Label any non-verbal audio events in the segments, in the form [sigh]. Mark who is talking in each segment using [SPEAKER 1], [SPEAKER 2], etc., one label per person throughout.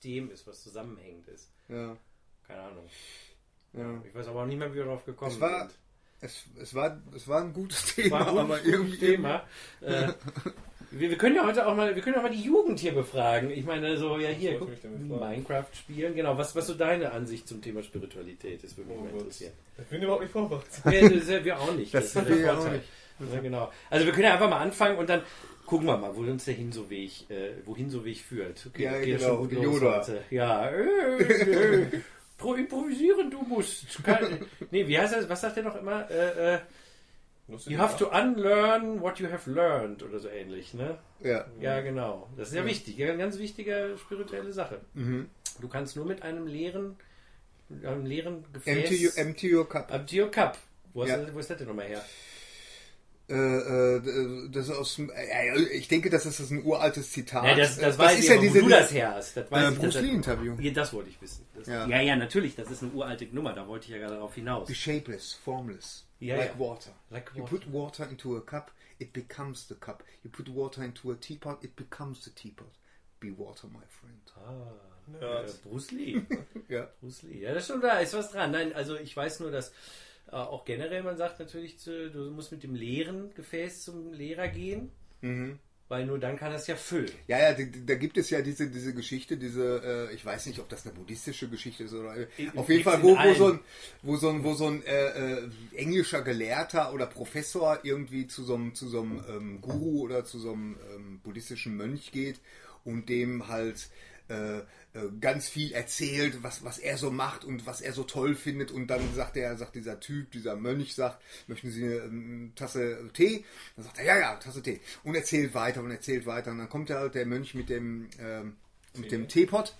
[SPEAKER 1] System ist, was zusammenhängend ist.
[SPEAKER 2] Ja.
[SPEAKER 1] Keine Ahnung.
[SPEAKER 2] ja.
[SPEAKER 1] Ich weiß aber auch nicht mehr, wie wir darauf gekommen
[SPEAKER 2] Es war,
[SPEAKER 1] sind.
[SPEAKER 2] es, es, war, es war ein gutes Thema,
[SPEAKER 1] War ein gutes,
[SPEAKER 2] aber
[SPEAKER 1] gutes
[SPEAKER 2] irgendwie.
[SPEAKER 1] Thema. [laughs] Äh, wir, wir können ja heute auch mal, wir können ja mal die Jugend hier befragen. Ich meine, so ja hier, guck. Minecraft spielen, genau. Was, was so deine Ansicht zum Thema Spiritualität ist, würde mich
[SPEAKER 3] Oh
[SPEAKER 1] mal interessieren.
[SPEAKER 3] Ich bin überhaupt nicht vorbereitet.
[SPEAKER 1] Ja, das ist ja wir auch nicht.
[SPEAKER 2] Das
[SPEAKER 1] ist ja
[SPEAKER 2] wir
[SPEAKER 1] der
[SPEAKER 2] auch
[SPEAKER 1] Vorteil.
[SPEAKER 2] nicht.
[SPEAKER 1] Ja, genau. Also wir können ja einfach mal anfangen und dann gucken wir mal, wo uns der Hinso-Weg, äh, wohin so Weg führt. Okay,
[SPEAKER 2] Ja,
[SPEAKER 1] geht
[SPEAKER 2] genau,
[SPEAKER 1] schon gut los. Ja, äh, äh, pro improvisieren du musst. Kein, nee, wie heißt das? Was sagt er noch immer? Äh, äh, you have to unlearn what you have learned oder so ähnlich, ne?
[SPEAKER 2] Ja.
[SPEAKER 1] Ja, genau. Das ist ja, wichtig, eine ganz wichtige spirituelle Sache.
[SPEAKER 2] Mhm.
[SPEAKER 1] Du kannst nur mit einem leeren, einem leeren
[SPEAKER 2] Empty, your-
[SPEAKER 1] Gefäß...
[SPEAKER 2] empty your cup.
[SPEAKER 1] Empty your cup. Wo, ist
[SPEAKER 2] Ja.
[SPEAKER 1] das, wo ist das denn nochmal her?
[SPEAKER 2] Äh, äh, das ist aus, dem- äh, ich denke, das ist ein uraltes Zitat.
[SPEAKER 1] Ja, das, das
[SPEAKER 2] Äh,
[SPEAKER 1] weiß
[SPEAKER 2] ist
[SPEAKER 1] ich,
[SPEAKER 2] ja diese,
[SPEAKER 1] wo du das her hast. Das weiß
[SPEAKER 2] äh,
[SPEAKER 1] ich,
[SPEAKER 2] Bruce
[SPEAKER 1] das-
[SPEAKER 2] Lee-Interview.
[SPEAKER 1] Ja, das wollte ich wissen. Das, ja.
[SPEAKER 2] Ja.
[SPEAKER 1] ja, natürlich, das ist eine uralte Nummer, da wollte ich ja gerade darauf hinaus.
[SPEAKER 2] Be shapeless, formless,
[SPEAKER 1] Ja,
[SPEAKER 2] like
[SPEAKER 1] ja.
[SPEAKER 2] water.
[SPEAKER 1] Like
[SPEAKER 2] You
[SPEAKER 1] water.
[SPEAKER 2] put water into a cup, it becomes the cup. You put water into a teapot, it becomes the teapot. Be water, my friend.
[SPEAKER 1] Ah,
[SPEAKER 3] Nerd.
[SPEAKER 1] äh, Bruce Lee. [laughs]
[SPEAKER 2] Ja.
[SPEAKER 1] Bruce Lee. Ja, das stimmt, da ist was dran. Nein, also ich weiß nur, dass äh, auch generell man sagt natürlich, zu, du musst mit dem leeren Gefäß zum Lehrer gehen,
[SPEAKER 2] Mhm.
[SPEAKER 1] weil nur dann kann das ja füllen.
[SPEAKER 2] Ja, ja, da, da gibt es ja diese, diese Geschichte, diese, äh, ich weiß nicht, ob das eine buddhistische Geschichte ist oder äh,
[SPEAKER 1] Ich-
[SPEAKER 2] auf jeden Fall,
[SPEAKER 1] in
[SPEAKER 2] wo, wo so ein, wo so ein, wo so ein äh, äh, englischer Gelehrter oder Professor irgendwie zu so einem, zu so einem ähm, Guru oder zu so einem ähm, buddhistischen Mönch geht und dem halt äh, äh, ganz viel erzählt, was, was er so macht und was er so toll findet und dann sagt er, sagt dieser Typ, dieser Mönch sagt, möchten Sie eine ähm, Tasse Tee? Dann sagt er, ja, ja, Tasse Tee und erzählt weiter und erzählt weiter und dann kommt halt der Mönch mit dem, ähm, mit dem Teepot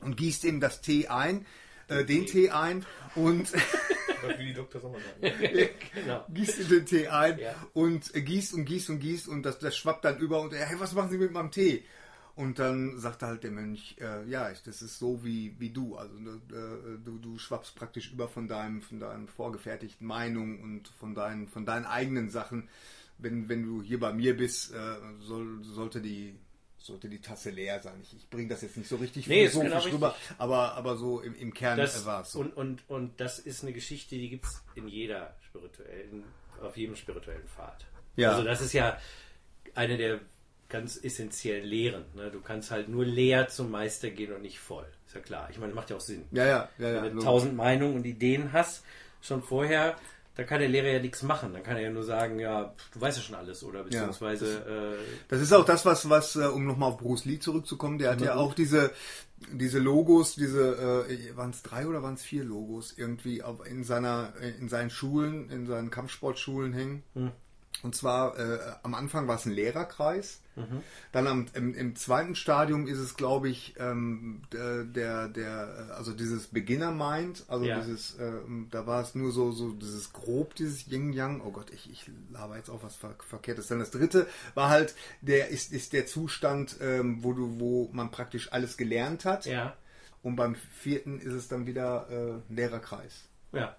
[SPEAKER 2] und gießt ihm das Tee ein, äh, den Tee ein und [laughs] [laughs]
[SPEAKER 3] wie die Doktor Sommer sagen. [laughs]
[SPEAKER 1] Genau.
[SPEAKER 2] gießt in den Tee ein
[SPEAKER 1] Ja.
[SPEAKER 2] und äh, gießt und gießt und gießt und das, das schwappt dann über und er, hey, was machen Sie mit meinem Tee? Und dann sagt halt der Mönch, äh, ja, ich, das ist so wie, wie du. Also äh, du, du schwappst praktisch über von deinem, von deinem vorgefertigten Meinung und von deinen, von deinen eigenen Sachen. Wenn, wenn du hier bei mir bist, äh, soll, sollte die sollte die Tasse leer sein. Ich, ich bringe das jetzt nicht so richtig
[SPEAKER 1] Nee,
[SPEAKER 2] philosophisch
[SPEAKER 1] genau
[SPEAKER 2] rüber, aber, aber so im, im Kern war es so.
[SPEAKER 1] und, und, und das ist eine Geschichte, die gibt es in jeder spirituellen, auf jedem spirituellen Pfad.
[SPEAKER 2] Ja.
[SPEAKER 1] Also das ist ja eine der ganz essentiellen Lehren. Ne? Du kannst halt nur leer zum Meister gehen und nicht voll. Ist ja klar. Ich meine, macht ja auch Sinn.
[SPEAKER 2] ja, ja, ja, ja.
[SPEAKER 1] Wenn du tausend Meinungen und Ideen hast, schon vorher, da kann der Lehrer ja nichts machen. Dann kann er ja nur sagen, ja, du weißt ja schon alles oder beziehungsweise äh,
[SPEAKER 2] Das ist auch das, was, was äh, um nochmal auf Bruce Lee zurückzukommen, der hat ja auch diese, diese Logos, diese, äh, waren es drei oder waren es vier Logos, irgendwie in, seiner, in seinen Schulen, in seinen Kampfsportschulen hängen. Und zwar äh, am Anfang war es ein Lehrerkreis. Dann am, im, im zweiten Stadium ist es, glaube ich, ähm, der, der, der, äh, also dieses Beginner Mind, also
[SPEAKER 1] Ja.
[SPEAKER 2] dieses, ähm, da war es nur so, so dieses grob, dieses Yin Yang. Oh Gott, ich, ich laber jetzt auch was ver Verkehrtes. Dann das dritte war halt, der ist, ist der Zustand, ähm, wo du, wo man praktisch alles gelernt hat.
[SPEAKER 1] ja,
[SPEAKER 2] Und beim vierten ist es dann wieder äh, Lehrerkreis.
[SPEAKER 1] ja.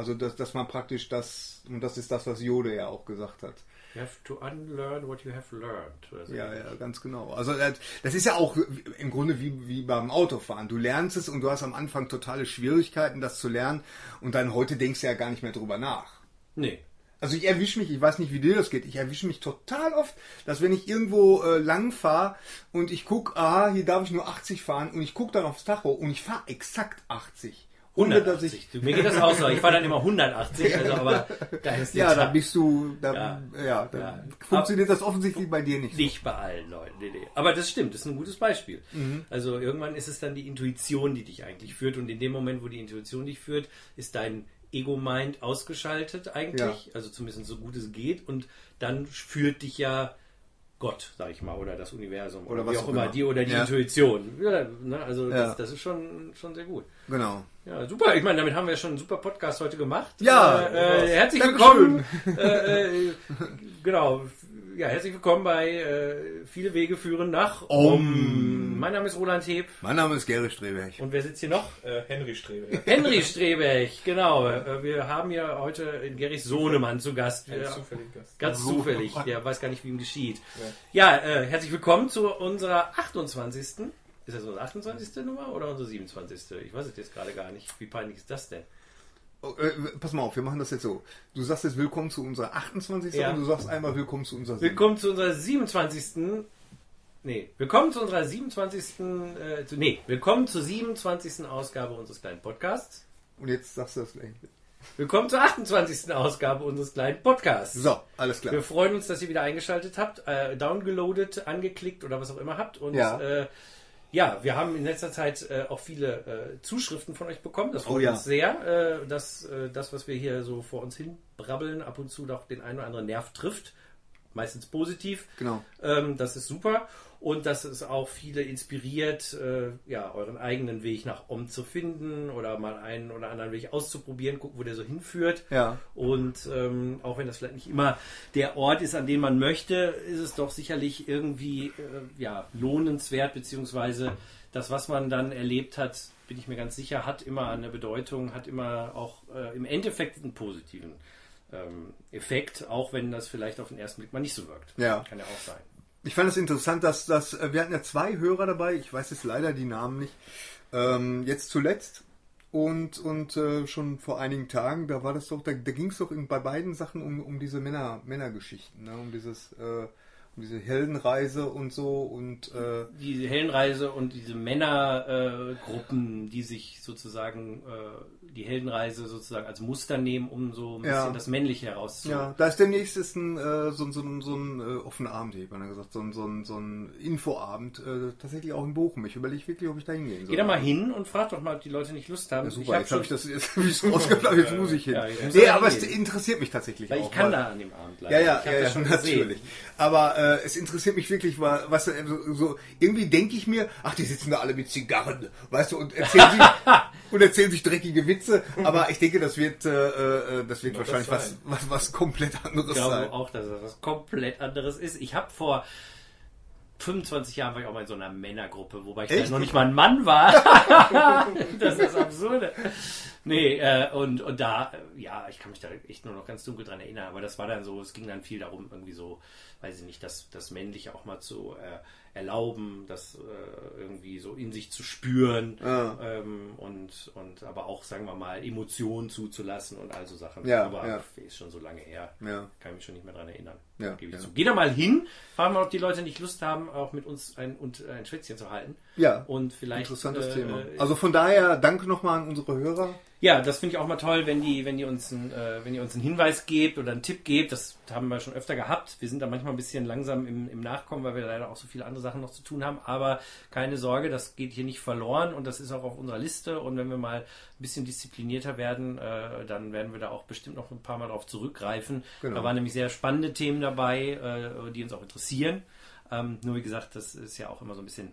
[SPEAKER 2] Also dass, dass man praktisch das, und das ist das, was Jode ja auch gesagt hat.
[SPEAKER 1] You have to unlearn what you have learned. So
[SPEAKER 2] Ja, ja, ganz genau. Also äh, das ist ja auch im Grunde wie, wie beim Autofahren. Du lernst es und du hast am Anfang totale Schwierigkeiten, das zu lernen. Und dann heute denkst du ja gar nicht mehr drüber nach.
[SPEAKER 1] Nee.
[SPEAKER 2] Also ich erwische mich, ich weiß nicht, wie dir das geht, ich erwische mich total oft, dass wenn ich irgendwo äh, lang fahre und ich gucke, aha, hier darf ich nur 80 fahren und ich gucke dann aufs Tacho und ich fahre exakt 80. Ohne dass
[SPEAKER 1] 180.
[SPEAKER 2] ich...
[SPEAKER 1] Du, mir geht das auch so. Ich fahre dann immer 180, [laughs] also aber da ist
[SPEAKER 2] Ja, da
[SPEAKER 1] Zahl
[SPEAKER 2] bist du, da,
[SPEAKER 1] Ja.
[SPEAKER 2] ja, da
[SPEAKER 1] Ja.
[SPEAKER 2] funktioniert das offensichtlich bei dir nicht. so.
[SPEAKER 1] nicht bei allen Leuten. Nee, nee. Aber das stimmt, das ist ein gutes Beispiel.
[SPEAKER 2] Mhm.
[SPEAKER 1] Also irgendwann ist es dann die Intuition, die dich eigentlich führt und in dem Moment, wo die Intuition dich führt, ist dein Ego-Mind ausgeschaltet eigentlich, also zumindest so gut es geht und dann führt dich ja Gott, sag ich mal, oder das Universum
[SPEAKER 2] Oder
[SPEAKER 1] oder,
[SPEAKER 2] was auch
[SPEAKER 1] immer, die oder die
[SPEAKER 2] Ja.
[SPEAKER 1] Intuition. Ja, ne, also
[SPEAKER 2] Ja.
[SPEAKER 1] das, das ist schon, schon sehr gut.
[SPEAKER 2] Genau.
[SPEAKER 1] Ja, super. Ich meine, damit haben wir schon einen super Podcast heute gemacht.
[SPEAKER 2] Ja,
[SPEAKER 1] äh, äh, herzlich
[SPEAKER 2] Dankeschön.
[SPEAKER 1] willkommen. äh, äh, genau. Ja, herzlich willkommen bei äh, Viele Wege führen nach
[SPEAKER 2] Om.
[SPEAKER 1] Mein Name ist Roland Heb.
[SPEAKER 2] Mein Name ist Gary Streberg.
[SPEAKER 1] Und wer sitzt hier noch?
[SPEAKER 3] Äh, Henry Strebe. [laughs]
[SPEAKER 1] Henry Streberg, genau. Äh, Wir haben ja heute in Gerrys Sohnemann zu Gast.
[SPEAKER 3] Zufälliger Gast.
[SPEAKER 1] Ganz
[SPEAKER 2] So.
[SPEAKER 1] zufällig. Der weiß gar nicht, wie ihm geschieht. Ja, äh, herzlich willkommen zu unserer 28. Ist das unsere 28. Nummer oder unsere 27.? Ich weiß es jetzt gerade gar nicht. Wie peinlich ist das denn?
[SPEAKER 2] Oh, äh, pass mal auf, wir machen das jetzt so. Du sagst jetzt willkommen zu unserer 28.
[SPEAKER 1] Ja.
[SPEAKER 2] und du sagst einmal willkommen zu unserer
[SPEAKER 1] Willkommen zu unserer 27. Nee, willkommen zu unserer 27. Äh, zu, nee, willkommen zur 27. Ausgabe unseres kleinen Podcasts.
[SPEAKER 2] Und jetzt sagst du das gleich.
[SPEAKER 1] Willkommen zur 28. Ausgabe unseres kleinen Podcasts.
[SPEAKER 2] So, alles klar.
[SPEAKER 1] Wir freuen uns, dass ihr wieder eingeschaltet habt, äh, downgeloadet, angeklickt oder was auch immer habt. Und
[SPEAKER 2] Ja.
[SPEAKER 1] äh, ja, wir haben in letzter Zeit äh, auch viele äh, Zuschriften von euch bekommen. Das freut
[SPEAKER 2] Oh ja.
[SPEAKER 1] uns sehr, äh, dass äh, das, was wir hier so vor uns hin brabbeln, ab und zu doch den einen oder anderen Nerv trifft. Meistens positiv.
[SPEAKER 2] Genau.
[SPEAKER 1] Ähm, das ist super. Und dass es auch viele inspiriert, äh, ja, euren eigenen Weg nach Om zu finden oder mal einen oder anderen Weg auszuprobieren, gucken, wo der so hinführt.
[SPEAKER 2] Ja.
[SPEAKER 1] Und ähm, auch wenn das vielleicht nicht immer der Ort ist, an den man möchte, ist es doch sicherlich irgendwie äh, ja, lohnenswert, beziehungsweise das, was man dann erlebt hat, bin ich mir ganz sicher, hat immer eine Bedeutung, hat immer auch äh, im Endeffekt einen positiven ähm, Effekt, auch wenn das vielleicht auf den ersten Blick mal nicht so wirkt.
[SPEAKER 2] Ja.
[SPEAKER 1] Kann ja auch sein.
[SPEAKER 2] Ich fand es interessant, dass, dass äh, wir hatten ja zwei Hörer dabei, ich weiß jetzt leider die Namen nicht, ähm, jetzt zuletzt und, und äh, schon vor einigen Tagen, da war das doch, da, da ging es doch in, bei beiden Sachen um, um diese Männer, Männergeschichten, ne? um dieses äh, diese Heldenreise und so und äh,
[SPEAKER 1] Die Heldenreise und diese Männergruppen, äh, die sich sozusagen äh, die Heldenreise sozusagen als Muster nehmen, um so ein
[SPEAKER 2] Ja.
[SPEAKER 1] bisschen das Männliche herauszu.
[SPEAKER 2] ja, da ist demnächst ist ein, äh, so, ein- so, ein- so ein äh, offener Abend, hätte man gesagt, so ein, so ein, so ein Infoabend, äh, tatsächlich auch in Bochum. Ich überlege wirklich, ob ich da hingehen soll.
[SPEAKER 1] Geh da mal hin und frag doch mal, ob die Leute nicht Lust haben.
[SPEAKER 2] Ja, super,
[SPEAKER 1] hab
[SPEAKER 2] jetzt habe ich das jetzt hab ich's jetzt muss ich hin.
[SPEAKER 1] Ja,
[SPEAKER 2] nee,
[SPEAKER 1] er
[SPEAKER 2] aber es
[SPEAKER 1] hingehen.
[SPEAKER 2] interessiert mich tatsächlich
[SPEAKER 1] Weil
[SPEAKER 2] auch.
[SPEAKER 1] ich kann
[SPEAKER 2] weil-
[SPEAKER 1] da an dem Abend leider.
[SPEAKER 2] Ja, ja,
[SPEAKER 1] ich
[SPEAKER 2] ja, ja
[SPEAKER 1] schon [laughs]
[SPEAKER 2] natürlich. Aber äh, es interessiert mich wirklich, wa- was äh, so, so irgendwie denke ich mir, ach, die sitzen da alle mit Zigarren, weißt du, und erzählen sich [laughs] und erzählen sich dreckige Witze. Aber ich denke, das wird, äh, äh, das wird
[SPEAKER 3] das
[SPEAKER 2] wahrscheinlich was,
[SPEAKER 3] sein.
[SPEAKER 2] was, was komplett anderes
[SPEAKER 1] Ich glaube
[SPEAKER 2] sein.
[SPEAKER 1] auch, dass das was komplett anderes ist. Ich habe vor 25 Jahren war ich auch mal in so einer Männergruppe, wobei ich noch nicht mal ein Mann war. [laughs] das ist Absurde. Nee, äh, und, und da, äh, ja, ich kann mich da echt nur noch ganz dunkel dran erinnern, aber das war dann so, es ging dann viel darum, irgendwie so, weiß ich nicht, das, das Männliche auch mal zu äh, erlauben, das äh, irgendwie so in sich zu spüren
[SPEAKER 2] Ja.
[SPEAKER 1] ähm, und, und aber auch, sagen wir mal, Emotionen zuzulassen und all so Sachen.
[SPEAKER 2] Ja,
[SPEAKER 1] aber
[SPEAKER 2] ja.
[SPEAKER 1] ist schon so lange her.
[SPEAKER 2] Ja.
[SPEAKER 1] Kann mich schon nicht mehr dran erinnern.
[SPEAKER 2] Ja,
[SPEAKER 1] Gebe ich
[SPEAKER 2] ja.
[SPEAKER 1] Geh da mal hin, fragen mal, ob die Leute nicht Lust haben, auch mit uns ein, und, äh, ein Schwätzchen zu halten.
[SPEAKER 2] Ja,
[SPEAKER 1] Und vielleicht.
[SPEAKER 2] interessantes
[SPEAKER 1] äh,
[SPEAKER 2] Thema. Also von daher, danke nochmal an unsere Hörer.
[SPEAKER 1] Ja, das finde ich auch mal toll, wenn die, wenn die uns, ein, äh, wenn ihr uns einen Hinweis gebt oder einen Tipp gebt. Das haben wir schon öfter gehabt. Wir sind da manchmal ein bisschen langsam im, im Nachkommen, weil wir leider auch so viele andere Sachen noch zu tun haben. Aber keine Sorge, das geht hier nicht verloren und das ist auch auf unserer Liste. Und wenn wir mal ein bisschen disziplinierter werden, äh, dann werden wir da auch bestimmt noch ein paar Mal drauf zurückgreifen.
[SPEAKER 2] Genau.
[SPEAKER 1] Da waren nämlich sehr spannende Themen dabei, äh, die uns auch interessieren. Ähm, nur wie gesagt, das ist ja auch immer so ein bisschen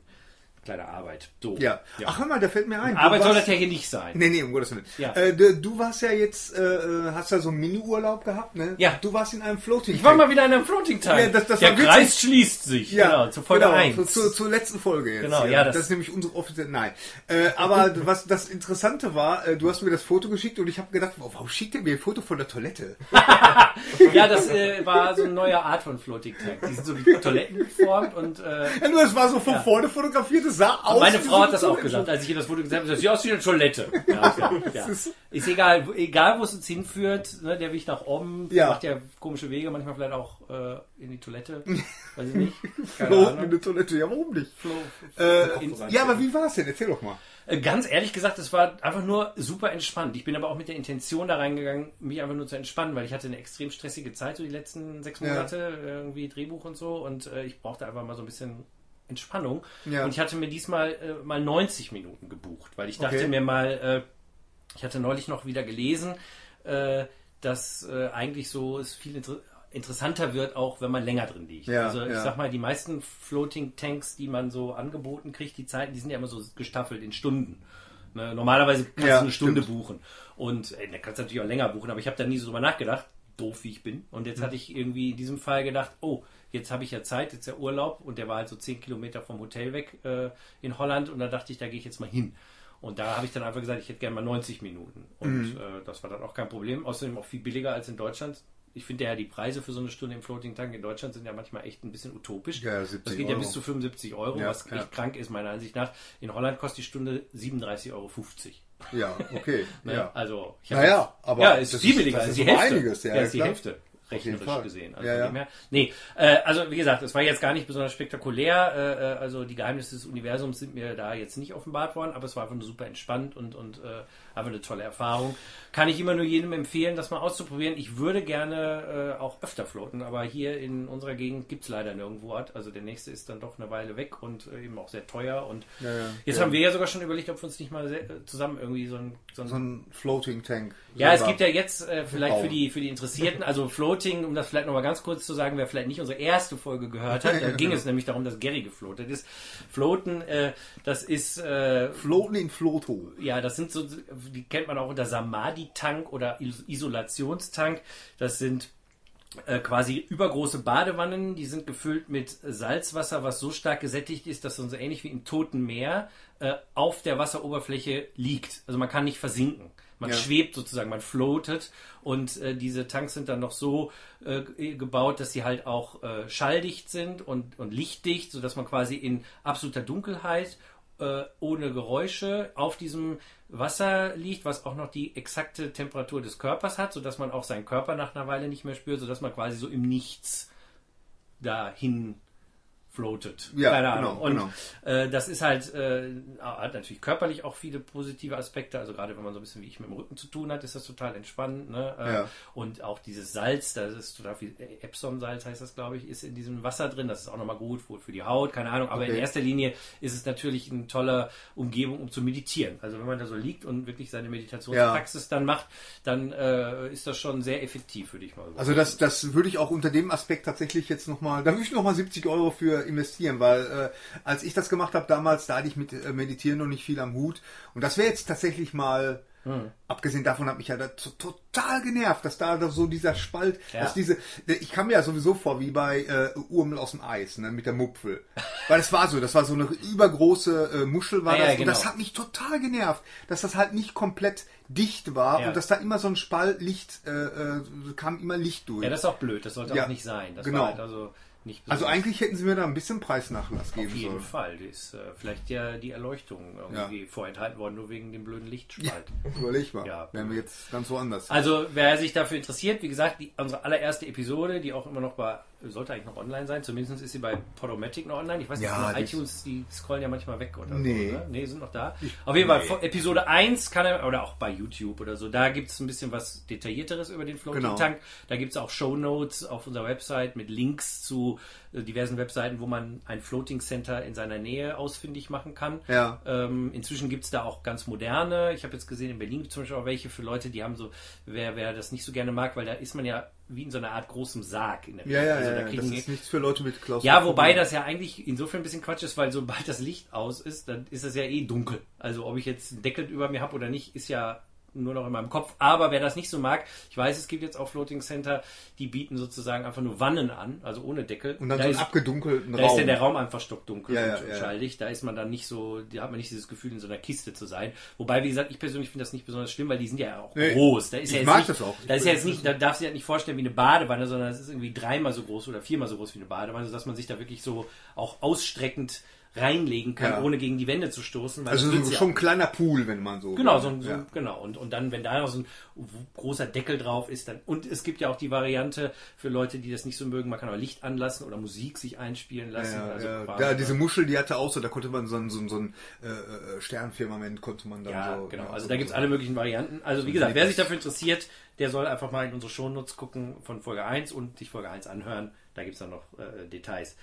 [SPEAKER 1] kleine Arbeit. So.
[SPEAKER 2] Ja. Ach, hör mal, da fällt mir ein. du
[SPEAKER 1] Arbeit soll
[SPEAKER 2] warst-
[SPEAKER 1] das ja hier nicht sein.
[SPEAKER 2] Nee, nee, um Gottes Willen.
[SPEAKER 1] Ja.
[SPEAKER 2] Äh, du, du warst ja jetzt, äh, äh, hast ja so einen Mini-Urlaub gehabt, ne?
[SPEAKER 1] Ja.
[SPEAKER 2] Du warst in einem Floating
[SPEAKER 1] Ich war mal wieder in einem Floating Time.
[SPEAKER 2] Ja, das- das
[SPEAKER 1] Der. Kreis schließt sich. genau, zu Folge
[SPEAKER 2] genau,
[SPEAKER 1] 1.
[SPEAKER 2] Zu, zu, zur letzten Folge jetzt.
[SPEAKER 1] Genau, ja,
[SPEAKER 2] das,
[SPEAKER 1] das-
[SPEAKER 2] ist nämlich unsere offizielle. Nein. Äh, aber [laughs] was das Interessante war, äh, du hast mir das Foto geschickt und ich habe gedacht, wow, warum schickt er mir ein Foto von der Toilette? [laughs]
[SPEAKER 1] Ja, das äh, war so eine neue Art von Floating Tank. Die sind so wie Toiletten geformt und
[SPEAKER 2] Ja, nur es war so von
[SPEAKER 1] Ja.
[SPEAKER 2] vorne fotografiert, es sah aus.
[SPEAKER 1] meine Frau hat das auch gesagt, als ich ihr das Foto gesagt habe. Das sieht aus wie eine Toilette. [laughs] Ja, ja, ja.
[SPEAKER 2] ist-
[SPEAKER 1] egal, egal wo es uns hinführt. Ne, der Weg nach oben
[SPEAKER 2] Ja.
[SPEAKER 1] macht ja komische Wege, manchmal vielleicht auch äh, in die Toilette. [laughs] Weiß ich nicht. Keine
[SPEAKER 2] in der Toilette, ja, warum nicht?
[SPEAKER 1] Flo-
[SPEAKER 2] Äh,
[SPEAKER 1] in-
[SPEAKER 2] ja, aber wie war es denn? Erzähl doch mal.
[SPEAKER 1] Äh, Ganz ehrlich gesagt, es war einfach nur super entspannt. Ich bin aber auch mit der Intention da reingegangen, mich einfach nur zu entspannen, weil ich hatte eine extrem stressige Zeit, so die letzten sechs
[SPEAKER 2] Ja.
[SPEAKER 1] Monate, äh, irgendwie Drehbuch und so, und äh, ich brauchte einfach mal so ein bisschen Entspannung.
[SPEAKER 2] Ja.
[SPEAKER 1] Und ich hatte mir diesmal äh, mal 90 Minuten gebucht, weil ich dachte
[SPEAKER 2] Okay.
[SPEAKER 1] mir mal, äh, ich hatte neulich noch wieder gelesen, äh, dass äh, eigentlich so es viel inter interessanter wird, auch wenn man länger drin liegt.
[SPEAKER 2] Ja,
[SPEAKER 1] also ich
[SPEAKER 2] ja.
[SPEAKER 1] sag mal, die meisten Floating Tanks, die man so angeboten kriegt, die Zeiten, die sind ja immer so gestaffelt in Stunden. Ne, Normalerweise kannst du eine Stunde
[SPEAKER 2] stimmt.
[SPEAKER 1] buchen. Und äh, da kannst du natürlich auch länger buchen, aber ich habe da nie so drüber nachgedacht, doof wie ich bin. Und
[SPEAKER 2] Mhm.
[SPEAKER 1] jetzt hatte ich irgendwie in diesem Fall gedacht, oh, jetzt habe ich ja Zeit, jetzt der Urlaub und der war halt so 10 Kilometer vom Hotel weg äh, in Holland und da dachte ich, da gehe ich jetzt mal hin. Und da habe ich dann einfach gesagt, ich hätte gerne mal 90 Minuten. Und
[SPEAKER 2] Mhm.
[SPEAKER 1] äh, das war dann auch kein Problem. Außerdem auch viel billiger als in Deutschland. ich finde ja die Preise für so eine Stunde im Floating Tank in Deutschland sind ja manchmal echt ein bisschen utopisch.
[SPEAKER 2] Ja, 70
[SPEAKER 1] das geht ja
[SPEAKER 2] Euro.
[SPEAKER 1] bis zu 75 Euro,
[SPEAKER 2] Ja,
[SPEAKER 1] was echt
[SPEAKER 2] ja.
[SPEAKER 1] krank ist meiner Ansicht nach. In Holland kostet die Stunde 37,50 Euro.
[SPEAKER 2] Ja, okay. [laughs]
[SPEAKER 1] Ne?
[SPEAKER 2] Ja.
[SPEAKER 1] Also,
[SPEAKER 2] Naja,
[SPEAKER 1] jetzt-
[SPEAKER 2] aber
[SPEAKER 1] ja, ist
[SPEAKER 2] das
[SPEAKER 1] viel
[SPEAKER 2] ist-
[SPEAKER 1] billiger.
[SPEAKER 2] das
[SPEAKER 1] ist
[SPEAKER 2] ist
[SPEAKER 1] die Hälfte.
[SPEAKER 2] einiges, ja,
[SPEAKER 1] ja, ist die. Hälfte. Rechnerisch gesehen. Also,
[SPEAKER 2] Ja, ja.
[SPEAKER 1] nee, äh, also wie gesagt, es war jetzt gar nicht besonders spektakulär. Äh, äh, also die Geheimnisse des Universums sind mir da jetzt nicht offenbart worden, aber es war einfach nur super entspannt und, und äh, einfach eine tolle Erfahrung. Kann ich immer nur jedem empfehlen, das mal auszuprobieren. Ich würde gerne äh, auch öfter floaten, aber hier in unserer Gegend gibt es leider nirgendwo Ort. Also der nächste ist dann doch eine Weile weg und äh, eben auch sehr teuer. Und
[SPEAKER 2] Ja, ja.
[SPEAKER 1] jetzt
[SPEAKER 2] Ja.
[SPEAKER 1] haben wir ja sogar schon überlegt, ob wir uns nicht mal sehr, äh, zusammen irgendwie so ein, so ein
[SPEAKER 2] So ein Floating Tank.
[SPEAKER 1] ja, es gibt ja jetzt äh, vielleicht für die, für die Interessierten, also [laughs] Floating, um das vielleicht nochmal ganz kurz zu sagen, wer vielleicht nicht unsere erste Folge gehört hat, da ging es [laughs] nämlich darum, dass Gary gefloatet ist. Floaten, äh, das ist,
[SPEAKER 2] Floaten in Floto.
[SPEAKER 1] ja, das sind so, die kennt man auch unter Samadhi-Tank oder Is- Isolationstank. Das sind äh, quasi übergroße Badewannen, die sind gefüllt mit Salzwasser, was so stark gesättigt ist, dass so ähnlich wie im Toten Meer äh, auf der Wasseroberfläche liegt. Also man kann nicht versinken. Man
[SPEAKER 2] Ja.
[SPEAKER 1] schwebt sozusagen, man floatet und äh, diese Tanks sind dann noch so äh, gebaut, dass sie halt auch äh, schalldicht sind und, und lichtdicht, sodass man quasi in absoluter Dunkelheit äh, ohne Geräusche auf diesem Wasser liegt, was auch noch die exakte Temperatur des Körpers hat, sodass man auch seinen Körper nach einer Weile nicht mehr spürt, sodass man quasi so im Nichts dahin floatet.
[SPEAKER 2] Ja,
[SPEAKER 1] Keine
[SPEAKER 2] genau,
[SPEAKER 1] Ahnung. Und
[SPEAKER 2] genau.
[SPEAKER 1] äh, das ist halt, äh, hat natürlich körperlich auch viele positive Aspekte. Also gerade wenn man so ein bisschen wie ich mit dem Rücken zu tun hat, ist das total entspannend. Ne? Äh,
[SPEAKER 2] Ja.
[SPEAKER 1] Und auch dieses Salz, das ist total viel, Epsom-Salz heißt das, glaube ich, ist in diesem Wasser drin. Das ist auch nochmal gut für die Haut, keine Ahnung. Aber in
[SPEAKER 2] Okay.
[SPEAKER 1] erster Linie ist es natürlich eine tolle Umgebung, um zu meditieren. Also wenn man da so liegt und wirklich seine Meditationspraxis dann macht, dann äh, ist das schon sehr effektiv, würde ich mal sagen.
[SPEAKER 2] Also das, das würde ich auch unter dem Aspekt tatsächlich jetzt nochmal, da würde ich nochmal 70 Euro für investieren, weil äh, als ich das gemacht habe damals, da hatte ich mit äh, Meditieren noch nicht viel am Hut. Und das wäre jetzt tatsächlich mal,
[SPEAKER 1] Hm.
[SPEAKER 2] abgesehen davon hat mich ja total genervt, dass da so dieser Spalt,
[SPEAKER 1] Ja.
[SPEAKER 2] dass diese, ich kam mir ja sowieso vor wie bei äh, Urmel aus dem Eis, ne, mit der Mupfel. weil das war so, das war so eine übergroße äh, Muschel war
[SPEAKER 1] ja,
[SPEAKER 2] das.
[SPEAKER 1] genau.
[SPEAKER 2] Und das hat mich total genervt, dass das halt nicht komplett dicht war
[SPEAKER 1] Ja.
[SPEAKER 2] und dass da immer so ein Spalt Licht, äh, äh, kam immer Licht durch.
[SPEAKER 1] ja, das ist auch blöd. Das sollte
[SPEAKER 2] Ja,
[SPEAKER 1] auch nicht sein. Das
[SPEAKER 2] genau.
[SPEAKER 1] halt also nicht
[SPEAKER 2] Also eigentlich hätten sie mir da ein bisschen Preisnachlass geben
[SPEAKER 1] Auf jeden
[SPEAKER 2] sollen.
[SPEAKER 1] Fall. Die ist äh, vielleicht ja die Erleuchtung irgendwie vorenthalten worden, nur wegen dem blöden Lichtspalt.
[SPEAKER 2] Überleg mal.
[SPEAKER 1] Ja.
[SPEAKER 2] Wären wir jetzt ganz woanders.
[SPEAKER 1] Also, wer sich dafür interessiert, wie gesagt, die, unsere allererste Episode, die auch immer noch bei, sollte eigentlich noch online sein, zumindest ist sie bei Podomatic noch online. Ich weiß nicht,
[SPEAKER 2] Ja,
[SPEAKER 1] iTunes, die scrollen ja manchmal weg oder
[SPEAKER 2] Nee.
[SPEAKER 1] so. Ne? Nee, sind noch da. Auf jeden Fall,
[SPEAKER 2] nee.
[SPEAKER 1] Episode 1 kann er, oder auch bei YouTube oder so, da gibt es ein bisschen was Detaillierteres über den Floating
[SPEAKER 2] Genau.
[SPEAKER 1] Tank. Da gibt es auch Shownotes auf unserer Website mit Links zu äh, diversen Webseiten, wo man ein Floating Center in seiner Nähe ausfindig machen kann.
[SPEAKER 2] Ja.
[SPEAKER 1] Ähm, inzwischen gibt es da auch ganz moderne. Ich habe jetzt gesehen, in Berlin gibt es zum Beispiel auch welche für Leute, die haben so, wer, wer das nicht so gerne mag, weil da ist man ja wie in so einer Art großem Sarg in der
[SPEAKER 2] ja, ja,
[SPEAKER 1] Also
[SPEAKER 2] ja,
[SPEAKER 1] da kriegen
[SPEAKER 2] Das ist nichts für Leute mit Klaus.
[SPEAKER 1] ja, wobei das ja eigentlich insofern ein bisschen Quatsch ist, weil sobald das Licht aus ist, dann ist das ja eh dunkel. Also ob ich jetzt einen Deckel über mir habe oder nicht, ist ja nur noch in meinem Kopf. Aber wer das nicht so mag, ich weiß, es gibt jetzt auch Floating Center, die bieten sozusagen einfach nur Wannen an, also ohne Deckel.
[SPEAKER 2] Und dann
[SPEAKER 1] da
[SPEAKER 2] so einen
[SPEAKER 1] ist,
[SPEAKER 2] abgedunkelten
[SPEAKER 1] da ist
[SPEAKER 2] Raum.
[SPEAKER 1] ja der Raum einfach stockdunkel
[SPEAKER 2] Ja,
[SPEAKER 1] und
[SPEAKER 2] ja.
[SPEAKER 1] schalldicht. Da ist man dann nicht so, da hat man nicht dieses Gefühl, in so einer Kiste zu sein. Wobei, wie gesagt, ich persönlich finde das nicht besonders schlimm, weil die sind ja auch
[SPEAKER 2] Nee,
[SPEAKER 1] groß. Da ist
[SPEAKER 2] ich
[SPEAKER 1] ja
[SPEAKER 2] mag
[SPEAKER 1] nicht,
[SPEAKER 2] das auch.
[SPEAKER 1] Da ist ja jetzt nicht, da darf sich halt nicht vorstellen wie eine Badewanne, sondern es ist irgendwie dreimal so groß oder viermal so groß wie eine Badewanne, sodass man sich da wirklich so auch ausstreckend reinlegen kann,
[SPEAKER 2] Ja.
[SPEAKER 1] ohne gegen die Wände zu stoßen.
[SPEAKER 2] also so, schon ein kleiner Pool, wenn man so.
[SPEAKER 1] Genau, so, ein- so,
[SPEAKER 2] ja.
[SPEAKER 1] genau. Und, und dann, wenn da noch so ein großer Deckel drauf ist, dann. Und es gibt ja auch die Variante für Leute, die das nicht so mögen, man kann auch Licht anlassen oder Musik sich einspielen lassen.
[SPEAKER 2] Ja,
[SPEAKER 1] also
[SPEAKER 2] ja. diese Muschel, die hatte auch so, da konnte man so ein, so ein, so ein äh, äh, Sternfirmament konnte man dann
[SPEAKER 1] Ja,
[SPEAKER 2] so.
[SPEAKER 1] genau. Also
[SPEAKER 2] so-
[SPEAKER 1] da gibt es alle möglichen Varianten. Also wie gesagt, wer sich dafür interessiert, der soll einfach mal in unsere Shownotes gucken von Folge 1 und sich Folge 1 anhören. Da gibt es dann noch äh, Details.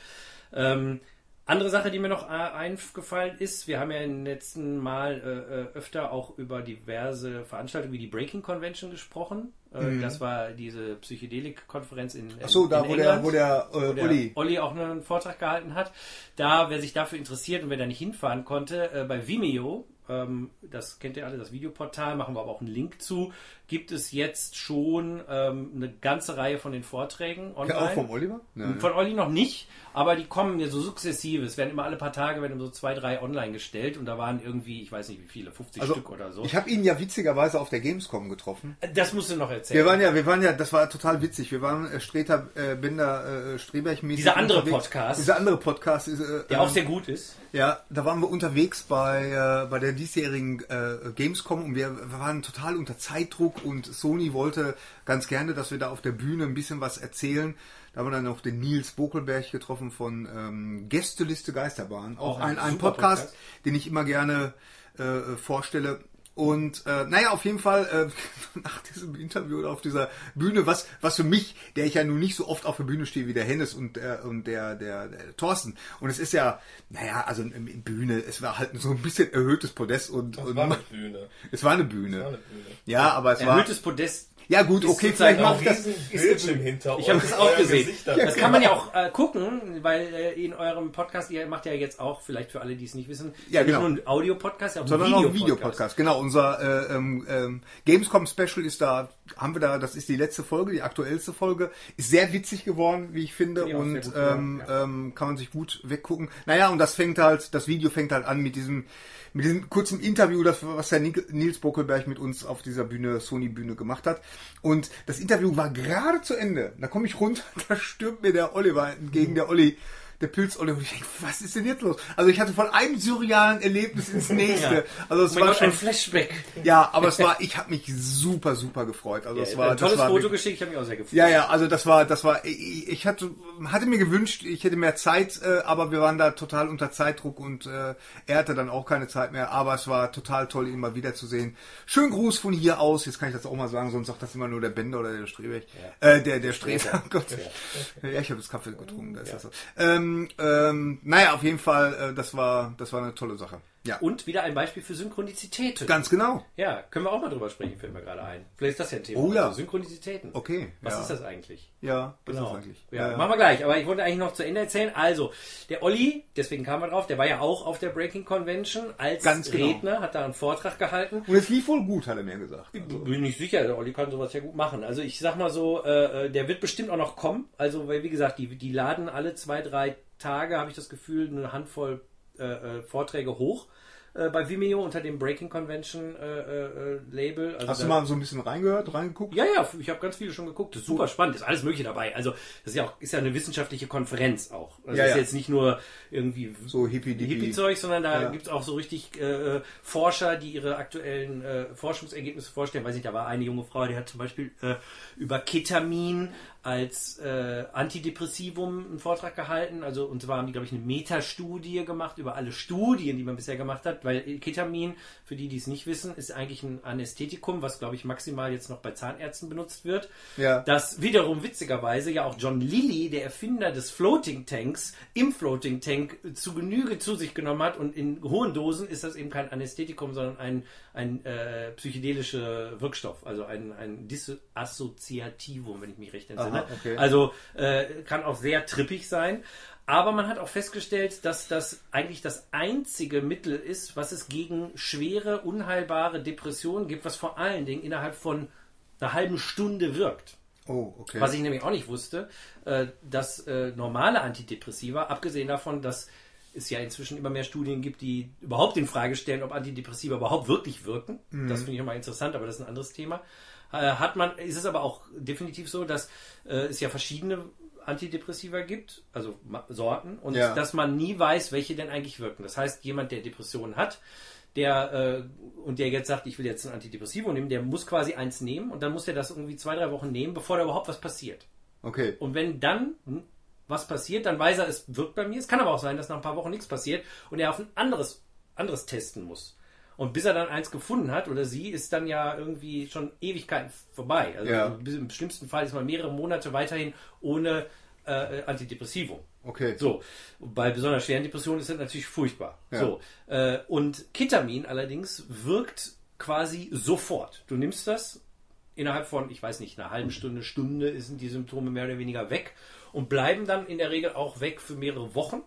[SPEAKER 1] Ähm, andere Sache, die mir noch äh, eingefallen ist, wir haben ja im letzten Mal äh, äh, öfter auch über diverse Veranstaltungen wie die Breaking Convention gesprochen. Äh, Das war diese Psychedelik-Konferenz in, in
[SPEAKER 2] Mhm. Ach so, da
[SPEAKER 1] in
[SPEAKER 2] wo der,
[SPEAKER 1] England
[SPEAKER 2] wo der, äh,
[SPEAKER 1] wo der
[SPEAKER 2] Olli.
[SPEAKER 1] Olli auch einen Vortrag gehalten hat. Da, wer sich dafür interessiert und wer da nicht hinfahren konnte, äh, bei Vimeo ähm, das kennt ihr alle, das Videoportal, machen wir aber auch einen Link zu, gibt es jetzt schon ähm, eine ganze Reihe von den Vorträgen online.
[SPEAKER 2] Ja, auch vom Oliver?
[SPEAKER 1] Nein. Von Olli noch nicht, aber die kommen ja so sukzessive. Es werden immer alle paar Tage werden so zwei, drei online gestellt und da waren irgendwie, ich weiß nicht wie viele, 50 also, Stück oder so.
[SPEAKER 2] Ich habe ihn ja witzigerweise auf der Gamescom getroffen.
[SPEAKER 1] Das musst du noch erzählen.
[SPEAKER 2] Wir waren ja, wir waren ja, das war total witzig. Wir waren äh, Streter, äh, Binder, äh, Streberch-mäßig.
[SPEAKER 1] Dieser andere unterwegs. Podcast.
[SPEAKER 2] Dieser andere Podcast ist,
[SPEAKER 1] äh, der auch sehr gut ist.
[SPEAKER 2] Ja, da waren wir unterwegs bei, äh, bei der diesjährigen äh, Gamescom und wir, wir waren total unter Zeitdruck und Sony wollte ganz gerne, dass wir da auf der Bühne ein bisschen was erzählen. Da haben wir dann noch den Nils Bokelberg getroffen von ähm, Gästeliste Geisterbahn. Auch, auch ein, ein Podcast, Podcast, den ich immer gerne äh, vorstelle. Und äh, naja, auf jeden Fall äh, [laughs] nach diesem Interview oder auf dieser Bühne, was was für mich, der ich ja nun nicht so oft auf der Bühne stehe wie der Hennes und äh, und der, der der Thorsten. Und es ist ja, naja, also in Bühne, es war halt so ein bisschen erhöhtes Podest und, und
[SPEAKER 3] war eine Bühne.
[SPEAKER 2] Es war eine Bühne. Es war
[SPEAKER 3] eine Bühne.
[SPEAKER 2] Ja, aber es
[SPEAKER 1] erhöhtes
[SPEAKER 2] war
[SPEAKER 1] erhöhtes Podest
[SPEAKER 2] ja gut, okay, vielleicht macht das.
[SPEAKER 3] Bildschirm hinter
[SPEAKER 1] Ich habe das auch gesehen. Das kann man ja auch äh, gucken, weil äh, in eurem Podcast, ihr macht ja jetzt auch, vielleicht für alle, die es nicht wissen,
[SPEAKER 2] ja, genau.
[SPEAKER 1] nicht nur ein Audio-Podcast,
[SPEAKER 2] sondern auch ein Videopodcast. Video genau, unser äh, ähm, ähm, Gamescom-Special ist da, haben wir da, das ist die letzte Folge, die aktuellste Folge. Ist sehr witzig geworden, wie ich finde, ja, und ähm, ja. ähm, kann man sich gut weggucken. Naja, und das fängt halt, das Video fängt halt an mit diesem mit diesem kurzen Interview, das, was der Nils Bockelberg mit uns auf dieser Bühne, Sony-Bühne gemacht hat. Und das Interview war gerade zu Ende. Da komme ich runter, [laughs] da stürmt mir der Oliver entgegen, der Olli der Pilzolle und ich denke, was ist denn jetzt los? Also ich hatte von einem surrealen Erlebnis ins [laughs] nächste.
[SPEAKER 1] Ja.
[SPEAKER 2] Also es
[SPEAKER 1] oh
[SPEAKER 2] war
[SPEAKER 1] Gott, schon ein Flashback.
[SPEAKER 2] Ja, aber es war, ich habe mich super, super gefreut. Also
[SPEAKER 1] ja,
[SPEAKER 2] es war
[SPEAKER 1] ein tolles
[SPEAKER 2] war
[SPEAKER 1] Foto geschickt, ich habe mich auch sehr gefreut.
[SPEAKER 2] Ja, ja, also das war, das war, ich, ich hatte, hatte mir gewünscht, ich hätte mehr Zeit, äh, aber wir waren da total unter Zeitdruck und äh, er hatte dann auch keine Zeit mehr. Aber es war total toll, ihn mal wiederzusehen. Schönen Gruß von hier aus. Jetzt kann ich das auch mal sagen, sonst sagt das immer nur der Bender oder der Strebeck. Ja. Äh, der, der Streber. [laughs] Gott. Ja, ja ich habe das Kaffee getrunken. Da ist das so. Ähm, ähm, naja, auf jeden Fall, äh, das war, das war eine tolle Sache. Ja.
[SPEAKER 1] Und wieder ein Beispiel für Synchronizität.
[SPEAKER 2] Ganz genau.
[SPEAKER 1] Ja, können wir auch mal drüber sprechen, fällt mir gerade ein. Vielleicht ist das ja ein Thema.
[SPEAKER 2] Oh ja.
[SPEAKER 1] Also Synchronizitäten.
[SPEAKER 2] Okay.
[SPEAKER 1] Was
[SPEAKER 2] ja.
[SPEAKER 1] ist das eigentlich?
[SPEAKER 2] Ja,
[SPEAKER 1] was genau.
[SPEAKER 2] ist das eigentlich?
[SPEAKER 1] Ja, ja, machen wir gleich. Aber ich wollte eigentlich noch zu Ende erzählen. Also, der Olli, deswegen kam er drauf, der war ja auch auf der Breaking Convention als
[SPEAKER 2] Ganz genau.
[SPEAKER 1] Redner, hat da einen Vortrag gehalten.
[SPEAKER 2] Und es lief wohl gut, hat er mir gesagt.
[SPEAKER 1] Also. Bin ich sicher, der Olli kann sowas ja gut machen. Also ich sag mal so, äh, der wird bestimmt auch noch kommen. Also, weil wie gesagt, die, die laden alle zwei, drei Tage, habe ich das Gefühl, eine Handvoll äh, äh, Vorträge hoch äh, bei Vimeo unter dem Breaking Convention äh, äh, Label.
[SPEAKER 2] Also Hast du mal so ein bisschen reingehört, reingeguckt?
[SPEAKER 1] Ja, ja, ich habe ganz viele schon geguckt. Das ist super spannend, ist alles Mögliche dabei. Also das ist ja auch ist ja eine wissenschaftliche Konferenz auch. Also
[SPEAKER 2] ja,
[SPEAKER 1] das
[SPEAKER 2] ja.
[SPEAKER 1] ist jetzt nicht nur irgendwie
[SPEAKER 2] so Hippie-Zeug,
[SPEAKER 1] Hippie sondern da
[SPEAKER 2] Ja.
[SPEAKER 1] gibt es auch so richtig äh, Forscher, die ihre aktuellen äh, Forschungsergebnisse vorstellen. Weiß nicht, da war eine junge Frau, die hat zum Beispiel äh, über Ketamin als äh, Antidepressivum einen Vortrag gehalten. Also und zwar haben die, glaube ich, eine Metastudie gemacht über alle Studien, die man bisher gemacht hat, weil Ketamin, für die, die es nicht wissen, ist eigentlich ein Anästhetikum, was, glaube ich, maximal jetzt noch bei Zahnärzten benutzt wird.
[SPEAKER 2] Ja.
[SPEAKER 1] Das wiederum witzigerweise ja auch John Lilly, der Erfinder des Floating Tanks, im Floating Tank zu Genüge zu sich genommen hat und in hohen Dosen ist das eben kein Anästhetikum, sondern ein, ein äh, psychedelischer Wirkstoff, also ein, ein Disassoziativum, wenn ich mich recht entsinne.
[SPEAKER 2] Aha, okay.
[SPEAKER 1] Also äh, kann auch sehr trippig sein. Aber man hat auch festgestellt, dass das eigentlich das einzige Mittel ist, was es gegen schwere, unheilbare Depressionen gibt, was vor allen Dingen innerhalb von einer halben Stunde wirkt.
[SPEAKER 2] Oh, okay.
[SPEAKER 1] Was ich nämlich auch nicht wusste, äh, dass äh, normale Antidepressiva, abgesehen davon, dass es ja inzwischen immer mehr Studien gibt, die überhaupt in Frage stellen, ob Antidepressiva überhaupt wirklich wirken. Das finde ich immer interessant, aber das ist ein anderes Thema. Äh, hat man, ist es aber auch definitiv so, dass äh, es ja verschiedene Antidepressiva gibt, also Sorten, und
[SPEAKER 2] Ja.
[SPEAKER 1] dass man nie weiß, welche denn eigentlich wirken. Das heißt, jemand, der Depressionen hat, der äh, und der jetzt sagt, ich will jetzt ein Antidepressivum nehmen, der muss quasi eins nehmen und dann muss er das irgendwie zwei, drei Wochen nehmen, bevor da überhaupt was passiert.
[SPEAKER 2] Okay.
[SPEAKER 1] Und wenn dann hm, was passiert, dann weiß er, es wirkt bei mir. Es kann aber auch sein, dass nach ein paar Wochen nichts passiert und er auf ein anderes, anderes testen muss. Und bis er dann eins gefunden hat oder sie, ist dann ja irgendwie schon Ewigkeiten vorbei. Also
[SPEAKER 2] Ja.
[SPEAKER 1] im schlimmsten Fall ist man mehrere Monate weiterhin ohne äh, Antidepressivum.
[SPEAKER 2] Okay.
[SPEAKER 1] So, bei besonders schweren Depressionen ist das natürlich furchtbar.
[SPEAKER 2] Ja.
[SPEAKER 1] So, äh, und Ketamin allerdings wirkt quasi sofort. Du nimmst das innerhalb von, ich weiß nicht, einer halben Stunde, Stunde sind die Symptome mehr oder weniger weg und bleiben dann in der Regel auch weg für mehrere Wochen.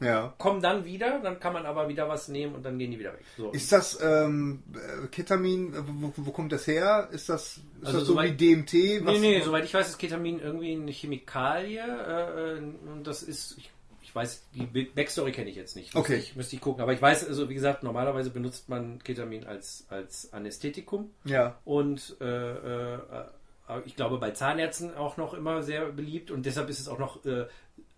[SPEAKER 2] Ja.
[SPEAKER 1] kommen dann wieder, dann kann man aber wieder was nehmen und dann gehen die wieder weg. So.
[SPEAKER 2] Ist das ähm, äh, Ketamin, äh, wo, wo kommt das her? Ist das, ist
[SPEAKER 1] Also
[SPEAKER 2] das so
[SPEAKER 1] soweit-
[SPEAKER 2] wie DMT?
[SPEAKER 1] Nee, nee, soweit ich weiß, ist Ketamin irgendwie eine Chemikalie. Äh, äh, und das ist, ich, ich weiß, die Backstory kenne ich jetzt nicht. Müsste
[SPEAKER 2] Okay.
[SPEAKER 1] Ich, müsste ich gucken. Aber ich weiß, also wie gesagt, normalerweise benutzt man Ketamin als, als Anästhetikum.
[SPEAKER 2] Ja.
[SPEAKER 1] Und äh, äh, ich glaube bei Zahnärzten auch noch immer sehr beliebt und deshalb ist es auch noch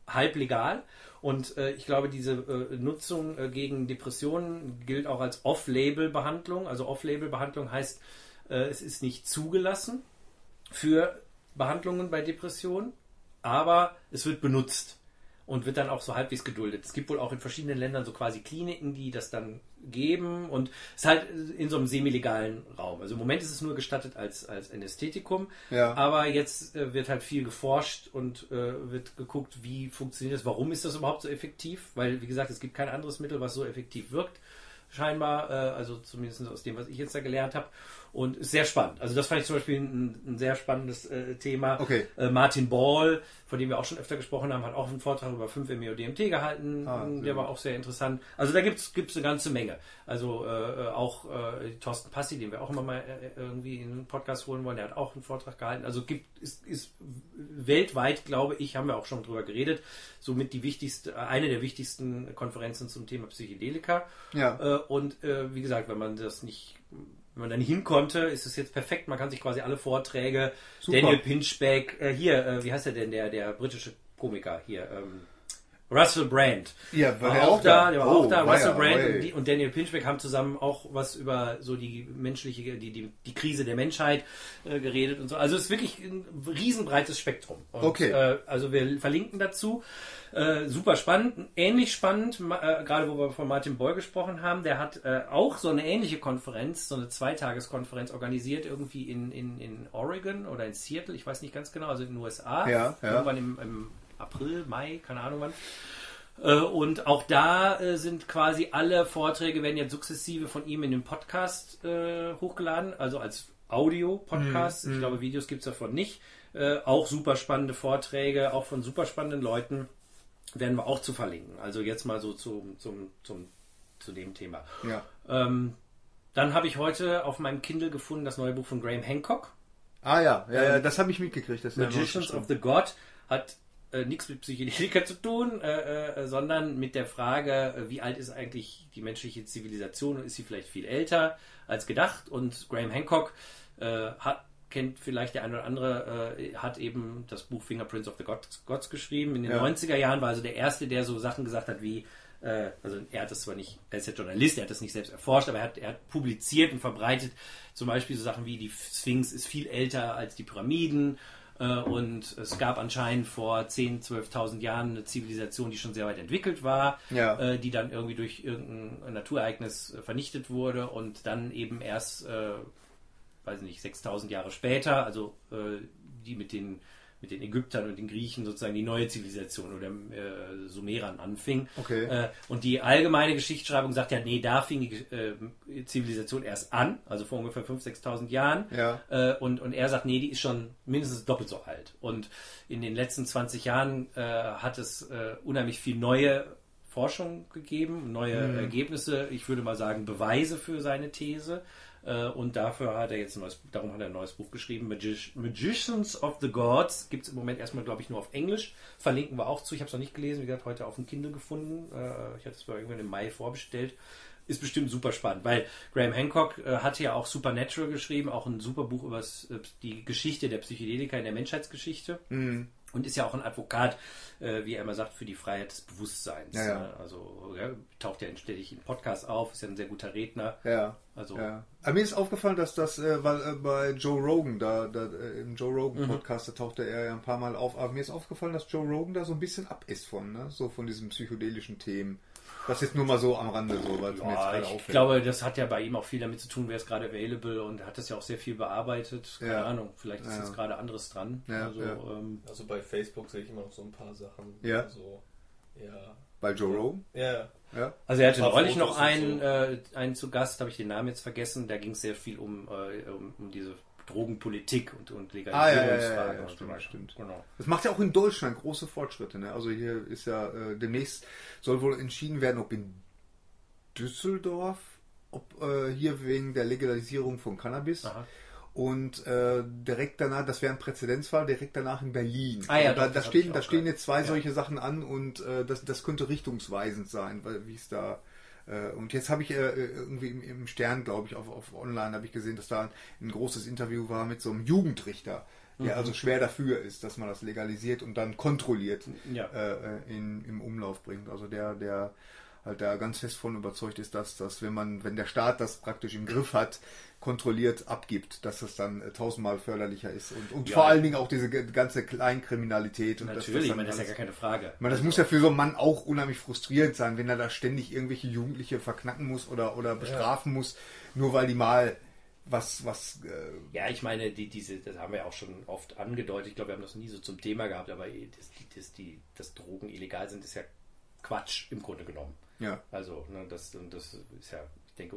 [SPEAKER 1] halb legal. Und äh, ich glaube, diese äh, Nutzung äh, gegen Depressionen gilt auch als Off-Label-Behandlung. Also Off-Label-Behandlung heißt, äh, es ist nicht zugelassen für Behandlungen bei Depressionen, aber es wird benutzt und wird dann auch so halbwegs geduldet. Es gibt wohl auch in verschiedenen Ländern so quasi Kliniken, die das dann geben und es ist halt in so einem semi-legalen Raum. Also im Moment ist es nur gestattet als, als Anästhetikum,
[SPEAKER 2] Ja.
[SPEAKER 1] aber jetzt äh, wird halt viel geforscht und äh, wird geguckt, wie funktioniert das, warum ist das überhaupt so effektiv, weil wie gesagt, es gibt kein anderes Mittel, was so effektiv wirkt scheinbar, äh, also zumindest aus dem, was ich jetzt da gelernt habe. Und ist sehr spannend. Also das fand ich zum Beispiel ein, ein sehr spannendes äh, Thema.
[SPEAKER 2] Okay.
[SPEAKER 1] Äh, Martin Ball, von dem wir auch schon öfter gesprochen haben, hat auch einen Vortrag über 5-MeO-DMT gehalten.
[SPEAKER 2] Ah,
[SPEAKER 1] der war auch sehr interessant. Also da gibt es eine ganze Menge. Also äh, auch äh, Thorsten Passi, den wir auch immer mal äh, irgendwie in einen Podcast holen wollen, der hat auch einen Vortrag gehalten. Also gibt ist, ist weltweit, glaube ich, haben wir auch schon drüber geredet, somit die wichtigste, eine der wichtigsten Konferenzen zum Thema Psychedelika.
[SPEAKER 2] Ja.
[SPEAKER 1] Äh, und äh, wie gesagt, wenn man das nicht, wenn man da nicht hin konnte, ist es jetzt perfekt. Man kann sich quasi alle Vorträge,
[SPEAKER 2] Super.
[SPEAKER 1] Daniel Pinchbeck, äh, hier, äh, wie heißt er denn, der, der britische Komiker hier, ähm, Russell Brand.
[SPEAKER 2] Ja, war
[SPEAKER 1] war auch
[SPEAKER 2] auch
[SPEAKER 1] da,
[SPEAKER 2] da?
[SPEAKER 1] der war
[SPEAKER 2] Oh,
[SPEAKER 1] auch da. Russell Brand und, die, und Daniel Pinchbeck haben zusammen auch was über so die menschliche, die, die, die Krise der Menschheit äh, geredet und so. Also es ist wirklich ein riesenbreites Spektrum. Und,
[SPEAKER 2] Okay.
[SPEAKER 1] Äh, also wir verlinken dazu. Äh, super spannend, ähnlich spannend, äh, gerade wo wir von Martin Boll gesprochen haben, der hat äh, auch so eine ähnliche Konferenz, so eine Zweitageskonferenz organisiert, irgendwie in, in, in Oregon oder in Seattle, ich weiß nicht ganz genau, also in den USA.
[SPEAKER 2] Ja, ja.
[SPEAKER 1] Irgendwann im, im April, Mai, keine Ahnung wann. Äh, Und auch da äh, sind quasi alle Vorträge werden jetzt sukzessive von ihm in den Podcast äh, hochgeladen, also als Audio-Podcast.
[SPEAKER 2] Mhm,
[SPEAKER 1] Ich glaube, Videos gibt es davon nicht. Auch super spannende Vorträge, auch von super spannenden Leuten, werden wir auch zu verlinken. Also jetzt mal so zum, zum, zum, zu dem Thema.
[SPEAKER 2] Ja.
[SPEAKER 1] Ähm, dann habe ich heute auf meinem Kindle gefunden das neue Buch von Graham Hancock.
[SPEAKER 2] Ah ja, ja, ja das habe ich mitgekriegt. Das
[SPEAKER 1] Magicians of the God hat äh, nichts mit Psychedelika zu tun, äh, äh, sondern mit der Frage, äh, wie alt ist eigentlich die menschliche Zivilisation und ist sie vielleicht viel älter als gedacht? Und Graham Hancock äh, hat kennt vielleicht der eine oder andere, äh, hat eben das Buch Fingerprints of the Gods, Gods geschrieben. In den
[SPEAKER 2] Ja.
[SPEAKER 1] 90er Jahren war also der Erste, der so Sachen gesagt hat wie, also er hat das zwar nicht, er ist ja Journalist, er hat das nicht selbst erforscht, aber er hat, er hat publiziert und verbreitet zum Beispiel so Sachen wie die Sphinx ist viel älter als die Pyramiden und es gab anscheinend vor 10.000, 12.000 Jahren eine Zivilisation, die schon sehr weit entwickelt war,
[SPEAKER 2] Ja.
[SPEAKER 1] äh, die dann irgendwie durch irgendein Naturereignis äh, vernichtet wurde und dann eben erst, äh, weiß nicht, 6.000 Jahre später, also äh, die mit den mit den Ägyptern und den Griechen sozusagen die neue Zivilisation oder äh, Sumerern anfing.
[SPEAKER 2] Okay.
[SPEAKER 1] Äh, und die allgemeine Geschichtsschreibung sagt ja, nee, da fing die äh, Zivilisation erst an, also vor ungefähr 5.000, 6.000 Jahren.
[SPEAKER 2] Ja.
[SPEAKER 1] Äh, und, und er sagt, nee, die ist schon mindestens doppelt so alt. Und in den letzten 20 Jahren äh, hat es äh, unheimlich viel neue Forschung gegeben, neue Ergebnisse, ich würde mal sagen Beweise für seine These. Äh, und dafür hat er jetzt ein neues, darum hat er ein neues Buch geschrieben, Magic, Magicians of the Gods. Gibt es im Moment erstmal, glaube ich, nur auf Englisch. Verlinken wir auch zu. Ich habe es noch nicht gelesen, wie gesagt, heute auf dem Kindle gefunden. Äh, ich hatte es irgendwann im Mai vorbestellt. Ist bestimmt super spannend, weil Graham Hancock äh, hatte ja auch Supernatural geschrieben, auch ein super Buch über äh, die Geschichte der Psychedelika in der Menschheitsgeschichte. Und ist ja auch ein Advokat, äh, wie er immer sagt, für die Freiheit des Bewusstseins.
[SPEAKER 2] Ja, ja.
[SPEAKER 1] ne? Also ja, taucht ja ständig in Podcasts auf, ist ja ein sehr guter Redner.
[SPEAKER 2] Ja.
[SPEAKER 1] Also
[SPEAKER 2] Ja. Aber mir ist aufgefallen, dass das, äh, weil äh, bei Joe Rogan, da, da äh, im Joe
[SPEAKER 1] Mhm.
[SPEAKER 2] Rogan Podcast, da tauchte er ja ein paar Mal auf, aber mir ist aufgefallen, dass Joe Rogan da so ein bisschen ab ist von, ne? So von diesen psychedelischen Themen. Das ist nur mal so am Rande so, weil es mir jetzt
[SPEAKER 1] Ja, ich
[SPEAKER 2] auffällt.
[SPEAKER 1] glaube, das hat ja bei ihm auch viel damit zu tun, wer ist gerade available und er hat das ja auch sehr viel bearbeitet. Keine
[SPEAKER 2] Ja.
[SPEAKER 1] Ahnung, vielleicht ist
[SPEAKER 2] Ja.
[SPEAKER 1] jetzt gerade anderes dran.
[SPEAKER 2] Ja,
[SPEAKER 1] also,
[SPEAKER 2] ja.
[SPEAKER 1] Ähm,
[SPEAKER 3] Also bei Facebook sehe ich immer noch so ein paar Sachen.
[SPEAKER 2] Ja.
[SPEAKER 3] So, ja.
[SPEAKER 2] bei Joe Rogan?
[SPEAKER 3] Ja,
[SPEAKER 2] Ja.
[SPEAKER 1] also er hatte neulich noch einen,
[SPEAKER 3] so.
[SPEAKER 1] äh, einen zu Gast, habe ich den Namen jetzt vergessen, da ging es sehr viel um, äh, um, um diese Drogenpolitik und, und
[SPEAKER 2] Ah, ja, ja, ja,
[SPEAKER 1] Legalisierungsfragen
[SPEAKER 2] stimmt, stimmt.
[SPEAKER 1] Genau.
[SPEAKER 2] Das macht ja auch in Deutschland große Fortschritte. Ne? Also hier ist ja äh, demnächst soll wohl entschieden werden, ob in Düsseldorf, ob äh, hier wegen der Legalisierung von Cannabis.
[SPEAKER 1] Aha.
[SPEAKER 2] Und äh, direkt danach, das wäre ein Präzedenzfall, direkt danach in Berlin.
[SPEAKER 1] Ah ja,
[SPEAKER 2] Also da, da stehen, da stehen jetzt zwei solche Sachen an und äh, das, das könnte richtungsweisend sein, weil wie es da und jetzt habe ich äh, irgendwie im, Stern, glaube ich, auf, auf Online habe ich gesehen, dass da ein großes Interview war mit so einem Jugendrichter, der
[SPEAKER 1] Mhm.
[SPEAKER 2] also schwer dafür ist, dass man das legalisiert und dann kontrolliert
[SPEAKER 1] Ja.
[SPEAKER 2] äh, äh, in, im Umlauf bringt. Also der, der halt da ganz fest von überzeugt ist, dass, dass wenn man, wenn der Staat das praktisch im Griff hat, kontrolliert abgibt, dass das dann äh, tausendmal förderlicher ist und, und
[SPEAKER 1] Ja.
[SPEAKER 2] vor allen Dingen auch diese ganze Kleinkriminalität und
[SPEAKER 1] Natürlich,
[SPEAKER 2] das dann
[SPEAKER 1] meine, das ist ja gar keine Frage.
[SPEAKER 2] meine, das muss ja für so einen Mann auch unheimlich frustrierend sein, wenn er da ständig irgendwelche Jugendliche verknacken muss oder, oder bestrafen muss, nur weil die mal was, was, äh,
[SPEAKER 1] Ja, ich meine, die, diese, das haben wir auch schon oft angedeutet. Ich glaube, wir haben das nie so zum Thema gehabt, aber das, die, das, die, dass Drogen illegal sind, ist ja Quatsch im Grunde genommen.
[SPEAKER 2] Ja,
[SPEAKER 1] Also, ne, das, das ist ja, ich denke,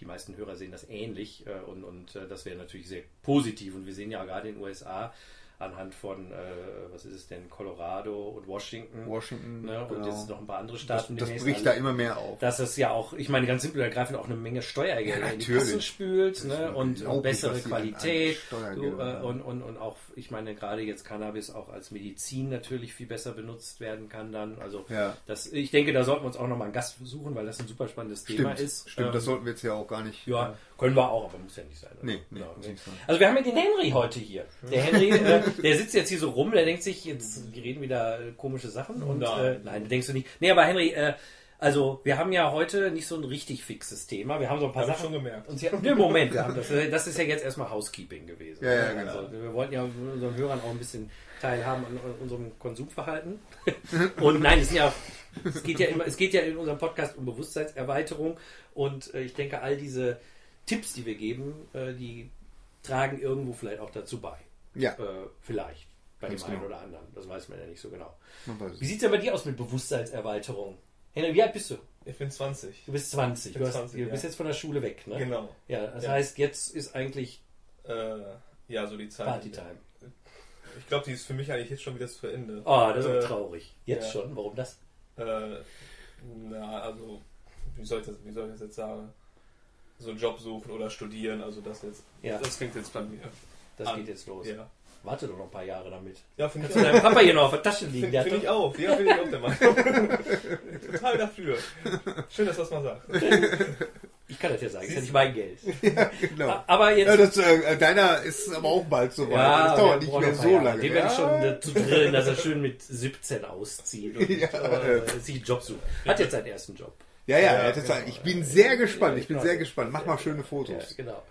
[SPEAKER 1] die meisten Hörer sehen das ähnlich äh, und, und äh, das wäre natürlich sehr positiv. Und wir sehen ja gerade in den USA anhand von, äh, was ist es denn, Colorado und Washington.
[SPEAKER 2] Washington,
[SPEAKER 1] Ne, und
[SPEAKER 2] genau.
[SPEAKER 1] jetzt noch ein paar andere
[SPEAKER 2] das,
[SPEAKER 1] Staaten.
[SPEAKER 2] das
[SPEAKER 1] demnächst
[SPEAKER 2] bricht
[SPEAKER 1] alle
[SPEAKER 2] da immer mehr auf.
[SPEAKER 1] dass es ja auch, ich meine, ganz simpel ergreifend auch eine Menge Steuergelder
[SPEAKER 2] Ja,
[SPEAKER 1] in die. Kassen spült
[SPEAKER 2] Das
[SPEAKER 1] ne? und, bessere
[SPEAKER 2] an- an
[SPEAKER 1] Qualität so, äh, und, und, und auch, ich meine, gerade jetzt Cannabis auch als Medizin natürlich viel besser benutzt werden kann dann. Also
[SPEAKER 2] Ja.
[SPEAKER 1] das, ich denke, da sollten wir uns auch nochmal einen Gast suchen, weil das ein super spannendes Thema
[SPEAKER 2] Stimmt,
[SPEAKER 1] ist.
[SPEAKER 2] stimmt,
[SPEAKER 1] Ähm,
[SPEAKER 2] das sollten wir jetzt ja auch gar nicht.
[SPEAKER 1] ja, können wir auch, aber muss ja nicht sein. oder?
[SPEAKER 2] Nee, nee,
[SPEAKER 1] Ja,
[SPEAKER 2] nicht sein.
[SPEAKER 1] Also wir haben ja den Henry heute hier. Der Henry, [laughs] äh, der sitzt jetzt hier so rum, der denkt sich, jetzt wir reden wieder komische Sachen und
[SPEAKER 3] Nein.
[SPEAKER 1] äh, nein, denkst du nicht. Nee, aber Henry, äh, also wir haben ja heute nicht so ein richtig fixes Thema. Wir haben so ein paar
[SPEAKER 3] Hab ich
[SPEAKER 1] Sachen.
[SPEAKER 3] schon gemerkt.
[SPEAKER 1] Uns ja, nee, Moment, haben das, äh, das ist ja jetzt erstmal Housekeeping gewesen.
[SPEAKER 2] Ja, ja, genau.
[SPEAKER 1] Also, wir wollten ja unseren Hörern auch ein bisschen teilhaben an unserem Konsumverhalten. [laughs] Und nein, es, ja, es, geht ja immer, es geht ja in unserem Podcast um Bewusstseinserweiterung. Und äh, ich denke, all diese Tipps, die wir geben, äh, die tragen irgendwo vielleicht auch dazu bei.
[SPEAKER 2] Ja,
[SPEAKER 1] Äh, vielleicht. Bei
[SPEAKER 2] Ganz
[SPEAKER 1] dem einen
[SPEAKER 2] genau.
[SPEAKER 1] oder anderen. Das weiß man ja nicht so genau.
[SPEAKER 2] man weiß es.
[SPEAKER 1] Wie sieht es denn bei dir aus mit Bewusstseinserweiterung? Henry, wie alt bist du?
[SPEAKER 3] Ich bin 20.
[SPEAKER 1] Du bist 20.
[SPEAKER 3] Ich
[SPEAKER 1] Du, hast,
[SPEAKER 3] 20,
[SPEAKER 1] du bist
[SPEAKER 3] ja.
[SPEAKER 1] jetzt von der Schule weg, ne?
[SPEAKER 3] Genau.
[SPEAKER 1] Ja, das
[SPEAKER 3] Ja.
[SPEAKER 1] heißt, jetzt ist eigentlich
[SPEAKER 3] Äh, ja, so die Zeit.
[SPEAKER 1] Partytime.
[SPEAKER 3] Ich glaube, die ist für mich eigentlich jetzt schon wieder zu Ende.
[SPEAKER 1] Oh, das ist aber
[SPEAKER 3] Äh,
[SPEAKER 1] traurig. Jetzt
[SPEAKER 3] ja.
[SPEAKER 1] schon? Warum das?
[SPEAKER 3] Äh, na, also, wie soll, ich das, wie soll ich das jetzt sagen? So einen Job suchen oder studieren, also das jetzt.
[SPEAKER 1] Ja.
[SPEAKER 3] Das fängt jetzt bei mir.
[SPEAKER 1] Das
[SPEAKER 3] an.
[SPEAKER 1] geht jetzt los.
[SPEAKER 3] Ja,
[SPEAKER 1] Warte doch noch ein paar Jahre damit.
[SPEAKER 3] ja finde ich
[SPEAKER 1] deinem Papa hier noch auf der Tasche liegen?
[SPEAKER 3] Finde find ich auch. Ja, bin ich auch der Meinung. [laughs] Total dafür. Schön, dass du das mal sagst.
[SPEAKER 1] Ich kann das ja sagen, ist ja nicht mein Geld. [laughs]
[SPEAKER 2] Genau.
[SPEAKER 1] Aber jetzt.
[SPEAKER 2] Ja, das, äh, deiner ist aber auch bald soweit. das
[SPEAKER 1] wir
[SPEAKER 2] dauert nicht mehr so
[SPEAKER 1] Jahre.
[SPEAKER 2] lange.
[SPEAKER 1] Den werde ich
[SPEAKER 2] Ja.
[SPEAKER 1] schon dazu drillen, dass er schön mit 17 auszieht und [laughs]
[SPEAKER 2] Ja.
[SPEAKER 1] äh, sich einen Job sucht. Hat jetzt seinen ersten Job.
[SPEAKER 2] Ja, ja,
[SPEAKER 3] Ja,
[SPEAKER 2] ja
[SPEAKER 3] genau.
[SPEAKER 2] ich bin sehr gespannt. Ich bin
[SPEAKER 1] Ja,
[SPEAKER 2] sehr
[SPEAKER 1] ja.
[SPEAKER 2] gespannt. Mach mal schöne
[SPEAKER 1] Ja,
[SPEAKER 2] Fotos.
[SPEAKER 1] genau.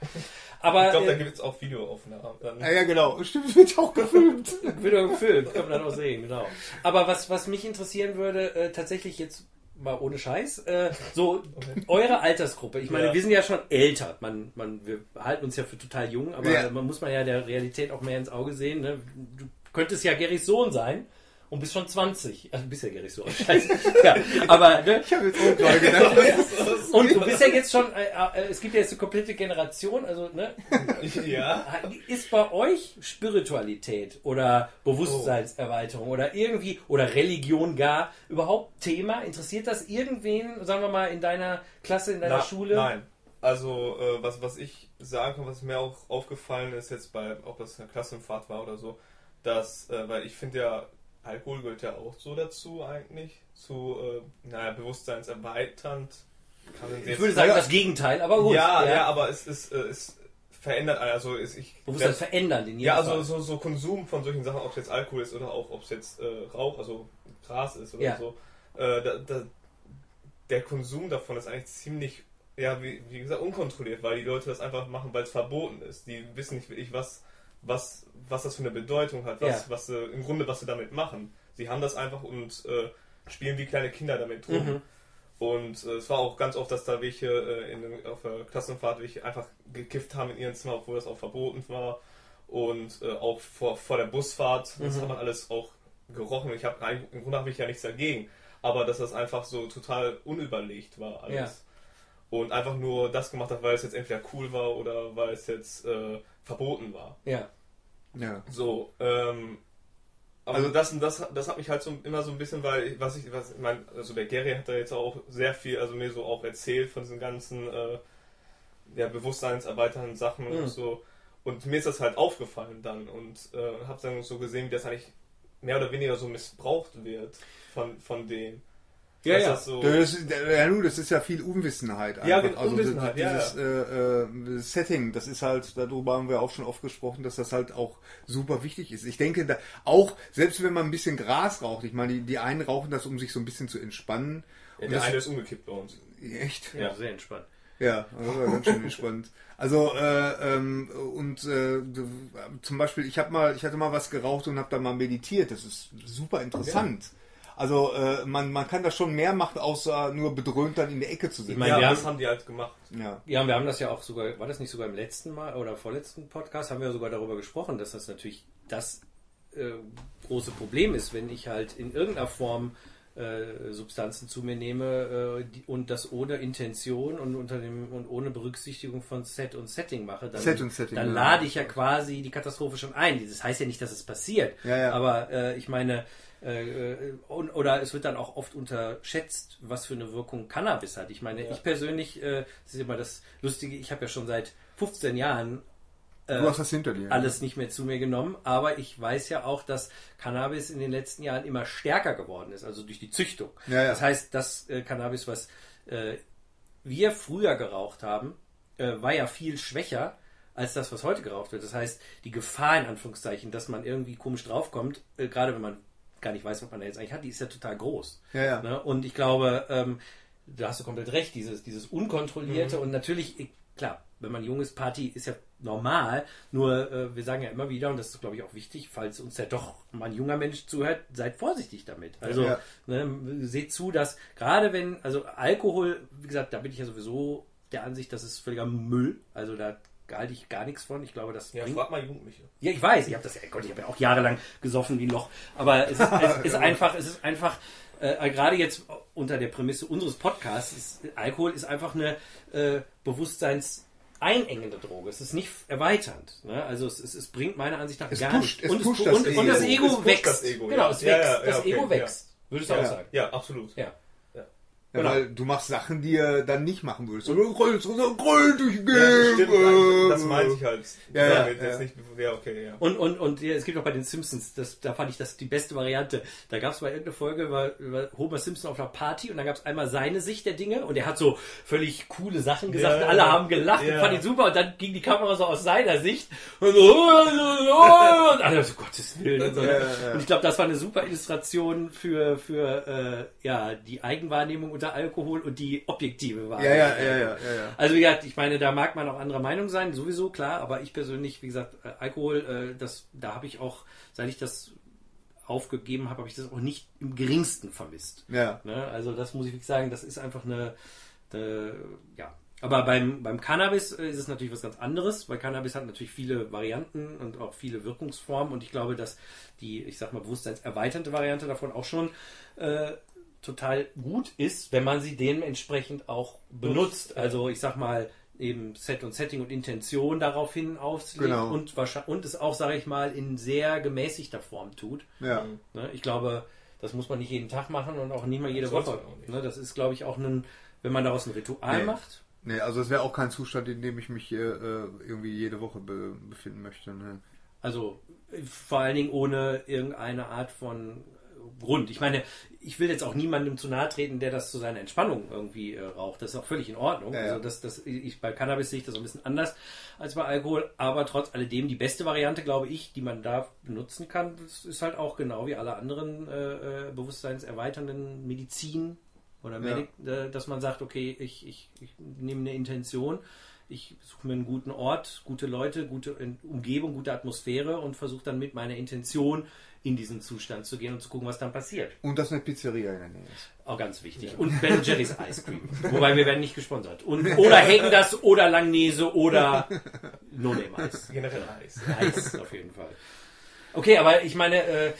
[SPEAKER 1] Aber
[SPEAKER 3] Ich glaube, da
[SPEAKER 1] äh,
[SPEAKER 3] gibt es auch Videoaufnahmen.
[SPEAKER 2] Ja, ja, genau. Stimmt, es [laughs] wird auch gefilmt.
[SPEAKER 1] wird er gefilmt, kann man dann auch sehen, genau. Aber was, was mich interessieren würde, äh, tatsächlich jetzt mal ohne Scheiß, äh, so eure Altersgruppe. Ich meine,
[SPEAKER 3] Ja.
[SPEAKER 1] wir sind ja schon älter. Man, man, wir halten uns ja für total jung, aber
[SPEAKER 2] Ja.
[SPEAKER 1] man muss man ja der Realität auch mehr ins Auge sehen. Ne? Du könntest ja Gerrys Sohn sein. Und bist schon 20. Also bist ja Gerrys Sohn. Scheiße. ja, aber ne?
[SPEAKER 2] Ich habe jetzt auch gerade gedacht.
[SPEAKER 1] Und du bist ja jetzt schon, äh, äh, es gibt ja jetzt eine komplette Generation, also ne, [laughs]
[SPEAKER 3] Ja.
[SPEAKER 1] ist bei euch Spiritualität oder Bewusstseinserweiterung oder irgendwie oder Religion gar überhaupt Thema? Interessiert das irgendwen, sagen wir mal, in deiner Klasse, in deiner
[SPEAKER 3] Na,
[SPEAKER 1] Schule?
[SPEAKER 3] Nein. Also, äh, was, was ich sagen kann, was mir auch aufgefallen ist, jetzt bei, ob das eine Klassenfahrt war oder so, dass, äh, weil ich finde ja, Alkohol gehört ja auch so dazu eigentlich, zu, äh, naja, bewusstseinserweiternd. Kann man
[SPEAKER 1] Ich würde sagen, das Gegenteil, aber gut.
[SPEAKER 3] ja, ja, aber es, ist, äh, es verändert, also es, ich,
[SPEAKER 1] Bewusstsein verändern in jedem
[SPEAKER 3] ja, also
[SPEAKER 1] Fall.
[SPEAKER 3] so, so Konsum von solchen Sachen, ob es jetzt Alkohol ist oder auch ob es jetzt äh, Rauch, also Gras ist oder
[SPEAKER 1] Ja.
[SPEAKER 3] so, äh, da, da, der Konsum davon ist eigentlich ziemlich, ja, wie, wie gesagt, unkontrolliert, weil die Leute das einfach machen, weil es verboten ist. Die wissen nicht wirklich, was, was, was das für eine Bedeutung hat, was,
[SPEAKER 1] Ja.
[SPEAKER 3] was sie, im Grunde, was sie damit machen. Sie haben das einfach und äh, spielen wie kleine Kinder damit rum.
[SPEAKER 1] Mhm.
[SPEAKER 3] Und äh, es war auch ganz oft, dass da welche äh, in, auf der Klassenfahrt welche einfach gekifft haben in ihrem Zimmer, obwohl das auch verboten war. Und äh, auch vor, vor der Busfahrt, das
[SPEAKER 1] Mhm.
[SPEAKER 3] hat man alles auch gerochen. Ich habe im Grunde habe ich ja nichts dagegen, aber dass das einfach so total unüberlegt war alles. und einfach nur das gemacht hat, weil es jetzt entweder cool war oder weil es jetzt äh, verboten war.
[SPEAKER 1] Ja.
[SPEAKER 2] Ja.
[SPEAKER 3] So, ähm, aber
[SPEAKER 2] Also-
[SPEAKER 3] das, das, das hat mich halt so immer so ein bisschen, weil ich- was ich, was ich mein, also der Gary hat da jetzt auch sehr viel, also mir so auch erzählt von diesen ganzen äh, ja, bewusstseinserweiternden Sachen
[SPEAKER 1] Mhm.
[SPEAKER 3] und so. Und mir ist das halt aufgefallen dann und äh, habe dann so gesehen, wie das eigentlich mehr oder weniger so missbraucht wird von, von denen.
[SPEAKER 1] Ja, ja.
[SPEAKER 3] Das so,
[SPEAKER 2] Das ja, nun, das ist ja viel Unwissenheit.
[SPEAKER 3] Ja,
[SPEAKER 2] einfach.
[SPEAKER 3] genau, Unwissenheit, ja,
[SPEAKER 2] dieses, Äh, äh, Setting, das ist halt, darüber haben wir auch schon oft gesprochen, dass das halt auch super wichtig ist. Ich denke, da, auch, selbst wenn man ein bisschen Gras raucht, ich meine, die, die einen rauchen das, um sich so ein bisschen zu entspannen.
[SPEAKER 3] ja,
[SPEAKER 2] Und
[SPEAKER 3] der
[SPEAKER 2] das-
[SPEAKER 3] eine ist umgekippt bei uns.
[SPEAKER 2] Echt?
[SPEAKER 1] Ja, sehr entspannt.
[SPEAKER 2] Ja, das war ganz schön entspannt. Also äh, ähm, und äh, zum Beispiel, ich habe mal, ich hatte mal was geraucht und habe da mal meditiert. Das ist super interessant. Also äh, man, man kann da schon mehr machen, außer nur bedröhnt dann in der Ecke zu sitzen.
[SPEAKER 1] Ich meine,
[SPEAKER 3] ja,
[SPEAKER 1] wir
[SPEAKER 3] das
[SPEAKER 1] haben-
[SPEAKER 3] die halt gemacht.
[SPEAKER 2] ja.
[SPEAKER 1] Ja, und wir haben das ja auch sogar, war das nicht sogar im letzten Mal oder vorletzten Podcast, haben wir ja sogar darüber gesprochen, dass das natürlich das äh, große Problem ist, wenn ich halt in irgendeiner Form äh, Substanzen zu mir nehme äh, die, und das ohne Intention und unter dem und ohne Berücksichtigung von Set und Setting mache, dann,
[SPEAKER 2] Set und Setting,
[SPEAKER 1] dann
[SPEAKER 2] ja.
[SPEAKER 1] lade ich ja quasi die Katastrophe schon ein. Das heißt ja nicht, dass es passiert,
[SPEAKER 2] Ja, ja.
[SPEAKER 1] aber äh, ich meine, äh, oder es wird dann auch oft unterschätzt, was für eine Wirkung Cannabis hat. Ich meine,
[SPEAKER 3] Ja.
[SPEAKER 1] ich persönlich, äh, das ist immer das Lustige, ich habe ja schon seit 15 Jahren äh,
[SPEAKER 2] Du hast das hinter dir.
[SPEAKER 1] alles nicht mehr zu mir genommen, aber ich weiß ja auch, dass Cannabis in den letzten Jahren immer stärker geworden ist, also durch die Züchtung.
[SPEAKER 2] Ja, ja.
[SPEAKER 1] Das heißt, das äh, Cannabis, was äh, wir früher geraucht haben, äh, war ja viel schwächer als das, was heute geraucht wird. Das heißt, die Gefahr in Anführungszeichen, dass man irgendwie komisch draufkommt, äh, gerade wenn man gar nicht weiß, was man da jetzt eigentlich hat, die ist ja total groß.
[SPEAKER 2] Ja, ja.
[SPEAKER 1] Ne? Und ich glaube, ähm, da hast du komplett recht, dieses, dieses Unkontrollierte
[SPEAKER 2] Mhm.
[SPEAKER 1] und natürlich, ich- klar, wenn man jung ist, Party ist ja normal, nur äh, wir sagen ja immer wieder, und das ist glaube ich auch wichtig, falls uns ja doch mal ein junger Mensch zuhört, seid vorsichtig damit. Also
[SPEAKER 2] Ja.
[SPEAKER 1] ne, seht zu, dass gerade wenn, also Alkohol, wie gesagt, da bin ich ja sowieso der Ansicht, das ist völliger Müll, also da halte ich gar nichts von. Ich glaube, das
[SPEAKER 3] Ja,
[SPEAKER 1] bringt
[SPEAKER 3] frag mal Jugendliche.
[SPEAKER 1] ja, ich weiß, ich habe das ja, Gott, ich habe ja auch jahrelang gesoffen wie ein Loch. Aber es ist, es [laughs] ist einfach, es ist einfach, äh, gerade jetzt unter der Prämisse unseres Podcasts, ist, Alkohol ist einfach eine äh, bewusstseinseinengende Droge. Es ist nicht erweiternd. Ne? Also es, es, es bringt meiner Ansicht nach
[SPEAKER 2] Es
[SPEAKER 1] gar
[SPEAKER 2] pusht-
[SPEAKER 1] nichts.
[SPEAKER 2] es
[SPEAKER 1] Und,
[SPEAKER 2] pusht
[SPEAKER 1] es,
[SPEAKER 2] das
[SPEAKER 1] und, und das
[SPEAKER 2] Ego.
[SPEAKER 1] Wächst.
[SPEAKER 3] das Ego,
[SPEAKER 1] genau, es
[SPEAKER 3] Ja,
[SPEAKER 1] wächst.
[SPEAKER 3] ja, ja,
[SPEAKER 1] das
[SPEAKER 3] okay,
[SPEAKER 1] Ego wächst. Würdest du auch sagen?
[SPEAKER 3] Ja, absolut.
[SPEAKER 1] Ja.
[SPEAKER 2] Ja,
[SPEAKER 1] Genau.
[SPEAKER 2] Weil du machst Sachen, die er dann nicht machen würdest. So, du rollst so Grill durch
[SPEAKER 3] Ja, das meinte ich halt.
[SPEAKER 2] Ja, ja, ja.
[SPEAKER 3] Jetzt nicht, ja, okay, ja.
[SPEAKER 1] Und, und, und ja, es gibt auch bei den Simpsons, das, da fand ich das die beste Variante. Da gab es mal irgendeine Folge über, über Homer Simpson auf einer Party und dann gab es einmal seine Sicht der Dinge und er hat so völlig coole Sachen gesagt
[SPEAKER 3] Ja,
[SPEAKER 1] und alle
[SPEAKER 3] ja.
[SPEAKER 1] haben gelacht
[SPEAKER 3] Ja.
[SPEAKER 1] und fand ihn super und dann ging die Kamera so aus seiner Sicht und, so, [laughs] und alle so, Gottes Willen. Und, so.
[SPEAKER 2] Ja, ja, ja.
[SPEAKER 1] und ich glaube, das war eine super Illustration für, für äh, ja, die Eigenwahrnehmung unter Alkohol und die objektive Wahrnehmung.
[SPEAKER 2] ja, ja, ja, ja, ja.
[SPEAKER 1] Also wie gesagt, ich meine, da mag man auch anderer Meinung sein, sowieso klar, aber ich persönlich, wie gesagt, äh, Alkohol, äh, das, da habe ich auch, seit ich das aufgegeben habe, habe ich das auch nicht im geringsten vermisst.
[SPEAKER 2] Ja.
[SPEAKER 1] Ne? Also das muss ich wirklich sagen, das ist einfach eine, eine ja. Aber beim, beim Cannabis äh, ist es natürlich was ganz anderes, weil Cannabis hat natürlich viele Varianten und auch viele Wirkungsformen und ich glaube, dass die, ich sag mal, bewusstseinserweiternde Variante davon auch schon äh, total gut ist, wenn man sie dementsprechend auch benutzt. Also ich sag mal, eben Set und Setting und Intention daraufhin auslegt
[SPEAKER 2] Genau.
[SPEAKER 1] und, wahrscheinlich- und es auch, sage ich mal, in sehr gemäßigter Form tut.
[SPEAKER 2] Ja.
[SPEAKER 1] Ne? Ich glaube, das muss man nicht jeden Tag machen und auch nicht mal jede
[SPEAKER 3] Das
[SPEAKER 1] Woche. Ne? Das ist, glaube ich, auch ein, wenn man daraus ein Ritual
[SPEAKER 2] Nee.
[SPEAKER 1] macht.
[SPEAKER 2] Nee, also es wäre auch kein Zustand, in dem ich mich äh, äh, irgendwie jede Woche be befinden möchte. Ne?
[SPEAKER 1] Also vor allen Dingen ohne irgendeine Art von Grund. Ich meine, ich will jetzt auch niemandem zu nahe treten, der das zu seiner Entspannung irgendwie äh, raucht. Das ist auch völlig in Ordnung.
[SPEAKER 2] Ja, ja.
[SPEAKER 1] Also das, das, ich, bei Cannabis sehe ich das ein bisschen anders als bei Alkohol, aber trotz alledem die beste Variante, glaube ich, die man da benutzen kann, das ist halt auch genau wie alle anderen äh, äh, bewusstseinserweiternden Medizin oder
[SPEAKER 2] Ja.
[SPEAKER 1] Medik, äh, dass man sagt, okay, ich, ich, ich nehme eine Intention, ich suche mir einen guten Ort, gute Leute, gute Umgebung, gute Atmosphäre und versuche dann mit meiner Intention in diesen Zustand zu gehen und zu gucken, was dann passiert.
[SPEAKER 2] Und dass eine Pizzeria in der Nähe ist.
[SPEAKER 1] Auch ganz wichtig. Und [laughs] Ben Jerry's Ice Cream. Wobei wir werden nicht gesponsert. Und, oder Hängdas oder Langnese oder No Name Eis.
[SPEAKER 3] Generell Eis.
[SPEAKER 1] Eis auf jeden Fall. Okay, aber ich meine, äh,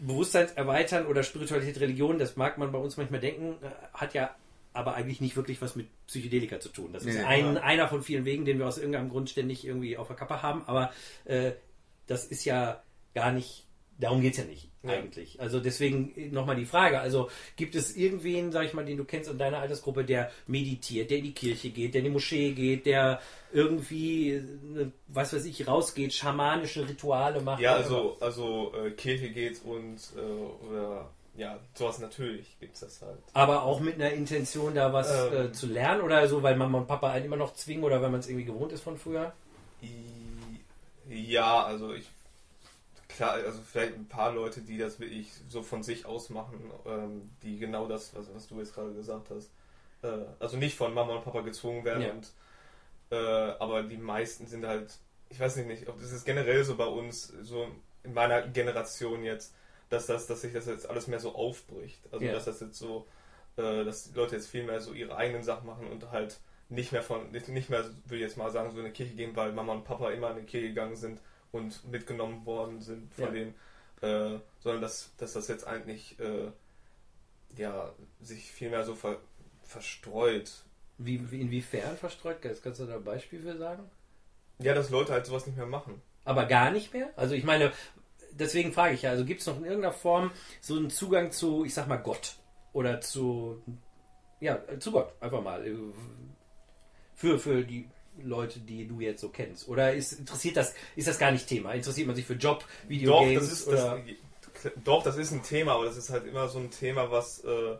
[SPEAKER 1] Bewusstseinserweitern oder Spiritualität, Religion, das mag man bei uns manchmal denken, äh, hat ja aber eigentlich nicht wirklich was mit Psychedelika zu tun. Das
[SPEAKER 2] Nee,
[SPEAKER 1] ist
[SPEAKER 2] nee,
[SPEAKER 1] ein, einer von vielen Wegen, den wir aus irgendeinem Grund ständig irgendwie auf der Kappe haben, aber äh, das ist ja gar nicht, darum geht's ja nicht
[SPEAKER 3] Ja.
[SPEAKER 1] eigentlich. Also deswegen nochmal die Frage, also gibt es irgendwen, sag ich mal, den du kennst in deiner Altersgruppe, der meditiert, der in die Kirche geht, der in die Moschee geht, der irgendwie, äh, was weiß ich, rausgeht, schamanische Rituale macht?
[SPEAKER 3] Ja, also, also äh, Kirche geht und äh, oder ja, sowas natürlich gibt's das halt.
[SPEAKER 1] Aber auch mit einer Intention, da was
[SPEAKER 3] Ähm.
[SPEAKER 1] äh, zu lernen oder so, weil Mama und Papa einen immer noch zwingen oder weil man es irgendwie gewohnt ist von früher?
[SPEAKER 3] Ja, also ich klar, also vielleicht ein paar Leute, die das wirklich so von sich aus machen, ähm, die genau das, was, was du jetzt gerade gesagt hast, äh, also nicht von Mama und Papa gezwungen werden
[SPEAKER 1] Ja.
[SPEAKER 3] und äh, aber die meisten sind halt, ich weiß nicht, ob das ist generell so bei uns, so in meiner Generation jetzt, dass das, dass sich das jetzt alles mehr so aufbricht. Also
[SPEAKER 1] Ja.
[SPEAKER 3] dass das jetzt so, äh, dass die Leute jetzt viel mehr so ihre eigenen Sachen machen und halt nicht mehr von, nicht, mehr, würde ich jetzt mal sagen, so in die Kirche gehen, weil Mama und Papa immer in die Kirche gegangen sind und mitgenommen worden sind von
[SPEAKER 1] Ja.
[SPEAKER 3] denen, äh, sondern dass, dass das jetzt eigentlich äh, ja sich viel mehr so ver, verstreut.
[SPEAKER 1] Wie, wie, inwiefern verstreut? Kannst du da ein Beispiel für sagen?
[SPEAKER 3] Ja, dass Leute halt sowas nicht mehr machen.
[SPEAKER 1] Aber gar nicht mehr? Also ich meine, deswegen frage ich ja, also gibt es noch in irgendeiner Form so einen Zugang zu, ich sag mal, Gott? Oder zu, ja, zu Gott, einfach mal. äh, Für, für die Leute, die du jetzt so kennst. Oder ist, interessiert das, ist das gar nicht Thema? Interessiert man sich für Job,
[SPEAKER 3] Doch,
[SPEAKER 1] Videogames?
[SPEAKER 3] das ist
[SPEAKER 1] oder?
[SPEAKER 3] das, doch, das ist ein Thema, aber das ist halt immer so ein Thema, was äh,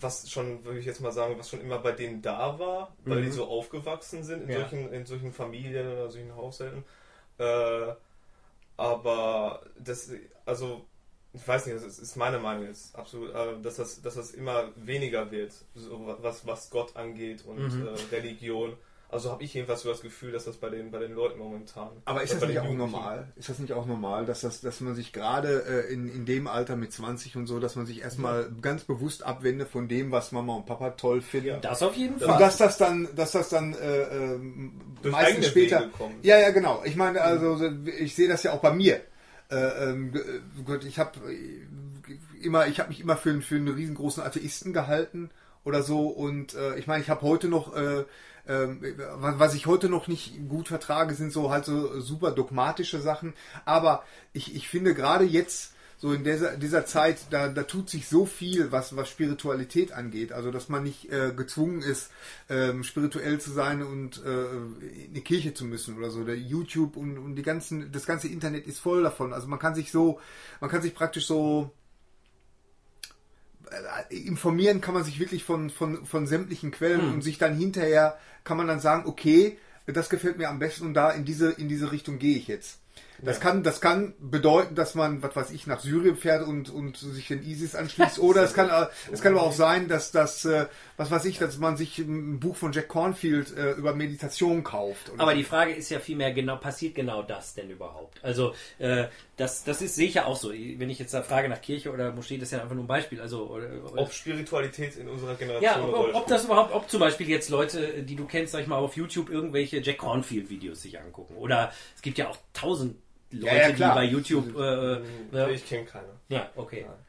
[SPEAKER 3] was schon, würde ich jetzt mal sagen, was schon immer bei denen da war, weil
[SPEAKER 1] Mhm.
[SPEAKER 3] die so aufgewachsen sind in
[SPEAKER 1] Ja.
[SPEAKER 3] solchen in solchen Familien oder solchen Haushalten. Äh, aber das, also ich weiß nicht, das ist, ist meine Meinung jetzt absolut, äh, dass das, dass das immer weniger wird, so was was Gott angeht und
[SPEAKER 1] Mhm.
[SPEAKER 3] äh, Religion. Also habe ich jedenfalls so das Gefühl, dass das bei den bei den Leuten momentan.
[SPEAKER 2] Aber ist
[SPEAKER 3] äh,
[SPEAKER 2] das nicht auch normal? Ist das nicht auch normal, dass, das, dass man sich gerade äh, in, in dem Alter mit 20 und so, dass man sich erstmal ganz bewusst abwendet von dem, was Mama und Papa toll finden?
[SPEAKER 1] Das auf jeden
[SPEAKER 2] Und
[SPEAKER 1] Fall.
[SPEAKER 2] dass das dann, dass das dann äh,
[SPEAKER 3] Durch
[SPEAKER 2] meistens später.
[SPEAKER 3] Wege kommt.
[SPEAKER 2] Ja, ja, genau. Ich meine, also ich sehe das ja auch bei mir. Äh, ähm, g- gut, ich habe immer, ich habe mich immer für, einen- für einen riesengroßen Atheisten gehalten oder so. Und äh, ich meine, ich habe heute noch, äh, ähm, was ich heute noch nicht gut vertrage, sind so halt so super dogmatische Sachen. Aber ich, ich finde gerade jetzt so in dieser, dieser Zeit, da, da tut sich so viel, was, was Spiritualität angeht. Also, dass man nicht äh, gezwungen ist, ähm, spirituell zu sein und äh, in die Kirche zu müssen oder so. Der YouTube und, und die ganzen, das ganze Internet ist voll davon. Also man kann sich so, man kann sich praktisch so informieren kann man sich wirklich von, von, von sämtlichen Quellen
[SPEAKER 1] Hm.
[SPEAKER 2] und sich dann hinterher kann man dann sagen, okay, das gefällt mir am besten und da in diese, in diese Richtung gehe ich jetzt. Das,
[SPEAKER 3] Ja.
[SPEAKER 2] kann, das kann bedeuten, dass man, was weiß ich, nach Syrien fährt und, und sich den ISIS anschließt. Oder es kann, äh, es kann aber auch sein, dass das, äh, was weiß ich, dass man sich ein Buch von Jack Cornfield äh, über Meditation kauft. oder
[SPEAKER 1] Aber
[SPEAKER 2] so.
[SPEAKER 1] die Frage ist ja vielmehr, genau, passiert genau das denn überhaupt? Also, äh, das, das ist, sehe ich ja auch so. Wenn ich jetzt da frage nach Kirche oder Moschee, das ist ja einfach nur ein Beispiel. Also, oder, oder,
[SPEAKER 3] Ob Spiritualität in unserer Generation
[SPEAKER 1] ja, ob, ob, ob das überhaupt, ob zum Beispiel jetzt Leute, die du kennst, sag ich mal, auf YouTube irgendwelche Jack Cornfield-Videos sich angucken. Oder es gibt ja auch tausend Leute,
[SPEAKER 2] Ja, ja,
[SPEAKER 1] die bei YouTube. Äh, äh, ja,
[SPEAKER 3] Ich kenne keine.
[SPEAKER 1] ja, okay. Ist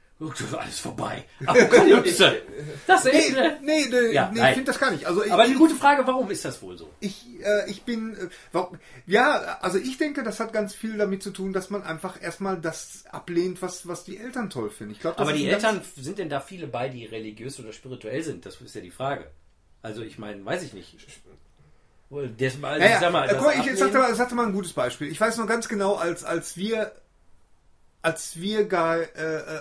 [SPEAKER 1] alles vorbei. Apokalypse. [laughs] Das
[SPEAKER 2] Nee,
[SPEAKER 1] Ende.
[SPEAKER 2] nee, nee,
[SPEAKER 1] Ja,
[SPEAKER 2] nee ich finde das gar nicht. Also ich,
[SPEAKER 1] Aber eine gute Frage, warum ist das wohl so?
[SPEAKER 2] Ich, äh, ich bin, äh, warum, ja, also ich denke, das hat ganz viel damit zu tun, dass man einfach erstmal das ablehnt, was, was die Eltern toll finden. Ich glaube, das
[SPEAKER 1] Aber
[SPEAKER 2] ist
[SPEAKER 1] die Eltern, sind denn da viele bei, die religiös oder spirituell sind? Das ist ja die Frage. Also ich meine, weiß ich nicht. Das, also,
[SPEAKER 2] Ja, ja.
[SPEAKER 1] ich sag mal,
[SPEAKER 2] äh,
[SPEAKER 1] das
[SPEAKER 2] guck mal, ich sagte mal, sagte mal ein gutes Beispiel. Ich weiß noch ganz genau, als, als wir, als wir gar, äh,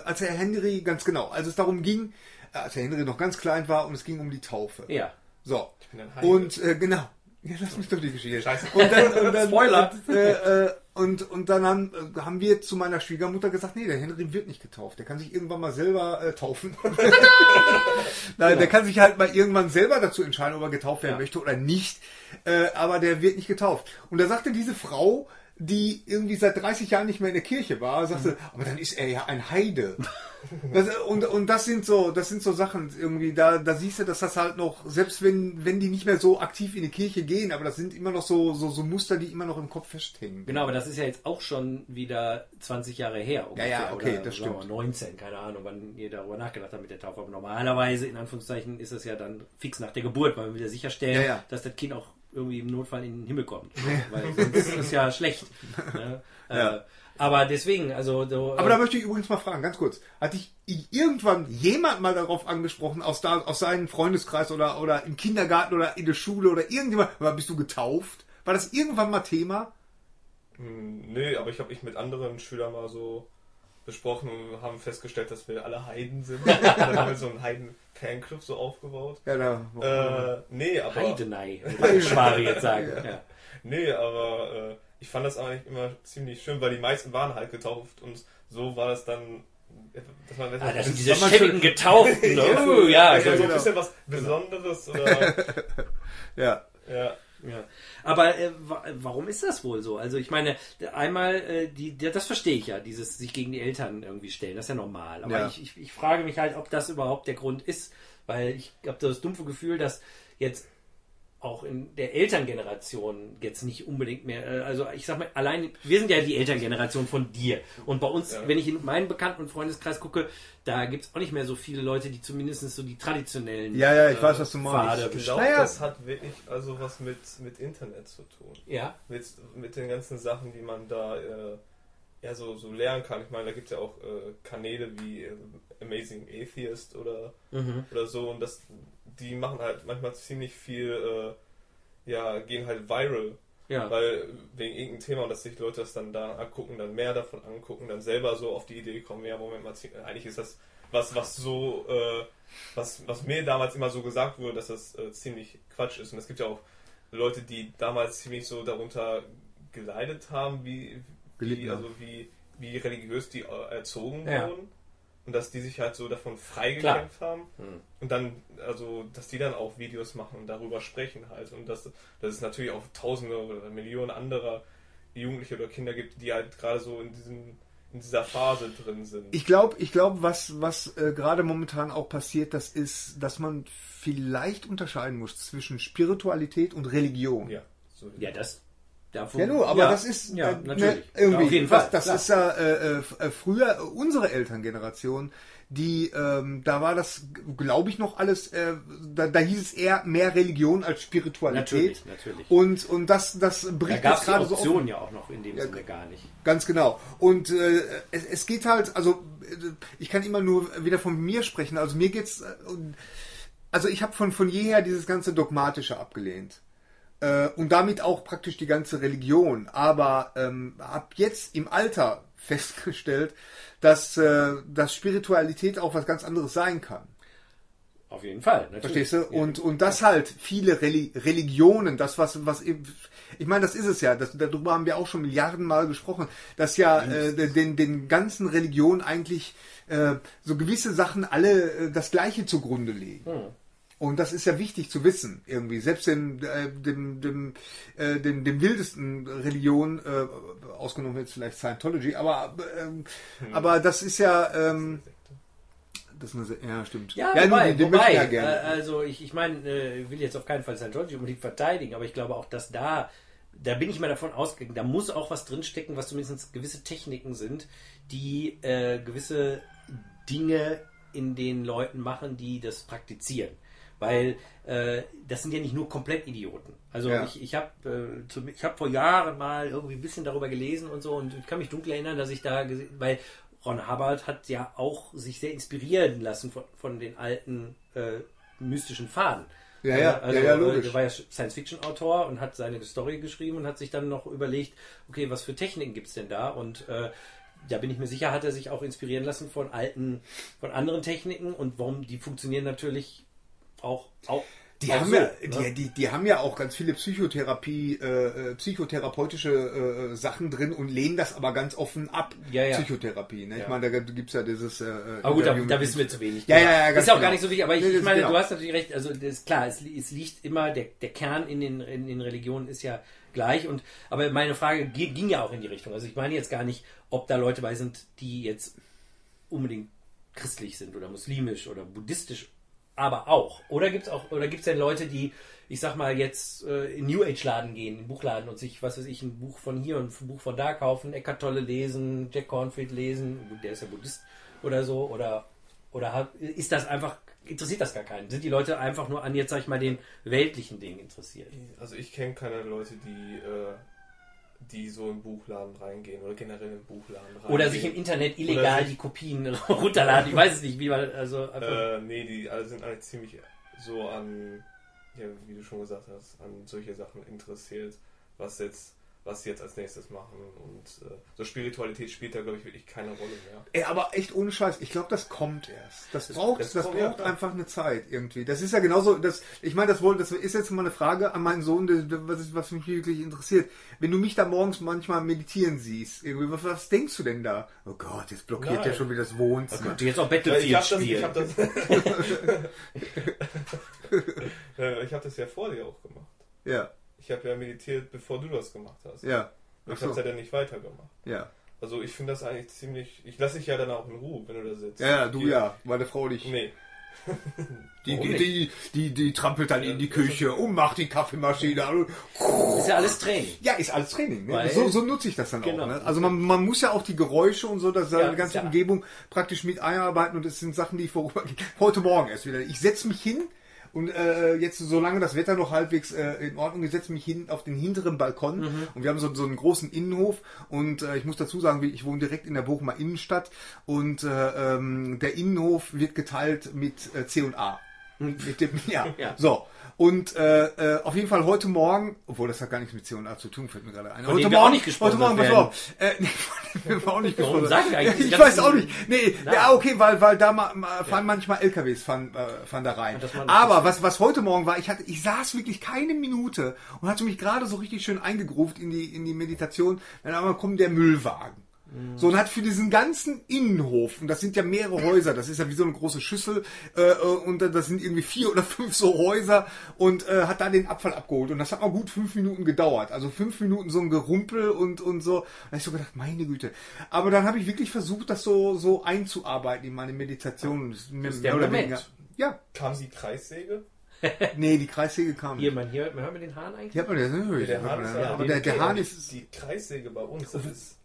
[SPEAKER 2] als Herr Henry, ganz genau, als es darum ging, äh, als Herr Henry noch ganz klein war und es ging um die Taufe.
[SPEAKER 1] Ja.
[SPEAKER 2] So.
[SPEAKER 3] Ich bin ein.
[SPEAKER 2] Und äh, genau. Ja, lass mich doch die Geschichte.
[SPEAKER 3] Scheiße.
[SPEAKER 2] Und dann, und dann, [laughs]
[SPEAKER 1] Spoiler.
[SPEAKER 2] Und, äh, und, und dann haben, äh, haben wir zu meiner Schwiegermutter gesagt, nee, der Henry wird nicht getauft. Der kann sich irgendwann mal selber äh, taufen. [laughs] Nein, der kann sich halt mal irgendwann selber dazu entscheiden, ob er getauft werden
[SPEAKER 1] Ja.
[SPEAKER 2] möchte oder nicht. Äh, aber der wird nicht getauft. Und da sagte diese Frau, die irgendwie seit 30 Jahren nicht mehr in der Kirche war, sagte, aber dann ist er ja ein Heide. [laughs] Das, und, und das sind so, das sind so Sachen irgendwie, da, da siehst du, dass das halt noch, selbst wenn, wenn die nicht mehr so aktiv in die Kirche gehen, aber das sind immer noch so, so, so Muster, die immer noch im Kopf festhängen.
[SPEAKER 1] Genau, aber das ist ja jetzt auch schon wieder 20 Jahre her.
[SPEAKER 2] Ja, ja, okay,
[SPEAKER 1] oder,
[SPEAKER 2] das
[SPEAKER 1] wir
[SPEAKER 2] stimmt.
[SPEAKER 1] mal 19, keine Ahnung, wann ihr darüber nachgedacht habt mit der Taufe. Aber normalerweise, in Anführungszeichen, ist es ja dann fix nach der Geburt, weil man will ja sicherstellen,
[SPEAKER 2] Ja, ja.
[SPEAKER 1] dass das Kind auch irgendwie im Notfall in den Himmel kommt. [laughs] Weil sonst ist ja schlecht. Ne? [laughs]
[SPEAKER 2] Ja.
[SPEAKER 1] Äh, aber deswegen, also so,
[SPEAKER 2] Aber
[SPEAKER 1] äh,
[SPEAKER 2] da möchte ich übrigens mal fragen, ganz kurz. Hat dich irgendwann jemand mal darauf angesprochen, aus, da, aus seinem Freundeskreis oder, oder im Kindergarten oder in der Schule oder irgendjemand, aber bist du getauft? War das irgendwann mal Thema?
[SPEAKER 3] Hm, Nee, aber ich habe mich mit anderen Schülern mal so besprochen und haben festgestellt, dass wir alle Heiden sind. [laughs] Und dann haben wir so einen Heiden-Fanclub so aufgebaut.
[SPEAKER 2] Ja, da.
[SPEAKER 3] Äh, nee, aber
[SPEAKER 1] Heidenei, würde [laughs] Schwari jetzt sagen. ja.
[SPEAKER 3] nee, aber äh, ich fand das eigentlich immer ziemlich schön, weil die meisten waren halt getauft und so war das dann. Dass man,
[SPEAKER 1] Ah, das sind
[SPEAKER 3] das
[SPEAKER 1] diese
[SPEAKER 2] war mal
[SPEAKER 1] schäbigen Getauften. [laughs] Oh, ja,
[SPEAKER 3] also so
[SPEAKER 1] genau.
[SPEAKER 3] ein bisschen was Besonderes oder
[SPEAKER 2] ja.
[SPEAKER 3] ja.
[SPEAKER 1] Ja. Aber äh, wa warum ist das wohl so? Also ich meine, einmal, äh, die, die, das verstehe ich ja, dieses sich gegen die Eltern irgendwie stellen, das ist ja normal. Aber
[SPEAKER 2] Ja.
[SPEAKER 1] ich, ich, ich frage mich halt, ob das überhaupt der Grund ist, weil ich habe das dumpfe Gefühl, dass jetzt auch in der Elterngeneration jetzt nicht unbedingt mehr, äh, also ich sag mal, allein, wir sind ja die Elterngeneration von dir. Und bei uns,
[SPEAKER 3] Ja.
[SPEAKER 1] wenn ich in meinen Bekannten- und Freundeskreis gucke, da gibt es auch nicht mehr so viele Leute, die zumindest so die traditionellen
[SPEAKER 2] Ja, ja, ich
[SPEAKER 1] äh,
[SPEAKER 2] weiß, was du meinst.
[SPEAKER 1] Pfade
[SPEAKER 3] Ich glaube,
[SPEAKER 2] Naja.
[SPEAKER 3] das hat wirklich also was mit, mit Internet zu tun.
[SPEAKER 1] Ja,
[SPEAKER 3] Mit, mit den ganzen Sachen, die man da äh, ja so, so lernen kann. Ich meine, da gibt es ja auch äh, Kanäle wie äh, Amazing Atheist oder,
[SPEAKER 1] Mhm.
[SPEAKER 3] oder so und das die machen halt manchmal ziemlich viel, äh, ja, gehen halt viral.
[SPEAKER 1] ja.
[SPEAKER 3] Weil wegen irgendeinem Thema und dass sich Leute das dann da angucken, dann mehr davon angucken, dann selber so auf die Idee kommen, ja, Moment mal, eigentlich ist das was, was so, äh, was, was mir damals immer so gesagt wurde, dass das äh, ziemlich Quatsch ist. Und es gibt ja auch Leute, die damals ziemlich so darunter geleidet haben, wie, wie also wie, wie religiös die äh, erzogen
[SPEAKER 1] Ja.
[SPEAKER 3] wurden. Und dass die sich halt so davon freigekämpft haben.
[SPEAKER 1] Hm.
[SPEAKER 3] Und dann, also, dass die dann auch Videos machen und darüber sprechen halt. Und dass, dass es natürlich auch tausende oder Millionen anderer Jugendliche oder Kinder gibt, die halt gerade so in diesem in dieser Phase drin sind.
[SPEAKER 2] Ich glaube, ich glaube, was, was äh, gerade momentan auch passiert, das ist, dass man vielleicht unterscheiden muss zwischen Spiritualität und Religion.
[SPEAKER 3] ja, so
[SPEAKER 1] Ja, das. Davon,
[SPEAKER 2] Ja, nur, aber das ist
[SPEAKER 1] ja,
[SPEAKER 2] äh,
[SPEAKER 1] natürlich.
[SPEAKER 2] ne, irgendwie,
[SPEAKER 1] Ja, auf jeden
[SPEAKER 2] was,
[SPEAKER 1] Fall.
[SPEAKER 2] das
[SPEAKER 1] klar.
[SPEAKER 2] ist ja äh, äh, früher äh, unsere Elterngeneration, die ähm, da war das, glaube ich, noch alles, äh, da, da hieß es eher mehr Religion als Spiritualität.
[SPEAKER 1] Natürlich, natürlich.
[SPEAKER 2] Und und das das
[SPEAKER 1] da
[SPEAKER 2] bricht
[SPEAKER 1] gab
[SPEAKER 2] jetzt
[SPEAKER 1] es die
[SPEAKER 2] gerade so.
[SPEAKER 1] Option ja auch noch in dem
[SPEAKER 2] Ja,
[SPEAKER 1] Sinne gar nicht.
[SPEAKER 2] Ganz genau. Und äh, es, es geht halt, also äh, ich kann immer nur wieder von mir sprechen. Also mir geht's, äh, also ich habe von von jeher dieses ganze dogmatische abgelehnt äh, und damit auch praktisch die ganze Religion. Aber ähm, habe jetzt im Alter [laughs] festgestellt, dass äh, dass Spiritualität auch was ganz anderes sein kann.
[SPEAKER 1] Auf jeden Fall. Natürlich.
[SPEAKER 2] Verstehst du?
[SPEAKER 1] Ja.
[SPEAKER 2] Und, und das halt viele Reli Religionen, das was, was ich meine, das ist es ja, das, darüber haben wir auch schon Milliarden Mal gesprochen, dass ja äh, den, den ganzen Religionen eigentlich äh, so gewisse Sachen alle äh, das Gleiche zugrunde legen.
[SPEAKER 1] Hm.
[SPEAKER 2] Und das ist ja wichtig zu wissen, irgendwie. Selbst dem, äh, dem, dem, äh, dem, dem wildesten Religion, äh, ausgenommen jetzt vielleicht Scientology, aber, ähm, aber das ist ja, ähm, das ist eine, ja, stimmt.
[SPEAKER 1] Ja,
[SPEAKER 2] nun,
[SPEAKER 1] wobei,
[SPEAKER 2] den- den
[SPEAKER 1] wobei
[SPEAKER 2] ja
[SPEAKER 1] äh,
[SPEAKER 2] gerne.
[SPEAKER 1] also ich, ich meine, äh, ich will jetzt auf keinen Fall Scientology unbedingt verteidigen, aber ich glaube auch, dass da, da bin ich mal davon ausgegangen, da muss auch was drinstecken, was zumindest gewisse Techniken sind, die äh, gewisse Dinge in den Leuten machen, die das praktizieren. Weil äh, das sind ja nicht nur komplett Idioten. Also
[SPEAKER 2] Ja.
[SPEAKER 1] ich, ich habe äh, zum- ich hab vor Jahren mal irgendwie ein bisschen darüber gelesen und so und ich kann mich dunkel erinnern, dass ich da gesehen, weil Ron Hubbard hat ja auch sich sehr inspirieren lassen von, von den alten äh, mystischen Faden.
[SPEAKER 2] Ja, ja,
[SPEAKER 1] also,
[SPEAKER 2] ja, ja,
[SPEAKER 1] äh,
[SPEAKER 2] logisch.
[SPEAKER 1] Der war ja Science-Fiction-Autor und hat seine Story geschrieben und hat sich dann noch überlegt, okay, was für Techniken gibt's denn da? Und äh, da bin ich mir sicher, hat er sich auch inspirieren lassen von alten, von anderen Techniken und warum die funktionieren natürlich auch, auch
[SPEAKER 2] Die
[SPEAKER 1] Auch
[SPEAKER 2] haben,
[SPEAKER 1] so,
[SPEAKER 2] ja,
[SPEAKER 1] ne?
[SPEAKER 2] die, die, die haben ja auch ganz viele Psychotherapie, äh, äh, psychotherapeutische äh, Sachen drin und lehnen das aber ganz offen ab.
[SPEAKER 1] Ja, ja.
[SPEAKER 2] Psychotherapie. Ne? Ich
[SPEAKER 1] Ja.
[SPEAKER 2] meine, da gibt es ja dieses. Äh,
[SPEAKER 1] Aber gut, da, da wissen wir zu wenig.
[SPEAKER 2] Ja, ja, ja, ganz
[SPEAKER 1] Ist auch
[SPEAKER 2] genau.
[SPEAKER 1] gar nicht so wichtig, aber ich,
[SPEAKER 2] Nee,
[SPEAKER 1] ich meine,
[SPEAKER 2] genau.
[SPEAKER 1] du hast natürlich recht. Also, das ist klar, es, es liegt immer, der, der Kern in den, in den Religionen ist ja gleich. Und, aber meine Frage gi- ging ja auch in die Richtung. Also, ich meine jetzt gar nicht, ob da Leute bei sind, die jetzt unbedingt christlich sind oder muslimisch oder buddhistisch, aber auch. Oder gibt es auch, oder gibt es denn Leute, die, ich sag mal, jetzt äh, in New Age Laden gehen, in den Buchladen und sich, was weiß ich, ein Buch von hier und ein Buch von da kaufen, Eckart Tolle lesen, Jack Cornfield lesen, der ist ja Buddhist oder so, oder, oder ist das einfach, interessiert das gar keinen? Sind die Leute einfach nur an jetzt, sag ich mal, den weltlichen Dingen interessiert?
[SPEAKER 3] Also ich kenne keine Leute, die, äh, die so im Buchladen reingehen oder generell im Buchladen reingehen.
[SPEAKER 1] Oder sich im Internet illegal die Kopien [laughs] runterladen, ich weiß es nicht, wie man, also
[SPEAKER 3] Äh, nee, die alle sind eigentlich ziemlich so an, ja, wie du schon gesagt hast, an solche Sachen interessiert, was jetzt, was sie jetzt als nächstes machen. Und äh, so Spiritualität spielt da, glaube ich, wirklich keine Rolle mehr.
[SPEAKER 2] Ey, aber echt ohne Scheiß, ich glaube, das kommt erst. Das braucht, das,
[SPEAKER 3] das ja,
[SPEAKER 2] braucht einfach eine Zeit irgendwie. Das ist ja genauso, das, ich meine, das, wohl, das ist jetzt mal eine Frage an meinen Sohn, was, ist- was mich wirklich interessiert. Wenn du mich da morgens manchmal meditieren siehst, irgendwie, was, was denkst du denn da? Oh Gott, jetzt blockiert
[SPEAKER 3] Nein.
[SPEAKER 2] der schon wieder das Wohnzimmer.
[SPEAKER 1] könnte jetzt auch Battlefield
[SPEAKER 3] ich habe das, ich
[SPEAKER 1] spielen.
[SPEAKER 3] hab das, ich hab das ja vor dir auch gemacht.
[SPEAKER 2] Ja,
[SPEAKER 3] Ich habe ja meditiert, bevor du das gemacht hast.
[SPEAKER 2] ja.
[SPEAKER 3] Ich
[SPEAKER 2] Ach
[SPEAKER 3] habe es
[SPEAKER 2] so.
[SPEAKER 3] ja dann nicht weitergemacht.
[SPEAKER 2] Ja.
[SPEAKER 3] Also ich finde das eigentlich ziemlich. Ich lasse dich ja dann auch in Ruhe, wenn du da sitzt.
[SPEAKER 2] Ja, ja, du
[SPEAKER 3] Hier-
[SPEAKER 2] ja, meine Frau dich.
[SPEAKER 3] Nee. [laughs]
[SPEAKER 2] Die, die, die, die, die trampelt dann in die
[SPEAKER 3] Ja,
[SPEAKER 2] Küche und macht die Kaffeemaschine an. und-
[SPEAKER 1] ist ja alles Training.
[SPEAKER 2] Ja, ist alles Training. Ne? So, so nutze ich das dann
[SPEAKER 1] Genau.
[SPEAKER 2] auch. Ne? Also man, man muss ja auch die Geräusche und so, dass seine
[SPEAKER 1] Ja,
[SPEAKER 2] ganze
[SPEAKER 1] ja.
[SPEAKER 2] Umgebung praktisch mit einarbeiten und das sind Sachen, die ich vorüber, heute Morgen erst wieder. Ich setze mich hin und äh, jetzt, solange das Wetter noch halbwegs äh, in Ordnung ist, setze ich mich hin auf den hinteren Balkon
[SPEAKER 1] Mhm.
[SPEAKER 2] und wir haben so, so einen großen Innenhof und äh, ich muss dazu sagen, ich wohne direkt in der Bochumer Innenstadt und äh, ähm, der Innenhof wird geteilt mit äh, C und A. Mit dem, [laughs] ja.
[SPEAKER 1] Ja.
[SPEAKER 2] so. Und äh, äh, auf jeden Fall heute Morgen, obwohl das hat gar nichts mit C&A zu tun, fällt mir gerade ein.
[SPEAKER 1] Von
[SPEAKER 2] heute Morgen,
[SPEAKER 1] auch nicht
[SPEAKER 2] heute Morgen, pass auf. Äh, [laughs] nee, [laughs] auch nicht
[SPEAKER 1] Warum sagen wir eigentlich
[SPEAKER 2] Ich weiß auch nicht. Nee, ja, okay, weil, weil da ma, ma, fahren manchmal LKWs fahren, äh, fahren da rein. Aber was, was heute Morgen war, ich hatte, ich saß wirklich keine Minute und hatte mich gerade so richtig schön eingegruft in die, in die Meditation. Dann einmal kommt der Müllwagen. So, und hat für diesen ganzen Innenhof, und das sind ja mehrere Häuser, das ist ja wie so eine große Schüssel, äh, äh, und das sind irgendwie vier oder fünf so Häuser, und äh, hat da den Abfall abgeholt. Und das hat mal gut fünf Minuten gedauert. Also fünf Minuten so ein Gerumpel und, und so. Da hab ich so gedacht, meine Güte. Aber dann habe ich wirklich versucht, das so, so einzuarbeiten in meine Meditation. Das ist
[SPEAKER 1] ist der Moment.
[SPEAKER 2] weniger- Ja,
[SPEAKER 3] Kam die Kreissäge? [laughs]
[SPEAKER 2] nee, die Kreissäge kam
[SPEAKER 1] Hier,
[SPEAKER 2] nicht.
[SPEAKER 1] man, hier, hört man den Hahn eigentlich?
[SPEAKER 2] Hier hat man das, ne?
[SPEAKER 3] Der Hahn ist ja-
[SPEAKER 2] aber der, der
[SPEAKER 3] Okay,
[SPEAKER 2] Hahn
[SPEAKER 3] die-
[SPEAKER 2] ist,
[SPEAKER 3] Die Kreissäge bei uns, das ist.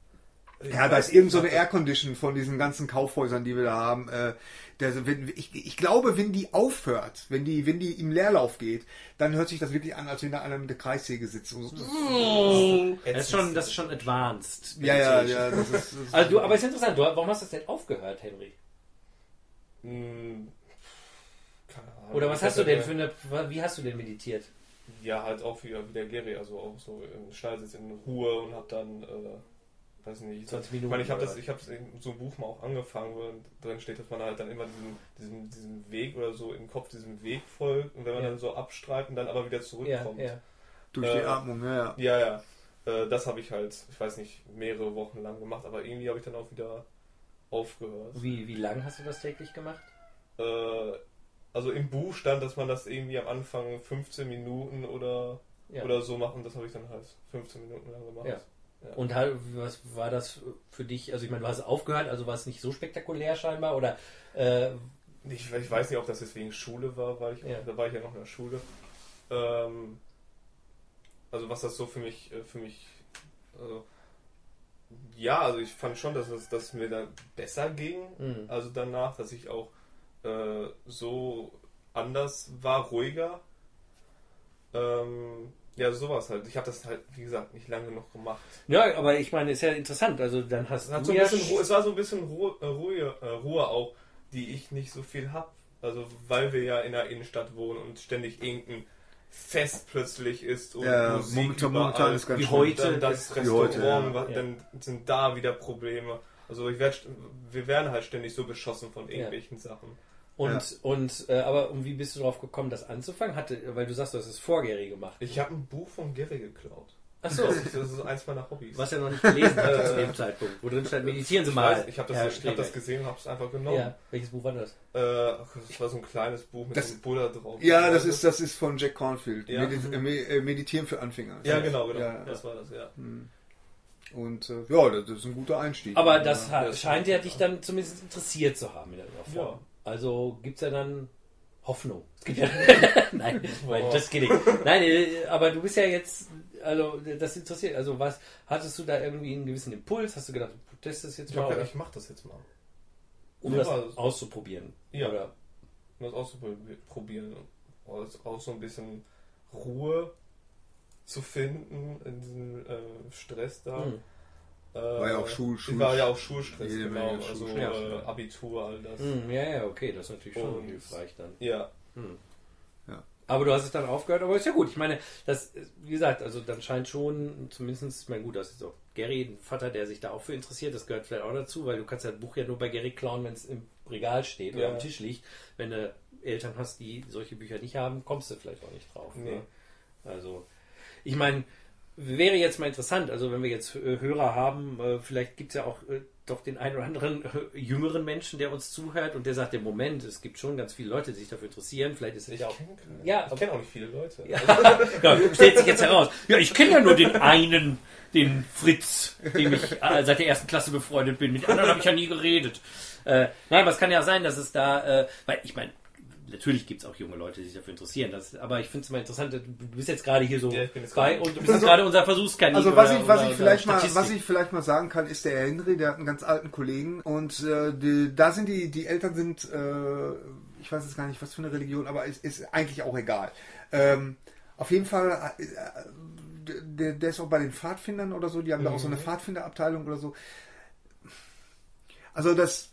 [SPEAKER 2] Ja, da ist irgend so eine Aircondition von diesen ganzen Kaufhäusern, die wir da haben. Äh, der, wenn, ich, ich glaube, wenn die aufhört, wenn die, wenn die im Leerlauf geht, dann hört sich das wirklich an, als wenn da einer mit der Kreissäge sitzt. Und so.
[SPEAKER 1] Das ist schon, das ist schon advanced.
[SPEAKER 2] Ja, ja, ja. Das ist, das ist
[SPEAKER 1] Also du, aber ist interessant, du, warum hast du das denn aufgehört, Henry?
[SPEAKER 3] Hm, keine Ahnung.
[SPEAKER 1] Oder was hast du denn für eine, wie hast du denn meditiert?
[SPEAKER 3] Ja, halt auch wieder wie der Gary, also auch so im Schneidsitz in Ruhe und hab dann, äh, weiß nicht,
[SPEAKER 1] 20
[SPEAKER 3] Ich
[SPEAKER 1] Minuten.
[SPEAKER 3] meine, ich habe das, ich habe so ein Buch mal auch angefangen, wo drin steht, dass man halt dann immer diesen, diesen, diesen Weg oder so im Kopf diesem Weg folgt und wenn man
[SPEAKER 1] Ja.
[SPEAKER 3] dann so abstreift und dann aber wieder
[SPEAKER 1] ja,
[SPEAKER 3] zurückkommt.
[SPEAKER 1] ja.
[SPEAKER 2] durch die
[SPEAKER 3] äh,
[SPEAKER 2] Atmung, ja, ja.
[SPEAKER 3] Ja, ja. Äh, das habe ich halt, ich weiß nicht, mehrere Wochen lang gemacht, aber irgendwie habe ich dann auch wieder aufgehört.
[SPEAKER 1] Wie, wie lang hast du das täglich gemacht?
[SPEAKER 3] Äh, also im Buch stand, dass man das irgendwie am Anfang 15 Minuten oder,
[SPEAKER 1] Ja.
[SPEAKER 3] oder so macht und das habe ich dann halt 15 Minuten lang gemacht.
[SPEAKER 1] Ja. Und halt, was war das für dich? Also ich meine, du hast aufgehört, also war es nicht so spektakulär scheinbar oder äh,
[SPEAKER 3] Ich, ich weiß nicht, ob das jetzt wegen Schule war, weil ich,
[SPEAKER 1] Ja.
[SPEAKER 3] da war ich ja noch in der Schule. Ähm, also was das so für mich, äh, für mich, also, ja, also ich fand schon, dass es, dass es mir dann besser ging,
[SPEAKER 1] Mhm.
[SPEAKER 3] also danach, dass ich auch äh, so anders war, ruhiger. Ähm, ja, sowas halt. Ich habe das halt, wie gesagt, nicht lange noch gemacht.
[SPEAKER 1] ja, aber ich meine, ist ja interessant. Also dann hast
[SPEAKER 3] Es, hat
[SPEAKER 1] du
[SPEAKER 3] so ein
[SPEAKER 1] ja
[SPEAKER 3] bisschen, Ruhe- es war so ein bisschen Ruhe, äh, Ruhe, äh, Ruhe auch, die ich nicht so viel hab. Also weil wir ja in der Innenstadt wohnen und ständig irgendein Fest plötzlich ist und
[SPEAKER 2] Ja,
[SPEAKER 3] Musik
[SPEAKER 2] momentan,
[SPEAKER 3] überall.
[SPEAKER 2] momentan ist ganz
[SPEAKER 1] Wie heute.
[SPEAKER 3] dann das Restaurant,
[SPEAKER 2] heute, ja.
[SPEAKER 3] wa-
[SPEAKER 1] Ja.
[SPEAKER 3] dann sind da wieder Probleme. Also ich werd, wir werden halt ständig so beschossen von irgendwelchen Sachen.
[SPEAKER 1] Und,
[SPEAKER 2] Ja.
[SPEAKER 1] und äh, aber und wie bist du darauf gekommen, das anzufangen? Hatte, weil du sagst, du hast es vor Gary gemacht.
[SPEAKER 3] Ich habe ein Buch von Gary geklaut.
[SPEAKER 1] Ach so.
[SPEAKER 3] Das ist, das ist eins meiner Hobbys.
[SPEAKER 1] Was ja noch nicht gelesen hat [laughs] zu dem Zeitpunkt. Wo drin stand, meditieren Sie
[SPEAKER 3] ich
[SPEAKER 1] mal.
[SPEAKER 3] weiß, ich habe das, ich hab das gesehen und habe es einfach genommen.
[SPEAKER 1] Ja, welches Buch war das?
[SPEAKER 3] Äh, das war so ein kleines Buch mit
[SPEAKER 2] Das-
[SPEAKER 3] einem Buddha drauf.
[SPEAKER 2] Ja, das ist, das ist von Jack Cornfield.
[SPEAKER 3] Ja.
[SPEAKER 2] Medit äh, äh, Meditieren für Anfänger.
[SPEAKER 3] Ja, genau, genau.
[SPEAKER 2] Ja,
[SPEAKER 3] Das war das, ja.
[SPEAKER 2] Und äh, ja, das ist ein guter Einstieg.
[SPEAKER 1] Aber das
[SPEAKER 2] ja.
[SPEAKER 1] ha-
[SPEAKER 3] das
[SPEAKER 1] scheint ja dich dann zumindest interessiert zu haben in irgendeiner Form.
[SPEAKER 3] Ja.
[SPEAKER 1] Also gibt es ja dann Hoffnung. Es gibt ja [laughs] Nein,
[SPEAKER 3] Oh.
[SPEAKER 1] das geht nicht. Nein, äh, aber du bist ja jetzt, also das interessiert. Also was, hattest du da irgendwie einen gewissen Impuls? Hast du gedacht, du testest jetzt
[SPEAKER 3] Ich,
[SPEAKER 1] mal,
[SPEAKER 3] gedacht, ich mach das jetzt mal.
[SPEAKER 1] um
[SPEAKER 3] Ja,
[SPEAKER 1] das
[SPEAKER 3] also-
[SPEAKER 1] auszuprobieren?
[SPEAKER 3] Ja.
[SPEAKER 1] Oder?
[SPEAKER 3] Um das auszuprobieren. Auch auch so ein bisschen Ruhe zu finden in diesem äh, Stress da.
[SPEAKER 1] Hm.
[SPEAKER 3] Äh,
[SPEAKER 2] War ja auch Schul- Schul-
[SPEAKER 3] War ja auch Schulstress, genau.
[SPEAKER 2] Menge
[SPEAKER 3] Also
[SPEAKER 2] Schulstress,
[SPEAKER 3] äh,
[SPEAKER 2] ja.
[SPEAKER 3] Abitur, all das.
[SPEAKER 1] Hm, ja, ja, okay, das ist natürlich schon
[SPEAKER 3] Und-
[SPEAKER 1] hilfreich dann.
[SPEAKER 3] Ja.
[SPEAKER 1] Aber du hast es dann aufgehört, aber ist ja gut. Ich meine, das, wie gesagt, also dann scheint schon, zumindest, ich meine, gut, das ist auch Gary, ein Vater, der sich da auch für interessiert, das gehört vielleicht auch dazu, weil du kannst ja ein Buch ja nur bei Gary klauen, wenn es im Regal steht oder
[SPEAKER 3] Ja.
[SPEAKER 1] am Tisch liegt. Wenn du Eltern hast, die solche Bücher nicht haben, kommst du vielleicht auch nicht drauf.
[SPEAKER 3] Nee.
[SPEAKER 1] Ne? Also, ich meine, wäre jetzt mal interessant, also wenn wir jetzt äh, Hörer haben, äh, vielleicht gibt es ja auch äh, doch den einen oder anderen jüngeren Menschen, der uns zuhört und der sagt, im Moment, es gibt schon ganz viele Leute, die sich dafür interessieren, vielleicht ist es ja auch
[SPEAKER 3] kenne
[SPEAKER 1] Ja,
[SPEAKER 3] ich kenn auch nicht viele Leute.
[SPEAKER 1] ja, [laughs] genau, stellt sich jetzt heraus. Ja, ich kenne ja nur den einen, den Fritz, dem ich seit der ersten Klasse befreundet bin. Mit anderen habe ich ja nie geredet. Äh, nein, aber es kann ja sein, dass es da, äh, weil ich meine, natürlich gibt es auch junge Leute, die sich dafür interessieren. Das, aber ich finde es mal interessant, du bist jetzt gerade hier so
[SPEAKER 3] Ja,
[SPEAKER 1] bei und du bist jetzt gerade unser Versuchskaninchen.
[SPEAKER 2] Also was
[SPEAKER 1] oder-
[SPEAKER 2] ich, was
[SPEAKER 1] oder-
[SPEAKER 2] ich vielleicht mal, was ich vielleicht mal sagen kann, ist der Henry, der hat einen ganz alten Kollegen und äh, die, da sind die, die Eltern sind, äh, ich weiß jetzt gar nicht, was für eine Religion, aber es ist eigentlich auch egal. Ähm, auf jeden Fall, äh, der, der ist auch bei den Pfadfindern oder so, die haben da auch so eine Pfadfinderabteilung oder so. Also das,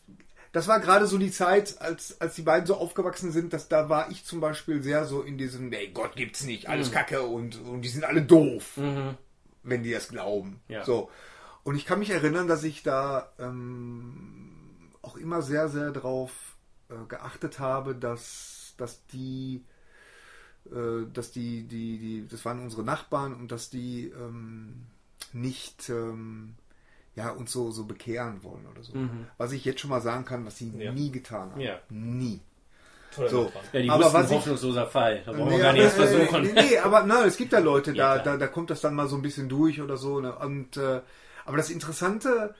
[SPEAKER 2] das war gerade so die Zeit, als, als die beiden so aufgewachsen sind, dass da war ich zum Beispiel sehr so in diesem, nee, Gott gibt's nicht, alles Kacke und, und die sind alle doof
[SPEAKER 1] Mhm.
[SPEAKER 2] wenn die das glauben.
[SPEAKER 1] Ja.
[SPEAKER 2] So. Und ich kann mich erinnern, dass ich da ähm, auch immer sehr, sehr darauf äh, geachtet habe, dass, dass die, äh, dass die, die, die, das waren unsere Nachbarn und dass die ähm, nicht ähm, ja, uns so, so bekehren wollen oder so. Was ich jetzt schon mal sagen kann, was sie
[SPEAKER 3] Ja.
[SPEAKER 2] nie getan haben.
[SPEAKER 1] Ja.
[SPEAKER 2] Nie.
[SPEAKER 3] Toller
[SPEAKER 2] So.
[SPEAKER 1] Ja, die
[SPEAKER 2] Aber
[SPEAKER 1] wussten,
[SPEAKER 2] was ich-
[SPEAKER 1] hoffnungsloser Fall. Da brauchen wir
[SPEAKER 2] Nee,
[SPEAKER 1] gar nicht erst
[SPEAKER 2] aber, äh,
[SPEAKER 1] versuchen.
[SPEAKER 2] Nee, nee, aber nein, es gibt da Leute,
[SPEAKER 1] Ja,
[SPEAKER 2] da, da, da kommt das dann mal so ein bisschen durch oder so. Ne? Und, äh, aber das Interessante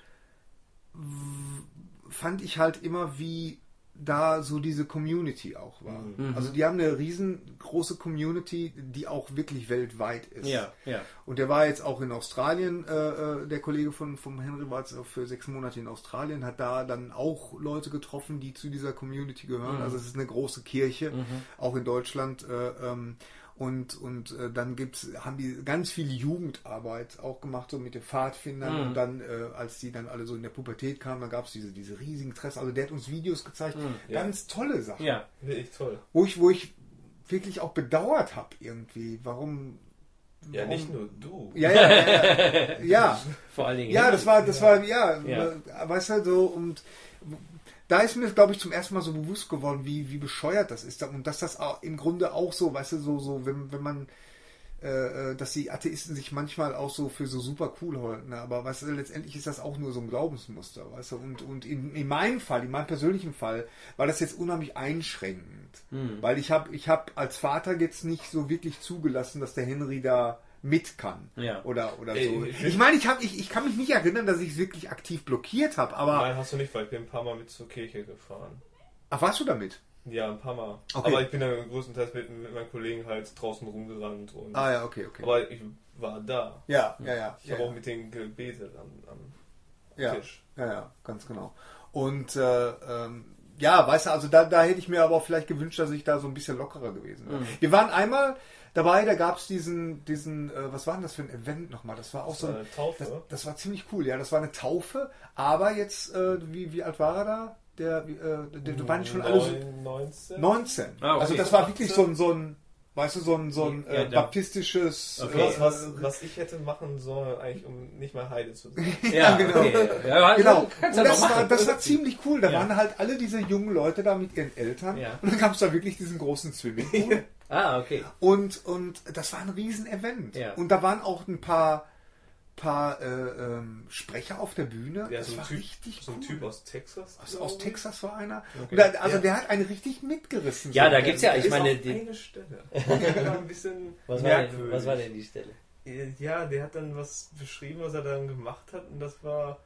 [SPEAKER 2] fand ich halt immer, wie da so diese Community auch war.
[SPEAKER 1] Mhm.
[SPEAKER 2] Also die haben eine riesengroße Community, die auch wirklich weltweit ist.
[SPEAKER 1] Ja, ja.
[SPEAKER 2] Und der war jetzt auch in Australien, äh, äh, der Kollege von vom Henry war jetzt auch für sechs Monate in Australien, hat da dann auch Leute getroffen, die zu dieser Community gehören. Also es ist eine große Kirche, auch in Deutschland. Äh, ähm, und und äh, dann gibt's, haben die ganz viel Jugendarbeit auch gemacht, so mit den Pfadfindern. Und dann, äh, als die dann alle so in der Pubertät kamen, dann gab's diese, diese riesigen Tress. Also der hat uns Videos gezeigt, ganz tolle Sachen
[SPEAKER 1] Ja,
[SPEAKER 3] Wirklich toll.
[SPEAKER 2] wo ich, wo ich wirklich auch bedauert habe irgendwie, warum.
[SPEAKER 3] Ja,
[SPEAKER 2] warum-
[SPEAKER 3] nicht nur du.
[SPEAKER 2] Ja, ja, ja, ja. [laughs] ja.
[SPEAKER 1] vor allen Dingen.
[SPEAKER 2] Ja, das war, das war, ja,
[SPEAKER 1] Ja.
[SPEAKER 2] weißt du, so, und da ist mir, glaube ich, zum ersten Mal so bewusst geworden, wie, wie bescheuert das ist. Und dass das auch im Grunde auch so, weißt du, so, so, wenn, wenn man, äh, äh, dass die Atheisten sich manchmal auch so für so super cool halten. Ne? Aber weißt du, letztendlich ist das auch nur so ein Glaubensmuster, weißt du. Und, und in, in meinem Fall, in meinem persönlichen Fall, war das jetzt unheimlich einschränkend. Weil ich habe ich hab als Vater jetzt nicht so wirklich zugelassen, dass der Henry da mit kann.
[SPEAKER 1] Ja.
[SPEAKER 2] Oder, oder so.
[SPEAKER 3] ich-
[SPEAKER 2] Ich meine, ich, hab, ich, ich kann mich nicht erinnern, dass ich es wirklich aktiv blockiert habe, aber.
[SPEAKER 3] Nein, hast du nicht, weil ich bin ein paar Mal mit zur Kirche gefahren.
[SPEAKER 2] Ach, warst du damit?
[SPEAKER 3] Ja, ein paar Mal.
[SPEAKER 2] Okay.
[SPEAKER 3] Aber ich bin dann größtenteils mit, mit meinen Kollegen halt draußen rumgerannt. Und,
[SPEAKER 2] Ah ja, okay, okay.
[SPEAKER 3] Aber ich war da.
[SPEAKER 2] ja, ja, ja.
[SPEAKER 3] Ich
[SPEAKER 2] ja,
[SPEAKER 3] habe
[SPEAKER 2] ja.
[SPEAKER 3] auch mit denen gebetet am, am
[SPEAKER 2] ja,
[SPEAKER 3] Tisch.
[SPEAKER 2] ja, ja, ganz genau. Und äh, ähm, ja, weißt du, also da, da hätte ich mir aber auch vielleicht gewünscht, dass ich da so ein bisschen lockerer gewesen wäre. Wir waren einmal dabei, da gab es diesen, diesen, äh, was war denn das für ein Event nochmal? Das war auch so
[SPEAKER 3] war
[SPEAKER 2] ein,
[SPEAKER 3] eine Taufe.
[SPEAKER 2] Das, das war ziemlich cool, ja. Das war eine Taufe, aber jetzt, äh, wie, wie alt war er da? Der, wie, äh, der, der waren schon alle so
[SPEAKER 3] Neun- 19?
[SPEAKER 2] 19.
[SPEAKER 1] Ah, okay.
[SPEAKER 2] Also das war wirklich so ein, so ein Weißt du, so ein, so ein
[SPEAKER 1] Ja,
[SPEAKER 2] äh, baptistisches.
[SPEAKER 1] Okay.
[SPEAKER 3] Was,
[SPEAKER 2] Äh,
[SPEAKER 3] was, was ich hätte machen sollen, eigentlich, um nicht mal Heide zu sein. [laughs]
[SPEAKER 1] Ja,
[SPEAKER 2] genau.
[SPEAKER 1] okay. Ja,
[SPEAKER 2] Genau. Das war, das ziemlich cool. Da
[SPEAKER 1] Ja.
[SPEAKER 2] waren halt alle diese jungen Leute da mit ihren Eltern.
[SPEAKER 1] Ja.
[SPEAKER 2] Und dann gab es da wirklich diesen großen Swimmingpool. [laughs]
[SPEAKER 1] Ah, okay.
[SPEAKER 2] Und, und das war ein Riesen-Event.
[SPEAKER 1] Ja.
[SPEAKER 2] Und da waren auch ein paar, paar äh, ähm, Sprecher auf der Bühne.
[SPEAKER 3] Ja,
[SPEAKER 2] das
[SPEAKER 3] so ein
[SPEAKER 2] war
[SPEAKER 3] Typ,
[SPEAKER 2] richtig
[SPEAKER 3] so ein
[SPEAKER 2] cool.
[SPEAKER 3] Typ aus Texas.
[SPEAKER 2] aus,
[SPEAKER 3] glaub
[SPEAKER 2] aus. Texas war einer.
[SPEAKER 1] Okay.
[SPEAKER 2] Da, also
[SPEAKER 3] Ja.
[SPEAKER 2] der hat einen richtig mitgerissen.
[SPEAKER 1] Ja,
[SPEAKER 2] So,
[SPEAKER 1] da
[SPEAKER 2] der-
[SPEAKER 1] gibt's ja, ich meine, die-
[SPEAKER 3] eine Stelle. [laughs] Ein bisschen
[SPEAKER 1] Was war, denn, was war denn die Stelle?
[SPEAKER 3] Ja, der hat dann was beschrieben, was er dann gemacht hat und das war,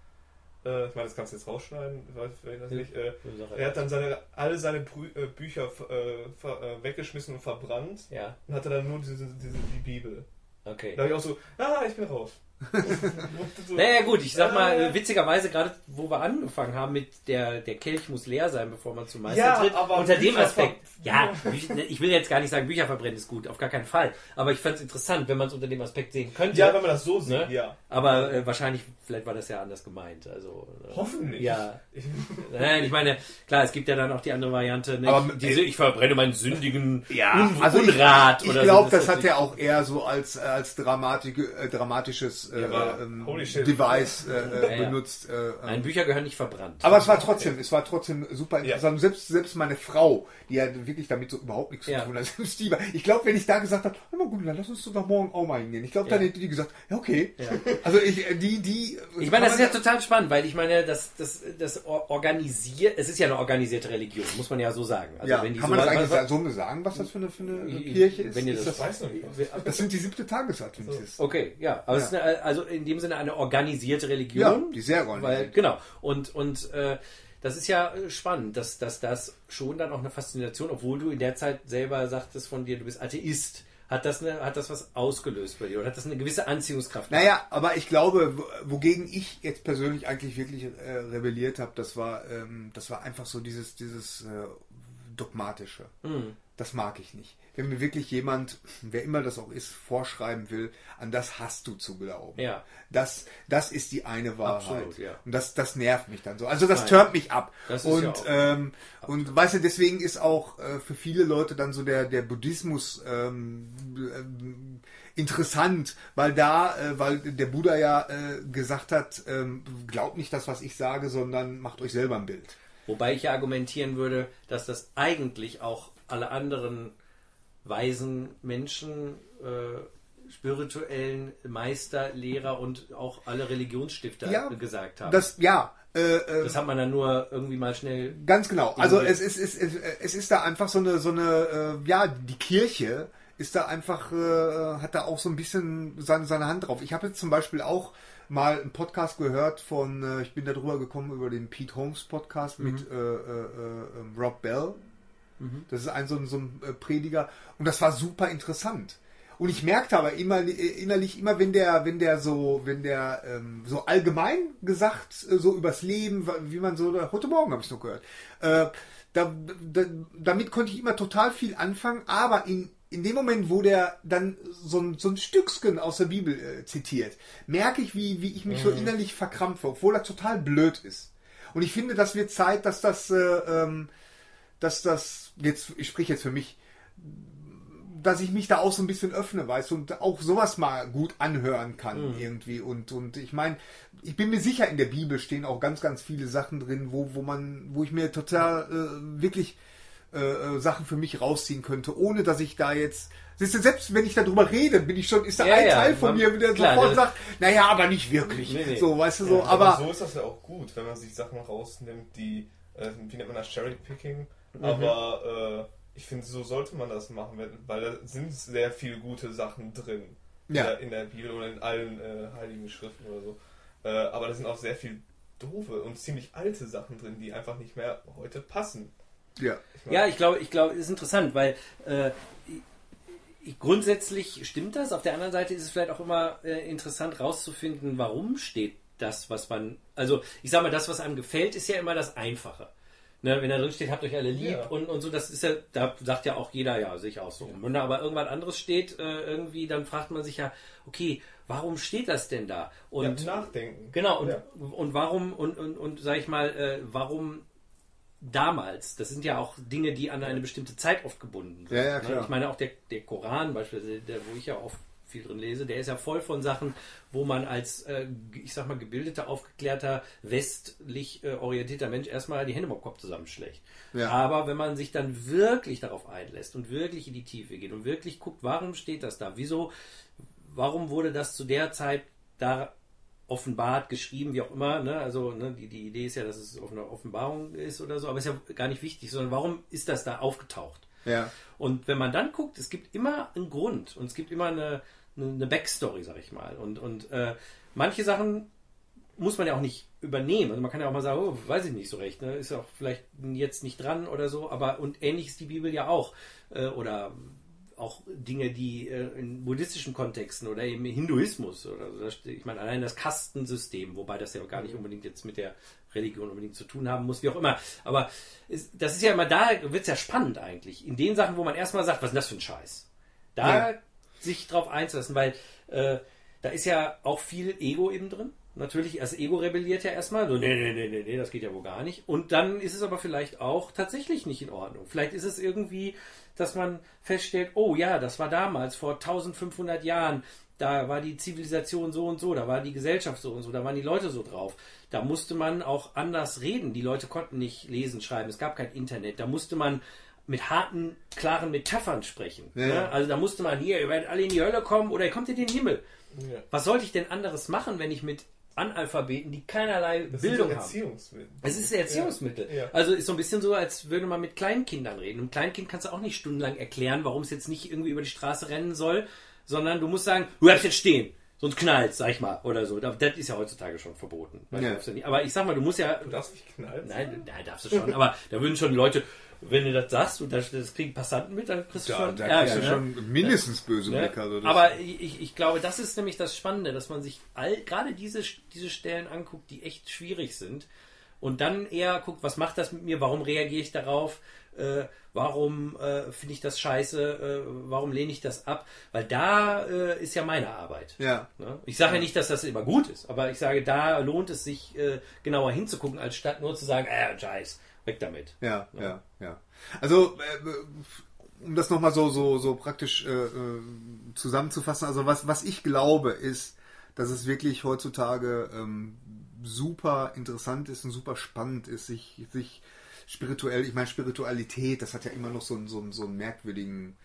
[SPEAKER 3] äh, ich meine, das kannst du jetzt rausschneiden, ich weiß ich das
[SPEAKER 1] Ja.
[SPEAKER 3] nicht. Äh, er hat dann seine, alle seine Brü äh, Bücher äh, äh, weggeschmissen und verbrannt
[SPEAKER 1] Ja,
[SPEAKER 3] und hatte dann nur diese, diese die Bibel.
[SPEAKER 1] okay.
[SPEAKER 3] Da habe ich auch so, ah, ich bin raus. [laughs]
[SPEAKER 1] Naja gut, ich sag mal,
[SPEAKER 3] äh,
[SPEAKER 1] witzigerweise, gerade wo wir angefangen haben mit der, der Kelch muss leer sein, bevor man zum Meister
[SPEAKER 3] Ja,
[SPEAKER 1] tritt,
[SPEAKER 3] aber
[SPEAKER 1] unter dem Aspekt, ja, Bücher- ich will jetzt gar nicht sagen, Bücher verbrennen ist gut, auf gar keinen Fall, aber ich fand es interessant, wenn man es unter dem Aspekt sehen könnte,
[SPEAKER 3] Ja, wenn man das so sieht,
[SPEAKER 1] Ne?
[SPEAKER 3] ja.
[SPEAKER 1] aber äh, wahrscheinlich, vielleicht war das ja anders gemeint, also... äh,
[SPEAKER 3] Hoffentlich.
[SPEAKER 1] Ja,
[SPEAKER 3] Ich, [laughs]
[SPEAKER 1] nein, ich meine, klar, es gibt ja dann auch die andere Variante, ne?
[SPEAKER 2] Aber-
[SPEAKER 1] ich, diese, ich verbrenne meinen sündigen
[SPEAKER 2] Ja,
[SPEAKER 1] Un
[SPEAKER 2] also ich-
[SPEAKER 1] Unrat
[SPEAKER 2] ich,
[SPEAKER 1] oder
[SPEAKER 2] ich glaube,
[SPEAKER 1] so.
[SPEAKER 2] das, hat
[SPEAKER 1] natürlich-
[SPEAKER 2] er auch eher so als, als dramatik, äh, dramatisches äh,
[SPEAKER 3] Ja,
[SPEAKER 2] ähm,
[SPEAKER 3] holy shit.
[SPEAKER 2] Device äh, äh,
[SPEAKER 1] Ja, ja.
[SPEAKER 2] benutzt. Äh,
[SPEAKER 1] Nein,
[SPEAKER 2] ähm.
[SPEAKER 1] Bücher gehören nicht verbrannt.
[SPEAKER 2] aber es war trotzdem, es war trotzdem super interessant. Selbst, selbst meine Frau, die ja wirklich damit so überhaupt nichts
[SPEAKER 1] Ja.
[SPEAKER 2] zu tun hat, [laughs] selbst die war, ich glaube, wenn ich da gesagt habe, mal gut, dann lass uns doch morgen auch mal hingehen. Ich glaube, dann
[SPEAKER 1] Ja.
[SPEAKER 2] hätte die gesagt, ja okay.
[SPEAKER 1] Ja. [laughs]
[SPEAKER 2] Also ich, äh, die, die.
[SPEAKER 1] Ich meine, das ist ja total spannend, weil ich meine, das, das, das or- organisiert, es ist ja eine organisierte Religion, muss man ja so sagen. Also
[SPEAKER 2] ja,
[SPEAKER 1] wenn die
[SPEAKER 2] kann man das eigentlich
[SPEAKER 1] was-
[SPEAKER 2] so sagen, was das für eine, für eine Kirche ist?
[SPEAKER 1] wenn ihr
[SPEAKER 2] ist
[SPEAKER 1] das-
[SPEAKER 2] das,
[SPEAKER 3] weiß noch nicht.
[SPEAKER 2] das sind die siebte Tagesadventisten.
[SPEAKER 1] Okay, ja, aber es ist eine, also in dem Sinne eine organisierte
[SPEAKER 2] Ja,
[SPEAKER 1] Religion.
[SPEAKER 2] die sehr
[SPEAKER 1] weil,
[SPEAKER 2] organisiert.
[SPEAKER 1] genau. Und, und äh, das ist ja äh, spannend, dass, dass das schon dann auch eine Faszination, obwohl du in der Zeit selber sagtest von dir, du bist Atheist, hat das, eine, hat das was ausgelöst bei dir oder hat das eine gewisse Anziehungskraft?
[SPEAKER 2] Naja, aber ich glaube, wo- wogegen ich jetzt persönlich eigentlich wirklich äh, rebelliert habe, das war, ähm, das war einfach so dieses, dieses äh, dogmatische.
[SPEAKER 1] Hm.
[SPEAKER 2] Das mag ich nicht. Wenn mir wirklich jemand, wer immer das auch ist, vorschreiben will, an das hast du zu glauben.
[SPEAKER 1] Ja.
[SPEAKER 2] Das, das ist die eine Wahrheit.
[SPEAKER 1] Absolut, ja.
[SPEAKER 2] Und das, das nervt mich dann so. Also das
[SPEAKER 1] Nein.
[SPEAKER 2] turnt mich ab.
[SPEAKER 1] Das ist
[SPEAKER 2] und
[SPEAKER 1] ja auch-
[SPEAKER 2] ähm, und weißt du, deswegen ist auch äh, für viele Leute dann so der, der Buddhismus ähm, ähm, interessant, weil da, äh, weil der Buddha ja äh, gesagt hat, ähm, glaubt nicht das, was ich sage, sondern macht euch selber ein Bild.
[SPEAKER 1] Wobei ich ja argumentieren würde, dass das eigentlich auch alle anderen weisen Menschen, äh, spirituellen Meister, Lehrer und auch alle Religionsstifter
[SPEAKER 2] Ja,
[SPEAKER 1] gesagt haben.
[SPEAKER 2] Das, ja, äh, äh,
[SPEAKER 1] Das hat man dann nur irgendwie mal schnell.
[SPEAKER 2] Ganz genau. Also es ist, es, ist, es ist da einfach so eine, so eine, äh, ja, die Kirche ist da einfach, hat da auch so ein bisschen seine, seine Hand drauf. Ich habe jetzt zum Beispiel auch mal einen Podcast gehört von, ich bin da drüber gekommen über den Pete Holmes Podcast mit äh, äh, äh, Rob Bell. Das ist ein so, ein so ein äh, Prediger und das war super interessant. Und ich merkte aber immer äh, innerlich immer, wenn der, wenn der so, wenn der ähm, so allgemein gesagt äh, so übers Leben, wie man so heute Morgen habe ich noch gehört, äh, da, da, damit konnte ich immer total viel anfangen. Aber in in dem Moment, wo der dann so ein, so ein Stückchen aus der Bibel äh, zitiert, merke ich, wie, wie ich mich so innerlich verkrampfe, obwohl er total blöd ist. Und ich finde, das wird Zeit, dass das, äh, ähm, dass das, jetzt, ich spreche jetzt für mich, dass ich mich da auch so ein bisschen öffne, weißt du, und auch sowas mal gut anhören kann irgendwie. Und, und ich meine, ich bin mir sicher, in der Bibel stehen auch ganz, ganz viele Sachen drin, wo, wo man, wo ich mir total äh, wirklich äh, äh, Sachen für mich rausziehen könnte, ohne dass ich da jetzt. Selbst wenn ich darüber rede, bin ich schon, ist da
[SPEAKER 1] Ja,
[SPEAKER 2] ein
[SPEAKER 1] ja,
[SPEAKER 2] Teil von mir, der
[SPEAKER 1] klar,
[SPEAKER 2] sofort sagt, naja, aber nicht wirklich.
[SPEAKER 1] Nee, nee.
[SPEAKER 2] So, weißt du so,
[SPEAKER 3] Ja,
[SPEAKER 2] aber.
[SPEAKER 3] so ist das ja auch gut, wenn man sich Sachen rausnimmt, die, äh, wie nennt man das, Cherry-Picking.
[SPEAKER 1] Mhm.
[SPEAKER 3] Aber äh, ich finde, so sollte man das machen, weil- weil da sind sehr viele gute Sachen drin.
[SPEAKER 2] Ja.
[SPEAKER 3] In, der, Bibel oder in allen äh, heiligen Schriften oder so. Äh, aber da sind auch sehr viel doofe und ziemlich alte Sachen drin, die einfach nicht mehr heute passen.
[SPEAKER 2] ja.
[SPEAKER 1] Ja, ich glaube, ich glaube, es ist interessant, weil äh, ich, grundsätzlich stimmt das. Auf der anderen Seite ist es vielleicht auch immer äh, interessant rauszufinden, warum steht das, was man. Also ich sage mal, das, was einem gefällt, ist ja immer das Einfache. Ne, wenn da drin steht, habt euch alle lieb
[SPEAKER 3] Ja.
[SPEAKER 1] und, und so, das ist ja, da sagt ja auch jeder, ja, sich auch so. Wenn da aber irgendwas anderes steht, äh, irgendwie, dann fragt man sich ja, okay, warum steht das denn da? Und
[SPEAKER 3] ja, nachdenken.
[SPEAKER 1] Genau, und,
[SPEAKER 3] Ja.
[SPEAKER 1] und warum, und, und, und sag ich mal, äh, warum damals, das sind ja auch Dinge, die an eine bestimmte Zeit oft gebunden sind.
[SPEAKER 2] Ja, ja,
[SPEAKER 1] ne?
[SPEAKER 2] klar.
[SPEAKER 1] Ich meine auch der, der Koran beispielsweise, der, wo ich ja oft viel drin lese, der ist ja voll von Sachen, wo man als, äh, ich sag mal, gebildeter, aufgeklärter, westlich äh, orientierter Mensch erstmal die Hände im Kopf zusammenschlägt.
[SPEAKER 2] Ja.
[SPEAKER 1] Aber wenn man sich dann wirklich darauf einlässt und wirklich in die Tiefe geht und wirklich guckt, warum steht das da? Wieso, warum wurde das zu der Zeit da offenbart, geschrieben, wie auch immer. Ne? Also ne, die, die Idee ist ja, dass es auf einer Offenbarung ist oder so, aber ist ja gar nicht wichtig, sondern warum ist das da aufgetaucht?
[SPEAKER 2] Ja.
[SPEAKER 1] Und wenn man dann guckt, es gibt immer einen Grund und es gibt immer eine, eine, Backstory, sag ich mal. Und, und äh, manche Sachen muss man ja auch nicht übernehmen. Also man kann ja auch mal sagen, oh, weiß ich nicht so recht, ne? ist ja auch vielleicht jetzt nicht dran oder so, aber und ähnlich ist die Bibel ja auch. Äh, oder auch Dinge, die äh, in buddhistischen Kontexten oder im Hinduismus oder so, ich meine allein das Kastensystem, wobei das ja gar nicht unbedingt jetzt mit der Religion unbedingt zu tun haben muss, wie auch immer. Aber es, das ist ja immer da, wird es ja spannend eigentlich. In den Sachen, wo man erstmal sagt, was ist das für ein Scheiß? Da
[SPEAKER 2] Ja.
[SPEAKER 1] Sich drauf einzulassen, weil äh, da ist ja auch viel Ego eben drin. Natürlich, das Ego rebelliert ja erstmal, so, nee, nee, nee, nee, nee, das geht ja wohl gar nicht. Und dann ist es aber vielleicht auch tatsächlich nicht in Ordnung. Vielleicht ist es irgendwie, dass man feststellt, oh ja, das war damals, vor 1500 Jahren, da war die Zivilisation so und so, da war die Gesellschaft so und so, da waren die Leute so drauf. Da musste man auch anders reden. Die Leute konnten nicht lesen, schreiben, es gab kein Internet. Da musste man mit harten, klaren Metaphern sprechen.
[SPEAKER 2] Ja,
[SPEAKER 1] ne?
[SPEAKER 2] ja.
[SPEAKER 1] Also da musste man hier, ihr werdet alle in die Hölle kommen oder ihr kommt in den Himmel.
[SPEAKER 3] Ja.
[SPEAKER 1] Was sollte ich denn anderes machen, wenn ich mit Analphabeten, die keinerlei
[SPEAKER 3] Das
[SPEAKER 1] Bildung
[SPEAKER 3] sind so
[SPEAKER 1] haben?
[SPEAKER 3] Erziehungsmittel.
[SPEAKER 1] Es ist ein Erziehungsmittel.
[SPEAKER 3] Ja. Ja.
[SPEAKER 1] Also ist so ein bisschen so, als würde man mit Kleinkindern reden. Einem Kleinkind kannst du auch nicht stundenlang erklären, warum es jetzt nicht irgendwie über die Straße rennen soll, sondern du musst sagen, du bleibst jetzt stehen. Sonst knallt, sag ich mal, oder so. Das ist ja heutzutage schon verboten.
[SPEAKER 2] Ja.
[SPEAKER 1] ja Aber ich sag mal, du musst ja.
[SPEAKER 3] Du darfst nicht knallen.
[SPEAKER 1] Nein, nein, darfst du schon. Aber da würden schon Leute, wenn du das sagst und das, das kriegen Passanten mit, dann kriegst du
[SPEAKER 2] Da,
[SPEAKER 1] schon
[SPEAKER 2] da
[SPEAKER 1] Ärger,
[SPEAKER 2] kriegst du
[SPEAKER 1] ne?
[SPEAKER 2] schon mindestens böse
[SPEAKER 1] Ne?
[SPEAKER 2] Blicke. Also
[SPEAKER 1] Aber ich, ich glaube, das ist nämlich das Spannende, dass man sich all, gerade diese, diese Stellen anguckt, die echt schwierig sind. Und dann eher guckt, was macht das mit mir, warum reagiere ich darauf, äh, warum äh, finde ich das scheiße, äh, warum lehne ich das ab, weil da äh, ist ja meine Arbeit.
[SPEAKER 2] ja.
[SPEAKER 1] Ne? Ich sage ja nicht, dass das immer gut ist, aber ich sage, da lohnt es sich äh, genauer hinzugucken, als statt nur zu sagen, äh, Scheiß, weg damit.
[SPEAKER 2] Ja, ja, ja. Also, äh, um das nochmal so, so, so praktisch äh, äh, zusammenzufassen, also was, was ich glaube, ist, dass es wirklich heutzutage ähm, super interessant ist und super spannend ist, sich, sich spirituell, ich meine Spiritualität, das hat ja immer noch so einen, so einen, so einen merkwürdigen,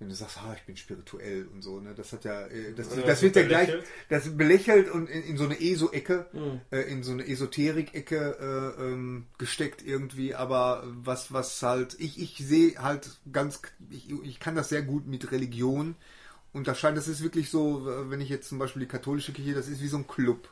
[SPEAKER 2] wenn du sagst, ah, ich bin spirituell und so, ne, das hat ja, äh, das,
[SPEAKER 3] Ja,
[SPEAKER 2] das wird ja gleich,
[SPEAKER 3] belächelt.
[SPEAKER 2] das belächelt und in, in so eine ESO-Ecke, äh, in so eine Esoterik-Ecke äh, ähm, gesteckt irgendwie, aber was, was halt, ich, ich sehe halt ganz, ich, ich kann das sehr gut mit Religion unterscheiden. Das ist wirklich so, wenn ich jetzt zum Beispiel die katholische Kirche, das ist wie so ein Club.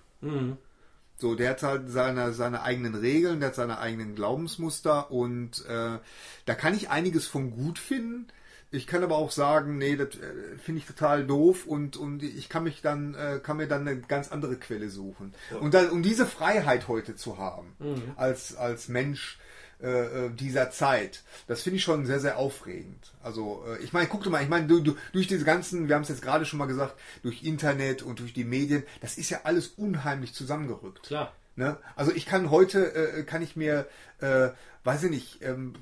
[SPEAKER 2] So, der hat halt seine, seine eigenen Regeln, der hat seine eigenen Glaubensmuster und äh, da kann ich einiges von gut finden. Ich kann aber auch sagen, nee, das äh, finde ich total doof und, und ich kann mich dann, äh, kann mir dann eine ganz andere Quelle suchen. Und dann, um diese Freiheit heute zu haben, als, als Mensch äh, dieser Zeit, das finde ich schon sehr, sehr aufregend. Also, äh, ich meine, guck dir mal, ich meine, du, du, durch diese ganzen, wir haben es jetzt gerade schon mal gesagt, durch Internet und durch die Medien, das ist ja alles unheimlich zusammengerückt.
[SPEAKER 1] Klar.
[SPEAKER 2] Ne? Also ich kann heute, äh, kann ich mir, äh, weiß ich nicht, ähm,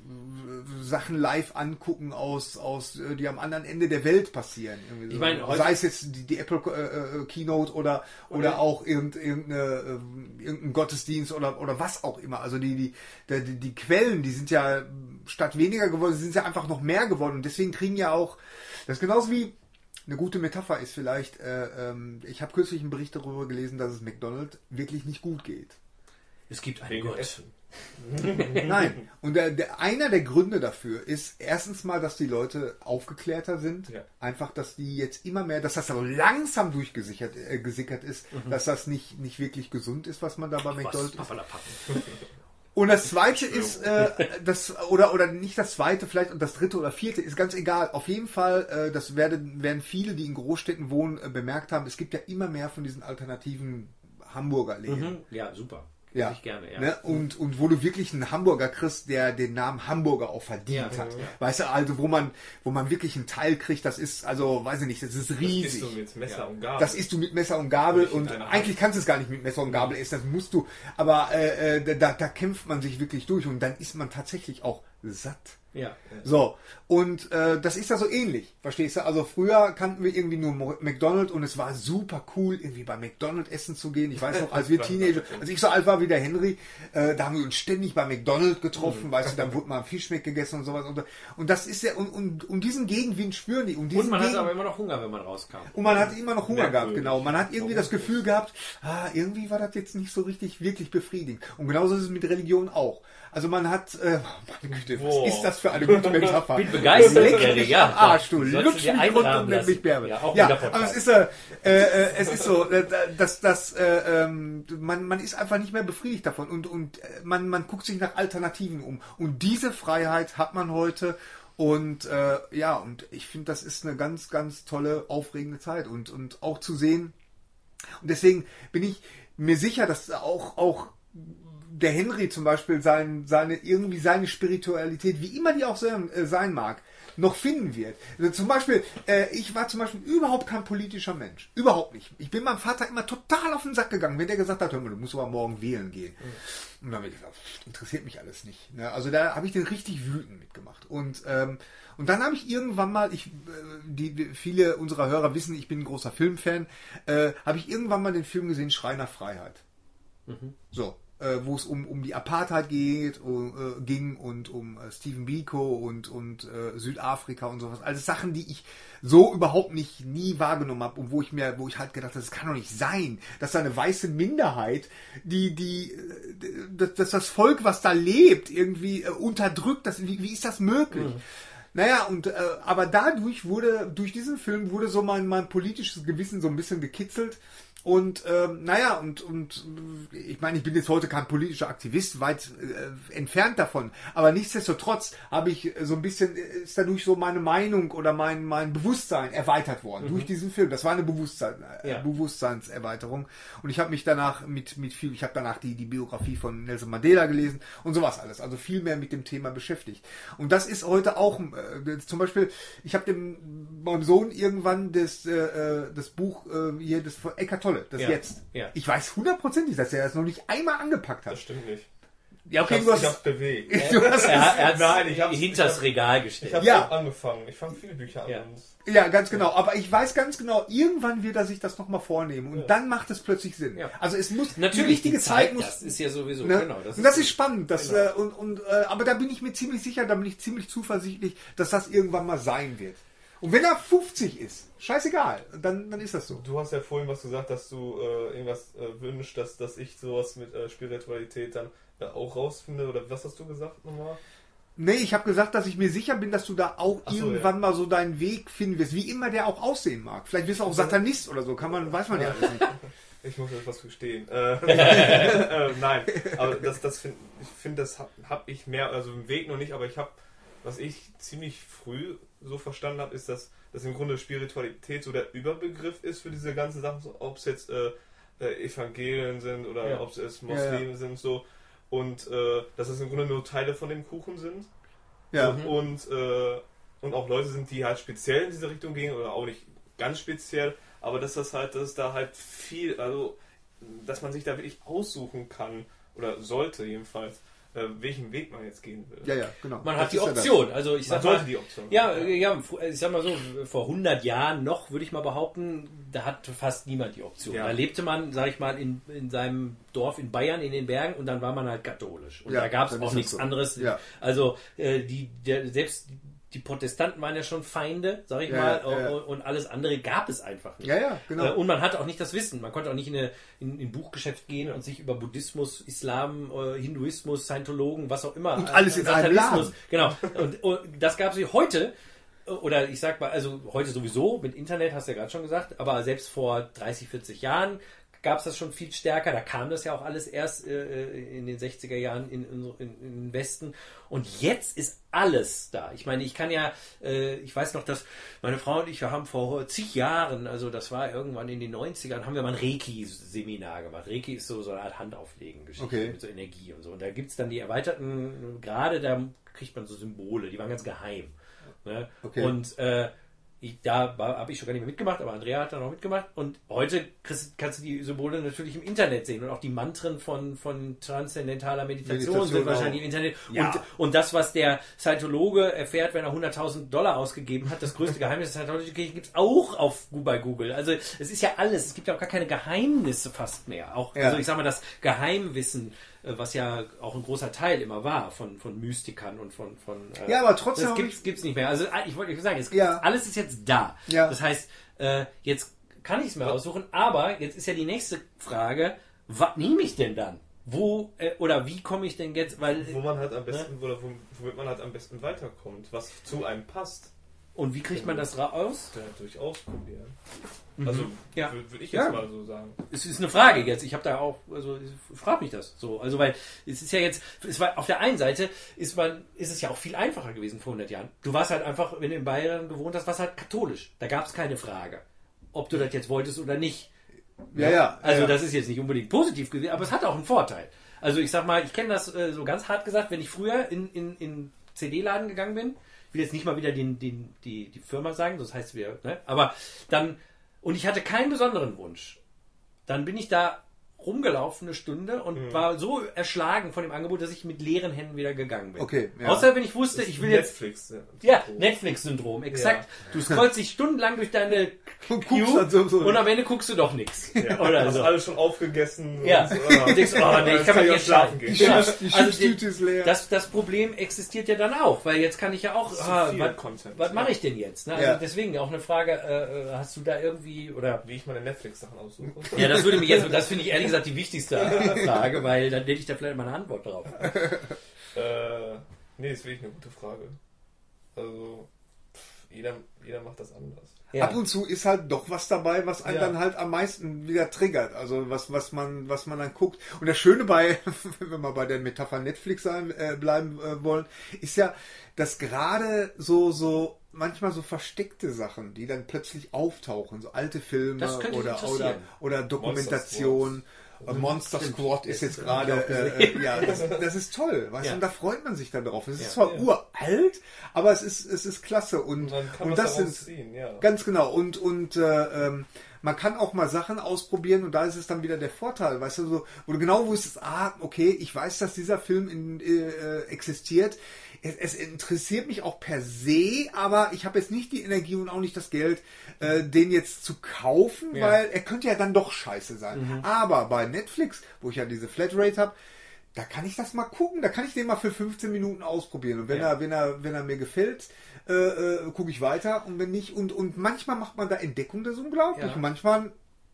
[SPEAKER 2] Sachen live angucken aus, aus äh, die am anderen Ende der Welt passieren. Irgendwie
[SPEAKER 1] Ich meine,
[SPEAKER 2] sei es jetzt die, die Apple äh, äh, Keynote oder oder auch irgend, irgendeine, äh, irgendein Gottesdienst oder oder was auch immer. Also die die, die die die Quellen, die sind ja statt weniger geworden, sind ja einfach noch mehr geworden und deswegen kriegen ja auch das ist genauso wie eine gute Metapher ist vielleicht, äh, ähm, ich habe kürzlich einen Bericht darüber gelesen, dass es McDonald's wirklich nicht gut geht.
[SPEAKER 1] Es gibt einen Gott.
[SPEAKER 3] Essen. [laughs] [laughs]
[SPEAKER 2] Nein. Und der, der, einer der Gründe dafür ist erstens mal, dass die Leute aufgeklärter sind.
[SPEAKER 3] Ja.
[SPEAKER 2] Einfach, dass die jetzt immer mehr, dass das so langsam durchgesickert äh, gesickert ist, dass das nicht, nicht wirklich gesund ist, was man da bei? McDonald's. [laughs] Und das zweite ist, äh, das, oder, oder nicht das zweite, vielleicht und das dritte oder vierte, ist ganz egal. Auf jeden Fall, äh, das werden, werden viele, die in Großstädten wohnen, äh, bemerkt haben, es gibt ja immer mehr von diesen alternativen Hamburger Läden.
[SPEAKER 1] Mhm. Ja, super.
[SPEAKER 2] Ja.
[SPEAKER 1] Ich gerne, ja.
[SPEAKER 2] Ne? Und, und wo du wirklich einen Hamburger kriegst, der den Namen Hamburger auch verdient
[SPEAKER 1] Ja,
[SPEAKER 2] hat.
[SPEAKER 1] ja.
[SPEAKER 2] Weißt du, also wo man, wo man wirklich einen Teil kriegt, das ist, also, weiß ich nicht, das ist
[SPEAKER 3] Das
[SPEAKER 2] riesig.
[SPEAKER 3] isst du mit Messer
[SPEAKER 1] Ja.
[SPEAKER 3] und Gabel.
[SPEAKER 2] Das isst du mit Messer und Gabel und eigentlich kannst du es gar nicht mit Messer und Gabel essen, das musst du. Aber äh, äh, da, da kämpft man sich wirklich durch und dann ist man tatsächlich auch satt.
[SPEAKER 1] Ja.
[SPEAKER 2] So, und äh, das ist ja so ähnlich, verstehst du? Also früher kannten wir irgendwie nur McDonald's und es war super cool, irgendwie bei McDonald's essen zu gehen. Ich weiß noch, als wir [laughs] Teenager, als ich so alt war wie der Henry, äh, da haben wir uns ständig bei McDonald's getroffen, weißt du, dann wurde mal ein Fischmeck gegessen und sowas. Und, und das ist ja, und, und, und diesen Gegenwind spüren die. Und, diesen
[SPEAKER 1] Und man hatte
[SPEAKER 2] Gegen-
[SPEAKER 1] aber immer noch Hunger, wenn man rauskam.
[SPEAKER 2] und man hat immer noch Hunger gehabt, genau. Man hat irgendwie das Gefühl gehabt, ah, irgendwie war das jetzt nicht so richtig, wirklich befriedigend. Und genauso ist es mit Religion auch. Also man hat, äh, meine Güte, was
[SPEAKER 3] Boah.
[SPEAKER 2] ist das für eine gute Metapher?
[SPEAKER 1] Bin begeistert,
[SPEAKER 2] Leck mich
[SPEAKER 1] ja.
[SPEAKER 2] am Arsch, du. Lutsch mich rund und nenn mich. Bärbel.
[SPEAKER 1] Ja,
[SPEAKER 2] Ja, aber es ist, äh, äh, äh, es ist so, äh, dass das, äh, ähm, man, man ist einfach nicht mehr befriedigt davon und, und äh, man, man guckt sich nach Alternativen um. Und diese Freiheit hat man heute und äh, ja, und ich finde, das ist eine ganz, ganz tolle, aufregende Zeit und, und auch zu sehen. Und deswegen bin ich mir sicher, dass auch, auch der Henry zum Beispiel sein, seine, irgendwie seine Spiritualität, wie immer die auch sein, äh, sein mag, noch finden wird. Also zum Beispiel, äh, ich war zum Beispiel überhaupt kein politischer Mensch. Überhaupt nicht. Ich bin meinem Vater immer total auf den Sack gegangen, wenn der gesagt hat, hör mal, du musst aber morgen wählen gehen. Und dann habe ich gesagt, interessiert mich alles nicht. Ne? Also da habe ich den richtig wütend mitgemacht. Und, ähm, und dann habe ich irgendwann mal, ich, äh, die, die, viele unserer Hörer wissen, ich bin ein großer Filmfan, äh, habe ich irgendwann mal den Film gesehen, Schrei nach Freiheit. So, äh, wo es um, um die Apartheid geht, uh, ging und um äh, Stephen Biko und, und äh, Südafrika und sowas. Also Sachen, die ich so überhaupt nicht nie wahrgenommen habe und wo ich mir, wo ich halt gedacht habe, das kann doch nicht sein, dass da eine weiße Minderheit, die, die, dass, dass das Volk, was da lebt, irgendwie äh, unterdrückt, das, wie, wie ist das möglich? Naja, und äh, aber dadurch wurde, durch diesen Film wurde so mein, mein politisches Gewissen so ein bisschen gekitzelt. Und ähm, naja, und, und ich meine, ich bin jetzt heute kein politischer Aktivist, weit äh, entfernt davon. Aber nichtsdestotrotz habe ich so ein bisschen, ist dadurch so meine Meinung oder mein, mein Bewusstsein erweitert worden durch diesen Film. Das war eine Bewusstsein, äh,
[SPEAKER 1] Ja.
[SPEAKER 2] Bewusstseinserweiterung. Und ich habe mich danach mit, mit viel, ich habe danach die, die Biografie von Nelson Mandela gelesen und sowas alles. Also viel mehr mit dem Thema beschäftigt. Und das ist heute auch, äh, zum Beispiel, ich habe dem meinem Sohn irgendwann das, äh, äh, das Buch äh, hier, das von Eckart Tolle, das
[SPEAKER 1] Ja.
[SPEAKER 2] jetzt.
[SPEAKER 1] Ja.
[SPEAKER 2] Ich weiß hundertprozentig, dass er das noch nicht einmal angepackt hat.
[SPEAKER 3] Das stimmt nicht.
[SPEAKER 2] Ja,
[SPEAKER 3] Ich hab's, ich hab's bewegt. [laughs]
[SPEAKER 2] du hast
[SPEAKER 1] Er, er hat
[SPEAKER 3] Nein, ich hab's-
[SPEAKER 1] hinters
[SPEAKER 3] ich hab-
[SPEAKER 1] Regal
[SPEAKER 3] Ich
[SPEAKER 1] gestellt.
[SPEAKER 3] habe
[SPEAKER 2] Ja.
[SPEAKER 3] angefangen. Ich fange viele Bücher an.
[SPEAKER 1] Ja.
[SPEAKER 2] Ja, ganz genau. Aber ich weiß ganz genau, irgendwann wird er sich das nochmal vornehmen und dann macht es plötzlich Sinn.
[SPEAKER 1] Ja.
[SPEAKER 2] Also es muss
[SPEAKER 1] Natürlich,
[SPEAKER 2] die richtige
[SPEAKER 1] die
[SPEAKER 2] Zeit muss.
[SPEAKER 1] Das ist ja sowieso,
[SPEAKER 2] Ne?
[SPEAKER 1] genau.
[SPEAKER 2] und das ist spannend. Das, äh, und, und, äh, aber da bin ich mir ziemlich sicher, da bin ich ziemlich zuversichtlich, dass das irgendwann mal sein wird. Und wenn er 50 ist, scheißegal, dann, dann ist das so.
[SPEAKER 3] du hast ja vorhin was gesagt, dass du äh, irgendwas äh, wünschst, dass, dass ich sowas mit äh, Spiritualität dann äh, auch rausfinde. Oder was hast du gesagt nochmal?
[SPEAKER 2] Nee, ich habe gesagt, dass ich mir sicher bin, dass du da auch
[SPEAKER 3] so,
[SPEAKER 2] irgendwann
[SPEAKER 3] ja.
[SPEAKER 2] mal so deinen Weg finden wirst, wie immer der auch aussehen mag. Vielleicht wirst du auch Satanist oder so, kann man, weiß man ja alles nicht. [laughs]
[SPEAKER 3] Ich muss etwas gestehen. Äh, [laughs] äh, nein, aber das, das find, ich finde, das habe hab ich mehr, also im Weg noch nicht, aber ich habe, was ich ziemlich früh so verstanden habe, ist, dass, dass im Grunde Spiritualität so der Überbegriff ist für diese ganzen Sachen, so, ob es jetzt äh, äh, Evangelien sind oder
[SPEAKER 1] Ja.
[SPEAKER 3] ob es jetzt
[SPEAKER 2] Ja,
[SPEAKER 3] Muslime sind, so. Und äh, dass es im Grunde nur Teile von dem Kuchen sind.
[SPEAKER 2] Ja.
[SPEAKER 3] Und, äh, und auch Leute sind, die halt speziell in diese Richtung gehen oder auch nicht ganz speziell, aber dass das halt, dass es da halt viel, also dass man sich da wirklich aussuchen kann oder sollte jedenfalls, welchen Weg man jetzt gehen will.
[SPEAKER 2] Ja, ja, genau.
[SPEAKER 1] Man
[SPEAKER 2] Das
[SPEAKER 1] hat die
[SPEAKER 2] ist ja.
[SPEAKER 1] Option. Also ich
[SPEAKER 3] Man
[SPEAKER 1] sag mal,
[SPEAKER 3] sollte die Option.
[SPEAKER 1] Ja, äh, ja, ich sag mal so, vor 100 Jahren noch, würde ich mal behaupten, da hat fast niemand die Option.
[SPEAKER 3] Ja.
[SPEAKER 1] Da lebte man, sag ich mal, in, in seinem Dorf in Bayern, in den Bergen und dann war man halt katholisch. Und
[SPEAKER 2] Ja,
[SPEAKER 1] da gab es auch nichts
[SPEAKER 2] so.
[SPEAKER 1] anderes.
[SPEAKER 2] Ja.
[SPEAKER 1] Also äh, die, der, selbst die Protestanten waren ja schon Feinde, sag ich
[SPEAKER 2] Ja,
[SPEAKER 1] mal,
[SPEAKER 2] ja, ja.
[SPEAKER 1] und, alles andere gab es einfach nicht.
[SPEAKER 2] Ja, ja, genau.
[SPEAKER 1] Äh, Und man hatte auch nicht das Wissen. Man konnte auch nicht in, eine, in, in ein Buchgeschäft gehen und sich über Buddhismus, Islam, äh, Hinduismus, Scientologen, was auch immer.
[SPEAKER 2] Und alles in einem Laden.
[SPEAKER 1] Genau. Und, und das gab es heute. äh, Oder ich sag mal, also heute sowieso, mit Internet hast du ja gerade schon gesagt, aber selbst vor 30, 40 Jahren gab es das schon viel stärker. Da kam das ja auch alles erst äh, in den 60er Jahren in, in, in, in den Westen. Und jetzt ist alles da. Ich meine, ich kann ja, äh, ich weiß noch, dass meine Frau und ich, wir haben vor zig Jahren, also das war irgendwann in den 90ern, haben wir mal ein Reiki-Seminar gemacht. Reiki ist so, so eine Art Handauflegen-Geschichte
[SPEAKER 2] Okay.
[SPEAKER 1] mit so Energie und so. Und da gibt es dann die erweiterten, gerade da kriegt man so Symbole, die waren ganz geheim. Ne?
[SPEAKER 2] Okay.
[SPEAKER 1] Und äh, ich, da habe ich schon gar nicht mehr mitgemacht, aber Andrea hat da noch mitgemacht. Und heute kriegst, kannst du die Symbole natürlich im Internet sehen und auch die Mantren von, von transzendentaler Meditation,
[SPEAKER 2] Meditation
[SPEAKER 1] sind wahrscheinlich
[SPEAKER 2] auch.
[SPEAKER 1] im Internet.
[SPEAKER 2] Ja.
[SPEAKER 1] Und, und das, was der Scientologe erfährt, wenn er 100.000 Dollar ausgegeben hat, das größte [laughs] Geheimnis der Scientology-Kirche gibt es auch auf, bei Google. Also es ist ja alles. Es gibt ja auch gar keine Geheimnisse fast mehr. Auch,
[SPEAKER 2] Ja.
[SPEAKER 1] also ich sag mal, das Geheimwissen, was ja auch ein großer Teil immer war von, von Mystikern und von, von äh,
[SPEAKER 2] Ja, aber trotzdem
[SPEAKER 1] das gibt's, gibt's nicht mehr. Also äh, ich wollte sagen, es,
[SPEAKER 2] Ja.
[SPEAKER 1] alles ist jetzt da.
[SPEAKER 2] Ja.
[SPEAKER 1] Das heißt, äh, jetzt kann ich es mir aussuchen, aber jetzt ist ja die nächste Frage, was nehme ich denn dann? Wo äh, oder wie komme ich denn jetzt, weil
[SPEAKER 3] Wo man halt am besten, oder wo- womit man halt am besten weiterkommt, was zu einem passt.
[SPEAKER 1] Und wie kriegt man das raus?
[SPEAKER 3] Ja, durchaus probieren. Also
[SPEAKER 1] Ja.
[SPEAKER 3] würde würd ich jetzt
[SPEAKER 2] Ja.
[SPEAKER 3] mal so sagen.
[SPEAKER 1] Es ist eine Frage jetzt. Ich habe da auch, also ich frage mich das so. Also weil es ist ja jetzt, es war auf der einen Seite ist man, ist es ja auch viel einfacher gewesen vor 100 Jahren. Du warst halt einfach, wenn du in Bayern gewohnt hast, warst halt katholisch. Da gab es keine Frage, ob du das jetzt wolltest oder nicht.
[SPEAKER 2] Ja, ja.
[SPEAKER 1] Also
[SPEAKER 2] ja.
[SPEAKER 1] das ist jetzt nicht unbedingt positiv gewesen, aber es hat auch einen Vorteil. Also ich sag mal, ich kenne das äh, so ganz hart gesagt, wenn ich früher in, in, in CD-Laden gegangen bin, will jetzt nicht mal wieder den, den, die, die Firma sagen, das heißt wir, ne? aber dann, und ich hatte keinen besonderen Wunsch, dann bin ich da rumgelaufen eine Stunde und
[SPEAKER 2] Mhm.
[SPEAKER 1] war so erschlagen von dem Angebot, dass ich mit leeren Händen wieder gegangen bin.
[SPEAKER 2] Okay, ja.
[SPEAKER 1] Außer wenn ich wusste, ich will jetzt
[SPEAKER 3] Netflix.
[SPEAKER 1] ja, Netflix-Syndrom, exakt. Du scrollst dich stundenlang durch deine [laughs]
[SPEAKER 2] Und
[SPEAKER 1] Queue
[SPEAKER 2] so- so-
[SPEAKER 1] und am Ende guckst du doch nichts.
[SPEAKER 3] Ja, [laughs]
[SPEAKER 1] Oder
[SPEAKER 3] hast
[SPEAKER 1] so.
[SPEAKER 3] alles schon aufgegessen.
[SPEAKER 1] Ja,
[SPEAKER 3] und so,
[SPEAKER 1] und denkst, oh nee, ich kann mal
[SPEAKER 3] auch schlafen gehen.
[SPEAKER 1] Ja.
[SPEAKER 2] Die
[SPEAKER 1] Also die-
[SPEAKER 2] ist leer.
[SPEAKER 1] das, das Problem existiert ja dann auch, weil jetzt kann ich ja auch, ah, was,
[SPEAKER 3] Content.
[SPEAKER 1] was mache ich denn jetzt? Ne? Also
[SPEAKER 2] Ja.
[SPEAKER 1] deswegen auch eine Frage, äh, äh, hast du da irgendwie, oder
[SPEAKER 3] Wie ich meine Netflix-Sachen aussuche.
[SPEAKER 1] ja, das würde mich jetzt, das finde ich ehrlich gesagt [laughs] die wichtigste [laughs] Frage, weil dann hätte ich da vielleicht mal eine Antwort drauf. [laughs]
[SPEAKER 3] Äh, nee, ist wirklich eine gute Frage. Also, pff, jeder, jeder macht das anders.
[SPEAKER 1] Ja.
[SPEAKER 2] Ab und zu ist halt doch was dabei, was einen
[SPEAKER 1] Ja.
[SPEAKER 2] dann halt am meisten wieder triggert. Also was, was man, was man dann guckt. Und das Schöne bei, [laughs] wenn wir mal bei der Metapher Netflix sein, äh, bleiben äh, wollen, ist ja, dass gerade so, so manchmal so versteckte Sachen, die dann plötzlich auftauchen, so alte Filme oder, oder, oder Dokumentation. Äh, Monster Squad ist jetzt gerade, äh, ja, das, das ist toll, weißt du,
[SPEAKER 1] Ja.
[SPEAKER 2] und da freut man sich dann drauf. Es ist
[SPEAKER 1] Ja.
[SPEAKER 2] zwar
[SPEAKER 3] Ja.
[SPEAKER 2] uralt, aber es ist, es ist klasse und,
[SPEAKER 3] Und dann kann
[SPEAKER 2] und das sind,
[SPEAKER 3] ziehen, ja.
[SPEAKER 2] Ganz genau. Und, und äh, ähm, man kann auch mal Sachen ausprobieren und da ist es dann wieder der Vorteil, weißt du, so, wo du genau wusstest, ah, okay, ich weiß, dass dieser Film in, äh, existiert. Es, es interessiert mich auch per se, aber ich habe jetzt nicht die Energie und auch nicht das Geld, äh, den jetzt zu kaufen,
[SPEAKER 1] Ja.
[SPEAKER 2] weil er könnte ja dann doch scheiße sein. Aber bei Netflix, wo ich ja diese Flatrate habe, da kann ich das mal gucken, da kann ich den mal für 15 Minuten ausprobieren. Und wenn
[SPEAKER 1] Ja.
[SPEAKER 2] er, wenn er, wenn er mir gefällt, äh, äh, gucke ich weiter und wenn nicht, und, und manchmal macht man da Entdeckung, das ist unglaublich.
[SPEAKER 1] Ja.
[SPEAKER 2] Und manchmal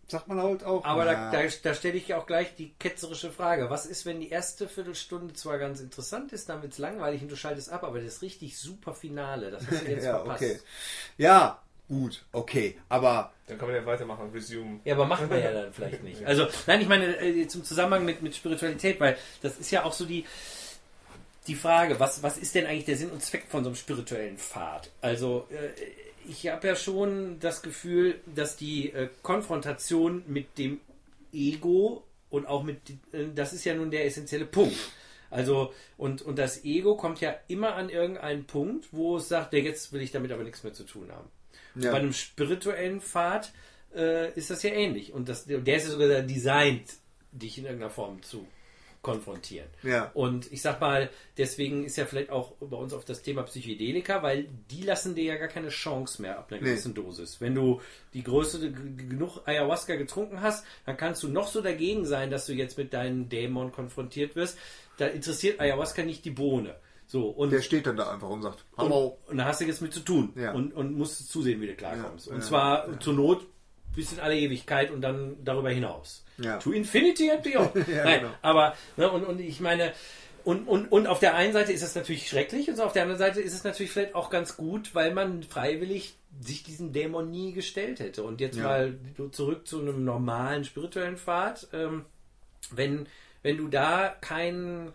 [SPEAKER 2] sagt man halt auch.
[SPEAKER 1] Aber
[SPEAKER 2] na,
[SPEAKER 1] da, da, da stelle ich auch gleich die ketzerische Frage. Was ist, wenn die erste Viertelstunde zwar ganz interessant ist, dann wird es langweilig und du schaltest ab, aber das richtig super Finale, das hast du jetzt [laughs]
[SPEAKER 2] ja,
[SPEAKER 1] verpasst.
[SPEAKER 2] okay. Ja, gut, okay. Aber
[SPEAKER 3] Dann kann man ja weitermachen, resume.
[SPEAKER 1] Ja, aber macht man ja dann vielleicht nicht. [laughs] Also, nein, ich meine äh, zum Zusammenhang mit, mit Spiritualität, weil das ist ja auch so die, die Frage, was, was ist denn eigentlich der Sinn und Zweck von so einem spirituellen Pfad? Also, äh, ich habe ja schon das Gefühl, dass die äh, Konfrontation mit dem Ego und auch mit, äh, das ist ja nun der essentielle Punkt. Also, und, und das Ego kommt ja immer an irgendeinen Punkt, wo es sagt, ja, jetzt will ich damit aber nichts mehr zu tun haben.
[SPEAKER 2] Ja.
[SPEAKER 1] Bei einem spirituellen Pfad äh, ist das ja ähnlich. Und das, der ist ja sogar designt, dich in irgendeiner Form zu konfrontieren.
[SPEAKER 2] Ja.
[SPEAKER 1] Und ich sag mal, deswegen ist ja vielleicht auch bei uns auf das Thema Psychedelika, weil die lassen dir ja gar keine Chance mehr ab einer
[SPEAKER 2] Nee.
[SPEAKER 1] gewissen Dosis. Wenn du die Größe genug Ayahuasca getrunken hast, dann kannst du noch so dagegen sein, dass du jetzt mit deinen Dämon konfrontiert wirst. Da interessiert Ayahuasca nicht die Bohne. So, und
[SPEAKER 2] der steht dann da einfach und sagt,
[SPEAKER 1] und,
[SPEAKER 2] hallo.
[SPEAKER 1] und da hast du jetzt mit zu tun
[SPEAKER 2] Ja.
[SPEAKER 1] und, und musst zusehen, wie du klarkommst.
[SPEAKER 2] Ja,
[SPEAKER 1] und zwar zur Not bis in alle Ewigkeit und dann darüber hinaus.
[SPEAKER 2] Ja.
[SPEAKER 1] To Infinity and Beyond. [laughs]
[SPEAKER 2] Ja,
[SPEAKER 1] Nein,
[SPEAKER 2] genau.
[SPEAKER 1] aber ne, und, und ich meine, und, und, und auf der einen Seite ist es natürlich schrecklich und so auf der anderen Seite ist es natürlich vielleicht auch ganz gut, weil man freiwillig sich diesem Dämon nie gestellt hätte. Und jetzt
[SPEAKER 2] Ja.
[SPEAKER 1] mal zurück zu einem normalen spirituellen Pfad. Ähm, wenn, wenn du da kein,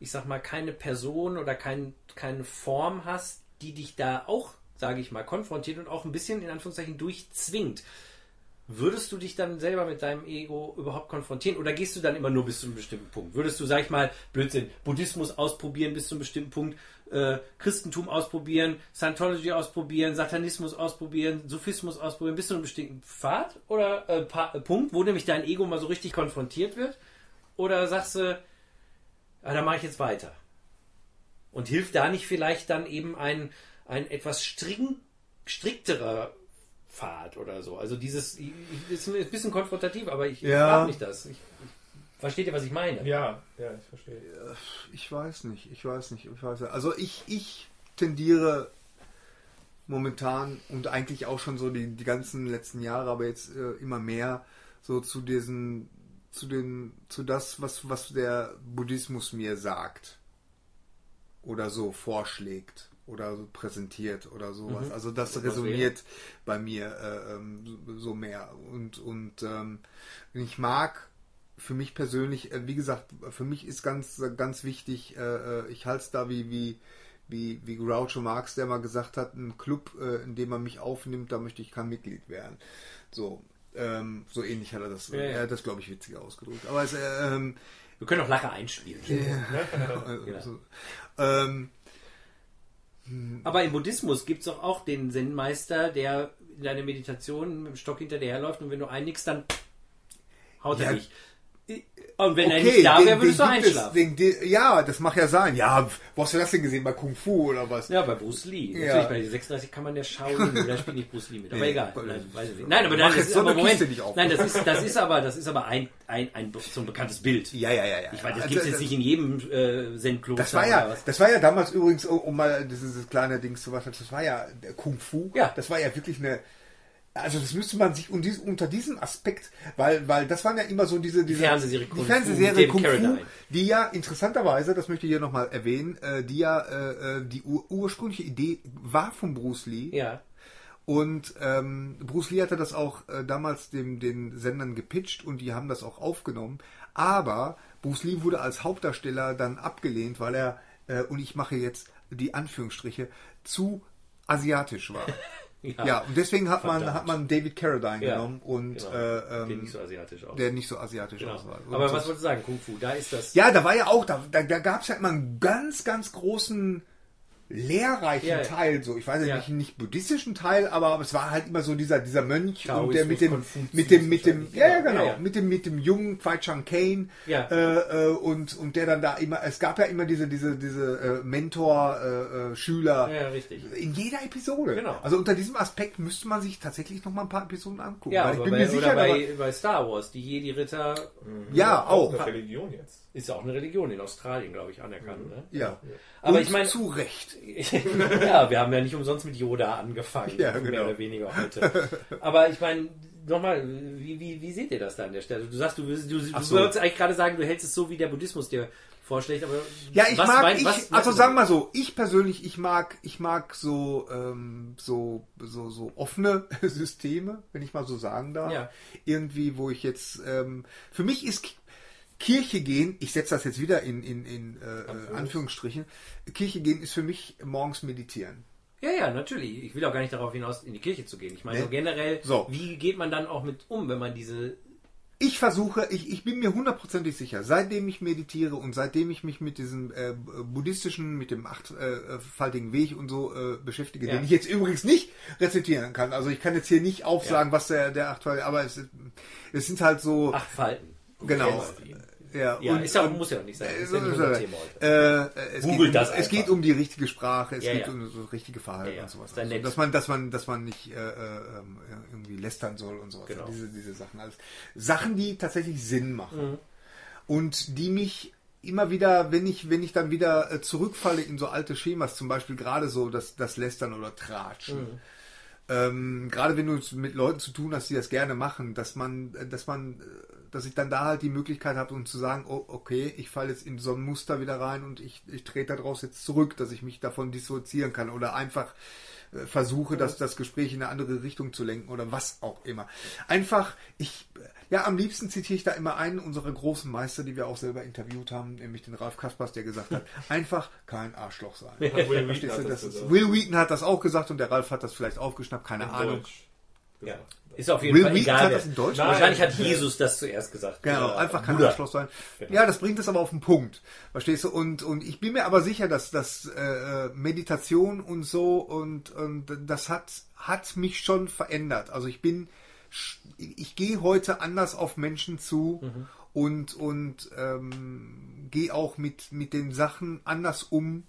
[SPEAKER 1] ich sag mal, keine Person oder kein, keine Form hast, die dich da auch, sage ich mal, konfrontiert und auch ein bisschen in Anführungszeichen durchzwingt, würdest du dich dann selber mit deinem Ego überhaupt konfrontieren oder gehst du dann immer nur bis zu einem bestimmten Punkt? Würdest du, sag ich mal, Blödsinn, Buddhismus ausprobieren bis zu einem bestimmten Punkt, äh, Christentum ausprobieren, Scientology ausprobieren, Satanismus ausprobieren, Sufismus ausprobieren bis zu einem bestimmten Pfad oder äh, pa äh, Punkt, wo nämlich dein Ego mal so richtig konfrontiert wird? Oder sagst du, ah, da mache ich jetzt weiter? Und hilft da nicht vielleicht dann eben ein, ein etwas string, strikterer Pfad oder so? Also dieses, ich- ist ein bisschen konfrontativ, aber ich
[SPEAKER 2] Ja.
[SPEAKER 1] frage mich das. Ich, ich, versteht ihr, was ich meine?
[SPEAKER 3] Ja, ja, ich verstehe.
[SPEAKER 2] Ich weiß nicht, ich weiß nicht, ich weiß nicht. Also ich, ich tendiere momentan und eigentlich auch schon so die, die ganzen letzten Jahre, aber jetzt äh, immer mehr so zu diesen, zu den, zu das, was, was der Buddhismus mir sagt. Oder so vorschlägt oder so präsentiert oder sowas. Also das
[SPEAKER 1] Was
[SPEAKER 2] resoniert bei mir äh, ähm, so- mehr. Und, und ähm, ich mag für mich persönlich, äh, wie gesagt, für mich ist ganz, ganz wichtig, äh, äh, ich halte es da wie, wie, wie, wie Groucho Marx, der mal gesagt hat, ein Club, äh, in dem man mich aufnimmt, da möchte ich kein Mitglied werden. So, ähm, so ähnlich hat er das,
[SPEAKER 1] Ja, ja.
[SPEAKER 2] er hat das, glaube ich, witziger ausgedrückt. Aber es, äh, ähm,
[SPEAKER 1] Wir können auch Lacher einspielen. [laughs]
[SPEAKER 2] also,
[SPEAKER 1] Ja.
[SPEAKER 2] so, ähm,
[SPEAKER 1] Aber im Buddhismus gibt es doch auch den Zen-Meister, der in deiner Meditation mit dem Stock hinter dir herläuft und wenn du einnickst, dann haut er
[SPEAKER 2] Ja.
[SPEAKER 1] dich. Und wenn er nicht da wäre, würdest du
[SPEAKER 2] es-
[SPEAKER 1] einschlafen.
[SPEAKER 2] den, ja, das mag ja sein. Ja, wo hast du das denn gesehen? Bei Kung Fu oder was?
[SPEAKER 1] Ja, bei Bruce Lee.
[SPEAKER 2] Ja.
[SPEAKER 1] Natürlich, bei den 36 kann man der Shaolin, da spielt nicht Bruce Lee mit. Aber
[SPEAKER 2] Nee.
[SPEAKER 1] egal. Nein, weiß ich nicht. Nein, aber
[SPEAKER 2] Mach
[SPEAKER 1] das ist
[SPEAKER 2] so
[SPEAKER 1] aber Moment.
[SPEAKER 2] Kiste nicht auf.
[SPEAKER 1] Nein, das ist, das ist aber, das ist aber ein, ein, ein, so ein bekanntes Bild.
[SPEAKER 2] Ja, ja, ja, ja.
[SPEAKER 1] Ich weiß, das
[SPEAKER 2] Also,
[SPEAKER 1] gibt es jetzt nicht in jedem äh, Zen-Kloster.
[SPEAKER 2] Das war ja,
[SPEAKER 1] was.
[SPEAKER 2] das war ja damals übrigens, um um mal dieses kleine Ding zu machen, das war ja Kung Fu.
[SPEAKER 1] Ja.
[SPEAKER 2] Das war ja wirklich eine, also das müsste man sich unter diesem Aspekt, weil, weil das waren ja immer so diese, diese
[SPEAKER 1] Fernsehserie
[SPEAKER 2] die
[SPEAKER 1] Kung Fu
[SPEAKER 2] Fernsehserie Kung Fu, die ja interessanterweise, das möchte ich hier nochmal erwähnen, äh, die ja äh, äh, die ur ursprüngliche Idee war von Bruce Lee.
[SPEAKER 1] Ja.
[SPEAKER 2] Und ähm, Bruce Lee hatte das auch äh, damals dem, den Sendern gepitcht und die haben das auch aufgenommen. Aber Bruce Lee wurde als Hauptdarsteller dann abgelehnt, weil er, äh, und ich mache jetzt die Anführungsstriche, zu asiatisch war. [laughs] ja. und deswegen hat man, hat man David Carradine
[SPEAKER 1] Ja,
[SPEAKER 2] genommen und
[SPEAKER 1] Genau.
[SPEAKER 2] äh, ähm,
[SPEAKER 1] Der nicht so asiatisch aus.
[SPEAKER 2] der nicht so asiatisch
[SPEAKER 1] genau.
[SPEAKER 2] aussah.
[SPEAKER 1] Aber was wolltest du sagen? Kung Fu, da ist das.
[SPEAKER 2] ja, da war ja auch, da, da, da gab es ja immer einen ganz, ganz großen lehrreichen
[SPEAKER 1] Ja.
[SPEAKER 2] Teil, so ich weiß
[SPEAKER 1] Ja.
[SPEAKER 2] nicht, nicht buddhistischen Teil, aber, aber es war halt immer so dieser dieser Mönch
[SPEAKER 1] Taoismus,
[SPEAKER 2] und der mit dem mit dem mit dem ja, ja
[SPEAKER 1] Genau,
[SPEAKER 2] genau
[SPEAKER 1] ja, ja.
[SPEAKER 2] mit dem mit dem jungen Kwai Chang Kane
[SPEAKER 1] Ja.
[SPEAKER 2] äh, äh, und und der dann da immer es gab ja immer diese diese diese äh, Mentor äh, äh, Schüler
[SPEAKER 1] Ja, richtig.
[SPEAKER 2] in jeder Episode.
[SPEAKER 1] Genau.
[SPEAKER 2] Also unter diesem Aspekt müsste man sich tatsächlich noch mal ein paar Episoden angucken.
[SPEAKER 1] Ja,
[SPEAKER 2] weil ich
[SPEAKER 1] aber
[SPEAKER 2] bin
[SPEAKER 1] bei,
[SPEAKER 2] mir sicher,
[SPEAKER 1] oder bei, bei Star Wars, die Jedi-Ritter
[SPEAKER 2] ja auch.
[SPEAKER 3] Eine Religion jetzt.
[SPEAKER 1] Ist ja auch eine Religion in Australien, glaube ich, anerkannt. Ne?
[SPEAKER 2] Ja.
[SPEAKER 1] Aber
[SPEAKER 2] Und
[SPEAKER 1] ich meine,
[SPEAKER 2] zu Recht. [laughs]
[SPEAKER 1] ja, wir haben ja nicht umsonst mit Yoda angefangen,
[SPEAKER 2] Ja,
[SPEAKER 1] mehr
[SPEAKER 2] genau.
[SPEAKER 1] oder weniger heute. Aber ich meine, nochmal, wie, wie, wie seht ihr das da an der Stelle? Du sagst, du, du, du
[SPEAKER 2] so.
[SPEAKER 1] wolltest eigentlich gerade sagen, du hältst es so, wie der Buddhismus dir vorschlägt, aber
[SPEAKER 2] Ja, ich
[SPEAKER 1] was
[SPEAKER 2] mag,
[SPEAKER 1] mein-
[SPEAKER 2] ich,
[SPEAKER 1] was- was-
[SPEAKER 2] also sagen wir mal so, ich persönlich, ich mag, ich mag so, ähm, so, so, so offene [laughs] Systeme, wenn ich mal so sagen darf.
[SPEAKER 1] Ja.
[SPEAKER 2] Irgendwie, wo ich jetzt, ähm, für mich ist Kirche gehen, ich setze das jetzt wieder in, in, in äh, Anführungsstrichen, Kirche gehen ist für mich morgens meditieren.
[SPEAKER 1] Ja, ja, natürlich. Ich will auch gar nicht darauf hinaus, in die Kirche zu gehen. Ich meine
[SPEAKER 2] Nee.
[SPEAKER 1] nur generell,
[SPEAKER 2] So.
[SPEAKER 1] wie geht man dann auch mit um, wenn man diese
[SPEAKER 2] Ich versuche, ich, ich bin mir hundertprozentig sicher, seitdem ich meditiere und seitdem ich mich mit diesem äh, buddhistischen, mit dem achtfaltigen Weg und so äh, beschäftige,
[SPEAKER 1] Ja.
[SPEAKER 2] den ich jetzt übrigens nicht rezitieren kann. Also ich kann jetzt hier nicht aufsagen, was der, der achtfaltige, aber es, es sind halt so,
[SPEAKER 1] acht Falten.
[SPEAKER 2] genau. Ja,
[SPEAKER 1] Ja,
[SPEAKER 2] und,
[SPEAKER 1] ist ja, muss ja auch nicht sein.
[SPEAKER 2] äh,
[SPEAKER 1] Ist ja nicht unser Thema heute.
[SPEAKER 2] äh, es, geht um,
[SPEAKER 1] das
[SPEAKER 2] es
[SPEAKER 1] einfach.
[SPEAKER 2] geht um die richtige Sprache, es
[SPEAKER 1] Ja,
[SPEAKER 2] geht
[SPEAKER 1] ja.
[SPEAKER 2] um das richtige Verhalten und sowas. Also, dass man, dass man, dass man nicht äh, äh, ähm, irgendwie lästern soll und sowas.
[SPEAKER 1] Genau.
[SPEAKER 2] Diese, diese Sachen alles. Sachen, die tatsächlich Sinn machen.
[SPEAKER 1] Mhm.
[SPEAKER 2] Und die mich immer wieder, wenn ich, wenn ich dann wieder äh, zurückfalle in so alte Schemas, zum Beispiel gerade so das, das Lästern oder Tratschen.
[SPEAKER 1] Mhm.
[SPEAKER 2] Ähm, gerade wenn du es mit Leuten zu tun hast, die das gerne machen, dass man, dass man, dass ich dann da halt die Möglichkeit habe, um zu sagen, oh, okay, ich falle jetzt in so ein Muster wieder rein und ich, ich trete daraus jetzt zurück, dass ich mich davon dissoziieren kann oder einfach äh, versuche, das, das Gespräch in eine andere Richtung zu lenken oder was auch immer. Einfach, ich, ja, am liebsten zitiere ich da immer einen unserer großen Meister, die wir auch selber interviewt haben, nämlich den Ralf Kaspers, der gesagt hat, [laughs] einfach kein Arschloch sein. Will, Wheaton das das Will Wheaton hat das auch gesagt und der Ralf hat das vielleicht aufgeschnappt, keine in Ahnung. Deutsch.
[SPEAKER 1] Ja. Ist auf jeden Will Fall egal. Hat das in Deutsch? Wahrscheinlich hat Jesus das zuerst gesagt.
[SPEAKER 2] Genau, einfach kein Arschloch sein. Genau. Ja, das bringt es aber auf den Punkt. Verstehst du? Und, und ich bin mir aber sicher, dass das äh, Meditation und so und, und das hat, hat mich schon verändert. Also ich bin, ich gehe heute anders auf Menschen zu mhm. und, und ähm, gehe auch mit, mit den Sachen anders um,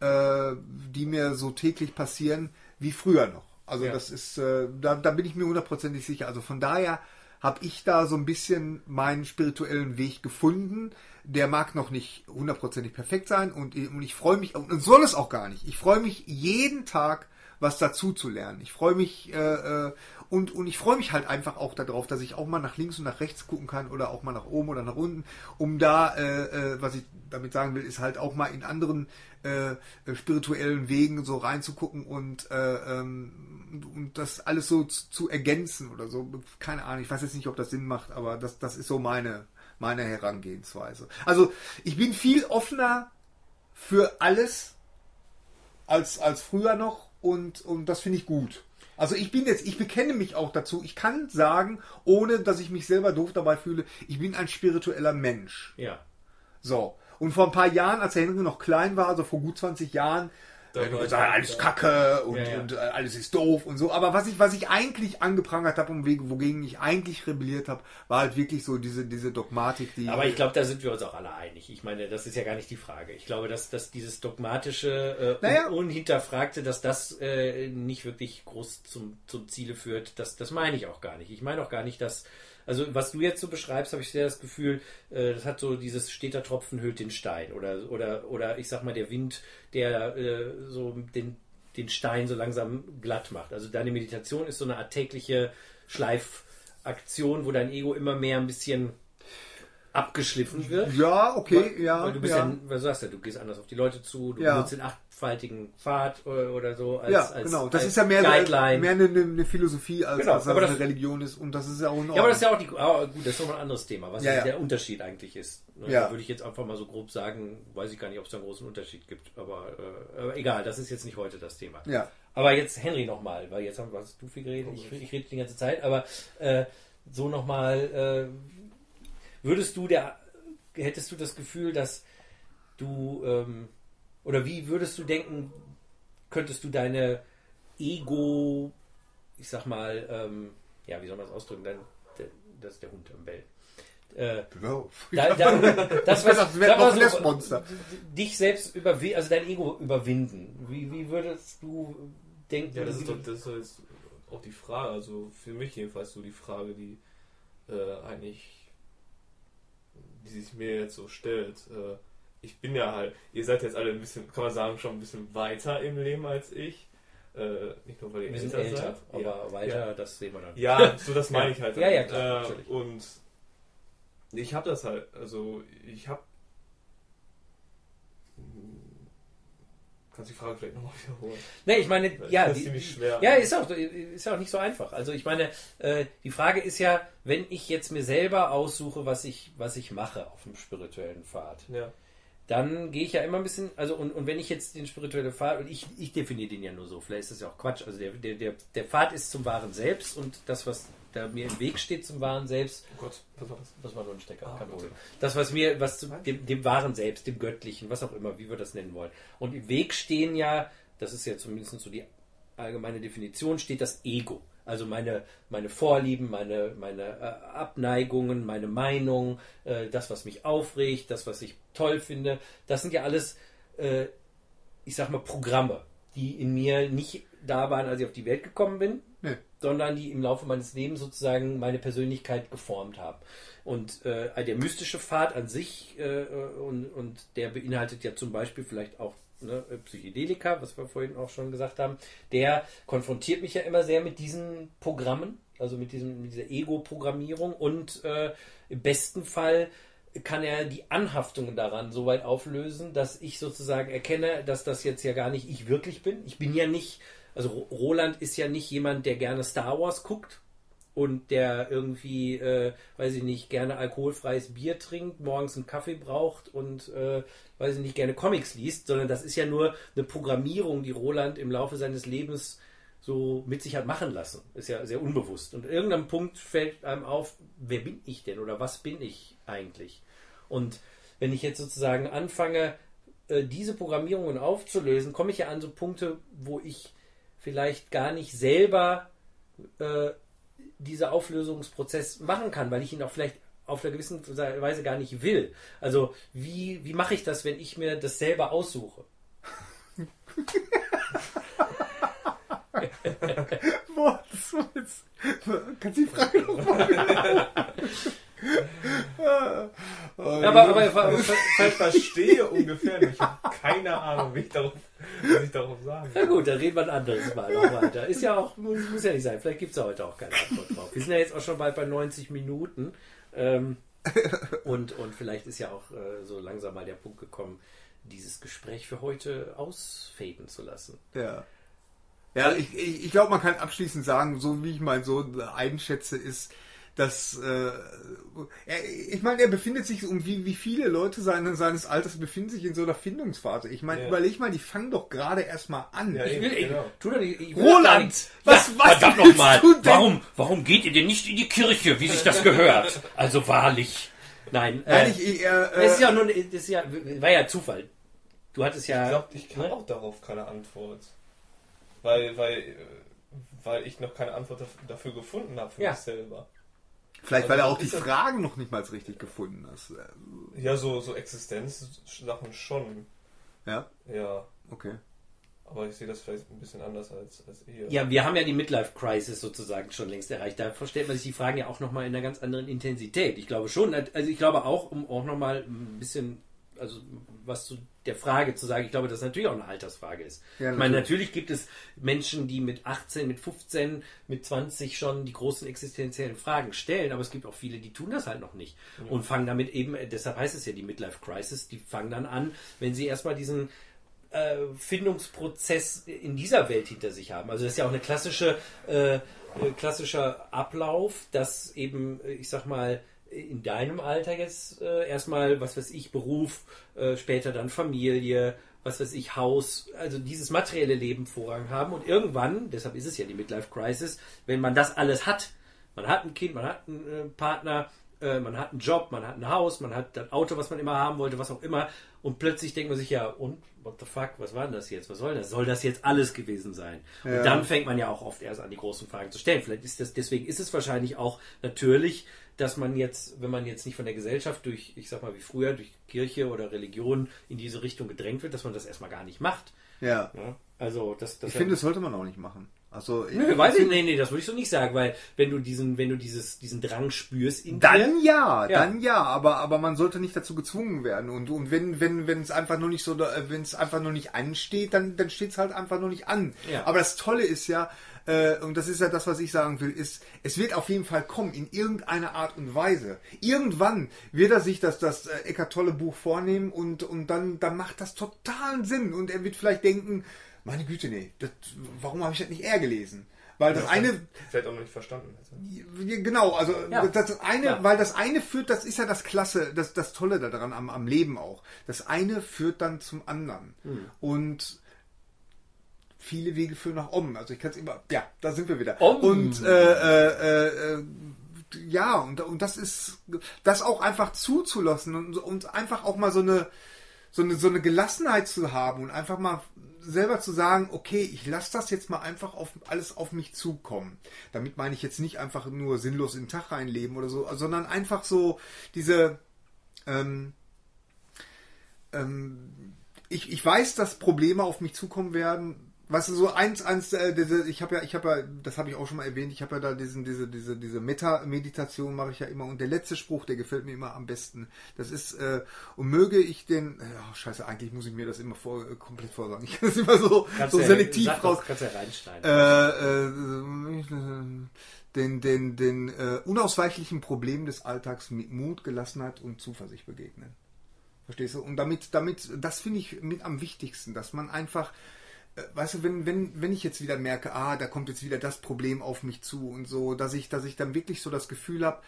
[SPEAKER 2] äh, die mir so täglich passieren, wie früher noch. Also ja. das ist, äh, da, da bin ich mir hundertprozentig sicher. Also von daher habe ich da so ein bisschen meinen spirituellen Weg gefunden. Der mag noch nicht hundertprozentig perfekt sein und, und ich freue mich, und soll es auch gar nicht. Ich freue mich jeden Tag, was dazu zu lernen. Ich freue mich äh, äh und, und ich freue mich halt einfach auch darauf, dass ich auch mal nach links und nach rechts gucken kann oder auch mal nach oben oder nach unten, um da, äh, äh, was ich damit sagen will, ist halt auch mal in anderen äh, spirituellen Wegen so reinzugucken und äh, ähm, und das alles so zu, zu, ergänzen oder so. Keine Ahnung, ich weiß jetzt nicht, ob das Sinn macht, aber das, das ist so meine, meine Herangehensweise. Also ich bin viel offener für alles als, als früher noch und, und das finde ich gut. Also ich bin jetzt, ich bekenne mich auch dazu. Ich kann sagen, ohne dass ich mich selber doof dabei fühle, ich bin ein spiritueller Mensch.
[SPEAKER 1] Ja.
[SPEAKER 2] So. Und vor ein paar Jahren, als der Henry noch klein war, also vor gut 20 Jahren, wenn du gesagt, alles Kacke und, ja, ja. und äh, alles ist doof und so. Aber was ich, was ich eigentlich angeprangert habe und wogegen ich eigentlich rebelliert habe, war halt wirklich so diese, diese Dogmatik, die.
[SPEAKER 1] Aber ich glaube, da sind wir uns auch alle einig. Ich meine, das ist ja gar nicht die Frage. Ich glaube, dass, dass dieses dogmatische, äh, naja. unhinterfragte, dass das äh, nicht wirklich groß zum, zum Ziele führt, das, das meine ich auch gar nicht. Ich meine auch gar nicht, dass also was du jetzt so beschreibst, habe ich sehr das Gefühl, äh, das hat so dieses steter Tropfen hüllt den Stein oder oder oder ich sag mal der Wind, der äh, so den den Stein so langsam glatt macht. Also deine Meditation ist so eine Art tägliche Schleifaktion, wo dein Ego immer mehr ein bisschen abgeschliffen wird.
[SPEAKER 2] Ja, okay, weil, ja.
[SPEAKER 1] Weil du bist ja, ja was sagst du, du gehst anders auf die Leute zu, du ja. benutzt den achtfaltigen Pfad oder, so
[SPEAKER 2] als, Ja, genau. Das als ist ja mehr, Guideline. mehr eine, eine Philosophie, als, genau, als, als eine das, Religion ist und das ist ja auch
[SPEAKER 1] Ja, aber das ist ja auch die, oh, gut, das ist nochmal ein anderes Thema, was ja, der Unterschied eigentlich ist. Ne, ja. Da würde ich jetzt einfach mal so grob sagen, weiß ich gar nicht, ob es da einen großen Unterschied gibt, aber, äh, aber egal, das ist jetzt nicht heute das Thema.
[SPEAKER 2] Ja.
[SPEAKER 1] Aber jetzt Henry nochmal, weil jetzt haben wir, hast du viel geredet, ich, ich rede die ganze Zeit, aber äh, so nochmal, äh, würdest du der hättest du das Gefühl, dass du, ähm, oder wie würdest du denken, könntest du deine Ego, ich sag mal, ähm, ja, wie soll man das ausdrücken, Dein, der, das ist der Hund am Bell. Äh, genau. da, da, [laughs] das, was, das wäre so, Monster. dich selbst überwinden, also dein Ego überwinden. Wie, wie würdest du denken?
[SPEAKER 3] Ja, das ist, doch, das ist auch die Frage, also für mich jedenfalls so die Frage, die äh, eigentlich die sich mir jetzt so stellt. Äh, ich bin ja halt, ihr seid jetzt alle ein bisschen, kann man sagen, schon ein bisschen weiter im Leben als ich. Äh, nicht nur weil ihr
[SPEAKER 1] älter, älter seid. aber ja. weiter, ja. das sehen wir dann.
[SPEAKER 3] Ja, so das meine ich halt.
[SPEAKER 1] Ja, ja, klar.
[SPEAKER 3] Äh, und ich habe das halt, also ich habe Kannst du die Frage vielleicht nochmal wiederholen?
[SPEAKER 1] Nee, ich meine, ja,
[SPEAKER 3] ist ziemlich schwer.
[SPEAKER 1] Ja, ist auch, ist auch nicht so einfach. Also ich meine, äh, die Frage ist ja, wenn ich jetzt mir selber aussuche, was ich, was ich mache auf dem spirituellen Pfad,
[SPEAKER 3] ja.
[SPEAKER 1] Dann gehe ich ja immer ein bisschen, also und, und wenn ich jetzt den spirituellen Pfad, und ich, ich definiere den ja nur so, vielleicht ist das ja auch Quatsch, also der, der, der, der Pfad ist zum wahren Selbst und das, was da mir im Weg steht zum wahren Selbst.
[SPEAKER 3] Oh Gott, was war das?
[SPEAKER 1] Das war nur ein Stecker, ah, kein Problem. Das, was mir, was zu dem, dem wahren Selbst, dem Göttlichen, was auch immer, wie wir das nennen wollen. Und im Weg stehen ja, das ist ja zumindest so die allgemeine Definition, steht das Ego. Also meine, meine Vorlieben, meine, meine äh, Abneigungen, meine Meinung, äh, das, was mich aufregt, das, was ich toll finde, das sind ja alles, äh, ich sag mal, Programme, die in mir nicht da waren, als ich auf die Welt gekommen bin, nee. sondern die im Laufe meines Lebens sozusagen meine Persönlichkeit geformt haben. Und äh, der mystische Pfad an sich äh, und, und der beinhaltet ja zum Beispiel vielleicht auch ne, Psychedelika, was wir vorhin auch schon gesagt haben, der konfrontiert mich ja immer sehr mit diesen Programmen, also mit, diesem, mit dieser Ego-Programmierung und äh, im besten Fall kann er die Anhaftungen daran so weit auflösen, dass ich sozusagen erkenne, dass das jetzt ja gar nicht ich wirklich bin. Ich bin ja nicht also Roland ist ja nicht jemand, der gerne Star Wars guckt und der irgendwie, äh, weiß ich nicht, gerne alkoholfreies Bier trinkt, morgens einen Kaffee braucht und, äh, weiß ich nicht, gerne Comics liest, sondern das ist ja nur eine Programmierung, die Roland im Laufe seines Lebens so mit sich hat machen lassen. Ist ja sehr unbewusst. Und irgendeinem Punkt fällt einem auf, wer bin ich denn oder was bin ich eigentlich? Und wenn ich jetzt sozusagen anfange, äh, diese Programmierungen aufzulösen, komme ich ja an so Punkte, wo ich vielleicht gar nicht selber äh, dieser Auflösungsprozess machen kann, weil ich ihn auch vielleicht auf einer gewissen Weise gar nicht will. Also wie, wie mache ich das, wenn ich mir das selber aussuche? [laughs]
[SPEAKER 2] Boah, das war jetzt. Kannst du die Frage nochmal? [laughs]
[SPEAKER 3] ja, aber, aber, aber ich [laughs] verstehe ungefähr nicht. Ich habe keine Ahnung, wie ich darauf, was ich darauf sagen
[SPEAKER 1] Na gut, dann reden wir ein anderes Mal noch weiter. Ist ja auch, muss, muss ja nicht sein. Vielleicht gibt es ja heute auch keine Antwort drauf. Wir sind ja jetzt auch schon bald bei 90 Minuten. Ähm, [laughs] und, und vielleicht ist ja auch äh, so langsam mal der Punkt gekommen, dieses Gespräch für heute ausfaden zu lassen.
[SPEAKER 2] Ja. Ja, ich, ich, ich glaube, man kann abschließend sagen, so wie ich meinen Sohn einschätze, ist, dass äh, er, ich meine, er befindet sich um wie, wie viele Leute seine, seines Alters befinden sich in so einer Findungsphase. Ich meine, ja. überleg mal, die fangen doch gerade erstmal an.
[SPEAKER 1] Ja, ich will, ich, genau. tu doch nicht, ich
[SPEAKER 2] Roland,
[SPEAKER 1] was, ja, was verdammt noch mal, warum, warum geht ihr denn nicht in die Kirche, wie sich das gehört? Also wahrlich. Nein,
[SPEAKER 2] Nein äh, ich, ich, äh,
[SPEAKER 1] das ist ja nur, das ist ja, war ja Zufall. Du hattest ja.
[SPEAKER 3] Ich glaube, ich kann ne? auch darauf keine Antwort weil, weil, weil ich noch keine Antwort dafür gefunden habe für ja. mich selber.
[SPEAKER 2] Vielleicht, weil er auch die Fragen noch nicht mal richtig gefunden hast.
[SPEAKER 3] Ja, so, so Existenzsachen schon.
[SPEAKER 2] Ja?
[SPEAKER 3] Ja.
[SPEAKER 2] Okay.
[SPEAKER 3] Aber ich sehe das vielleicht ein bisschen anders als, als ihr.
[SPEAKER 1] Ja, wir haben ja die Midlife-Crisis sozusagen schon längst erreicht. Da stellt man sich die Fragen ja auch nochmal in einer ganz anderen Intensität. Ich glaube schon, also ich glaube auch, um auch nochmal ein bisschen also was zu der Frage zu sagen, ich glaube, dass natürlich auch eine Altersfrage ist. Ja, ich meine, natürlich gibt es Menschen, die mit 18, mit 15, mit 20 schon die großen existenziellen Fragen stellen, aber es gibt auch viele, die tun das halt noch nicht ja. und fangen damit eben, deshalb heißt es ja die Midlife Crisis, die fangen dann an, wenn sie erstmal diesen äh, Findungsprozess in dieser Welt hinter sich haben. Also das ist ja auch eine klassische, äh, klassischer Ablauf, dass eben, ich sag mal, in deinem Alter jetzt äh, erstmal, was weiß ich, Beruf, äh, später dann Familie, was weiß ich, Haus, also dieses materielle Leben Vorrang haben und irgendwann, deshalb ist es ja die Midlife Crisis, wenn man das alles hat, man hat ein Kind, man hat einen äh, Partner, äh, man hat einen Job, man hat ein Haus, man hat das Auto, was man immer haben wollte, was auch immer und plötzlich denkt man sich ja, und what the fuck, was war denn das jetzt? Was soll das? Soll das jetzt alles gewesen sein? Ja. Und dann fängt man ja auch oft erst an, die großen Fragen zu stellen. Vielleicht ist das, deswegen ist es wahrscheinlich auch natürlich, dass man jetzt, wenn man jetzt nicht von der Gesellschaft durch, ich sag mal wie früher, durch Kirche oder Religion in diese Richtung gedrängt wird, dass man das erstmal gar nicht macht.
[SPEAKER 2] Ja.
[SPEAKER 1] ja also das, das
[SPEAKER 2] ich finde, das sollte man auch nicht machen. Also,
[SPEAKER 1] Nö, weiß ich, nee, nee, das würde ich so nicht sagen, weil wenn du diesen, wenn du dieses, diesen Drang spürst in
[SPEAKER 2] Dann dir, ja, ja, dann ja, aber, aber man sollte nicht dazu gezwungen werden. Und, und wenn, wenn, wenn es einfach nur nicht so, wenn es einfach nur nicht ansteht, dann, dann steht es halt einfach nur nicht an. Ja. Aber das Tolle ist ja, äh, und das ist ja das, was ich sagen will, ist, es wird auf jeden Fall kommen, in irgendeiner Art und Weise. Irgendwann wird er sich das, das äh, Eckart Tolle Buch vornehmen und, und dann, dann macht das totalen Sinn. Und er wird vielleicht denken, meine Güte, nee, das, warum habe ich das nicht eher gelesen? Weil das ja, eine.
[SPEAKER 3] Vielleicht auch noch nicht verstanden.
[SPEAKER 2] Genau, also ja. das eine, ja. weil das eine führt, das ist ja das Klasse, das, das Tolle daran am, am Leben auch. Das eine führt dann zum anderen. Hm. Und viele Wege führen nach Om. Also ich kann es immer, ja, da sind wir wieder. Om. Und äh, äh, äh, ja, und, und das ist, das auch einfach zuzulassen und, und einfach auch mal so eine, so eine, so eine Gelassenheit zu haben und einfach mal selber zu sagen, okay, ich lasse das jetzt mal einfach auf alles auf mich zukommen. Damit meine ich jetzt nicht einfach nur sinnlos in den Tag reinleben oder so, sondern einfach so diese ähm, ähm, ich, ich weiß, dass Probleme auf mich zukommen werden, was so eins, eins, äh, diese, ich habe ja, ich habe ja, das habe ich auch schon mal erwähnt, ich habe ja da diesen, diese, diese, diese Meta-Meditation mache ich ja immer und der letzte Spruch, der gefällt mir immer am besten. Das ist, äh, und möge ich den, oh, scheiße, eigentlich muss ich mir das immer vor, äh, komplett vorsagen. [laughs] Ich kann es immer so, so ja, selektiv raus.
[SPEAKER 1] kannst ja reinschneiden.
[SPEAKER 2] Äh, äh, den, den, den äh, unausweichlichen Problemen des Alltags mit Mut, Gelassenheit und Zuversicht begegnen. Verstehst du? Und damit, damit, das finde ich mit am wichtigsten, dass man einfach äh, weißt du, wenn, wenn, wenn ich jetzt wieder merke, ah, da kommt jetzt wieder das Problem auf mich zu und so, dass ich, dass ich dann wirklich so das Gefühl habe,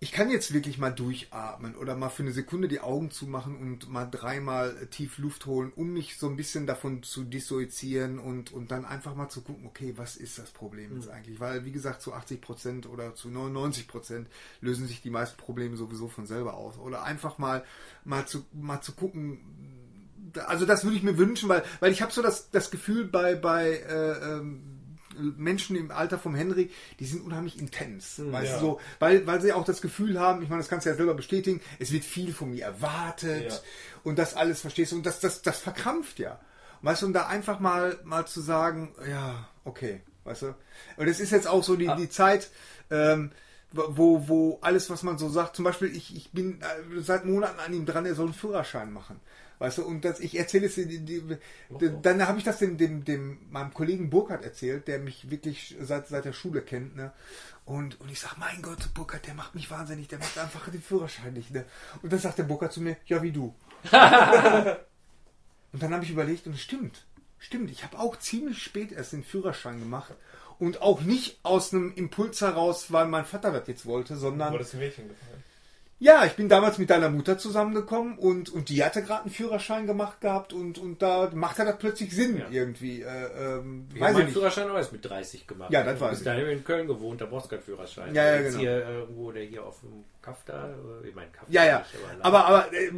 [SPEAKER 2] ich kann jetzt wirklich mal durchatmen oder mal für eine Sekunde die Augen zumachen und mal dreimal tief Luft holen, um mich so ein bisschen davon zu dissoziieren und, und dann einfach mal zu gucken, okay, was ist das Problem jetzt eigentlich? Weil, wie gesagt, zu 80 Prozent oder zu 99 Prozent lösen sich die meisten Probleme sowieso von selber aus. Oder einfach mal, mal zu, mal zu gucken, also das würde ich mir wünschen, weil, weil ich habe so das, das Gefühl bei, bei äh, ähm, Menschen im Alter vom Henry, die sind unheimlich intens.
[SPEAKER 1] Hm,
[SPEAKER 2] weißt
[SPEAKER 3] ja.
[SPEAKER 2] du, so, weil, weil sie auch das Gefühl haben, ich meine, das kannst du ja selber bestätigen, es wird viel von mir erwartet
[SPEAKER 3] Ja.
[SPEAKER 2] und das alles verstehst du und das, das, das verkrampft ja. Weißt du, und da einfach mal, mal zu sagen, ja, okay, weißt du. Und es ist jetzt auch so die,
[SPEAKER 1] Ah.
[SPEAKER 2] die Zeit, ähm, wo, wo alles, was man so sagt, zum Beispiel, ich, ich bin äh, seit Monaten an ihm dran, er soll einen Führerschein machen. Weißt du, und das, ich erzähle es, dir, die, die, die, dann habe ich das dem, dem, dem, meinem Kollegen Burkhardt erzählt, der mich wirklich seit, seit der Schule kennt, ne? Und, und ich sage, mein Gott, Burkhardt, der macht mich wahnsinnig, der macht einfach den Führerschein nicht, ne? Und dann sagt der Burkhardt zu mir, ja, wie du. [laughs] und dann habe ich überlegt, und es stimmt, stimmt, ich habe auch ziemlich spät erst den Führerschein gemacht. Und auch nicht aus einem Impuls heraus, weil mein Vater das jetzt wollte, sondern
[SPEAKER 3] Wurde das Mädchen gefallen?
[SPEAKER 2] Ja, ich bin damals mit deiner Mutter zusammengekommen und, und die hatte gerade einen Führerschein gemacht gehabt und, und da macht das plötzlich Sinn
[SPEAKER 1] Ja.
[SPEAKER 2] irgendwie. Äh, ähm,
[SPEAKER 1] Ich
[SPEAKER 2] weiß
[SPEAKER 1] habe
[SPEAKER 2] ich nicht.
[SPEAKER 1] Führerschein auch erst mit 30 gemacht.
[SPEAKER 2] Ja, das weiß
[SPEAKER 1] Bis
[SPEAKER 2] ich.
[SPEAKER 1] dahin habe ich in Köln gewohnt, da brauchst du keinen Führerschein.
[SPEAKER 2] Ja, ja, genau.
[SPEAKER 1] Hier äh, irgendwo, der hier auf dem Kaff da, äh, ich meine Kaff
[SPEAKER 2] Ja, ja.
[SPEAKER 1] nicht,
[SPEAKER 2] Aber, aber, äh,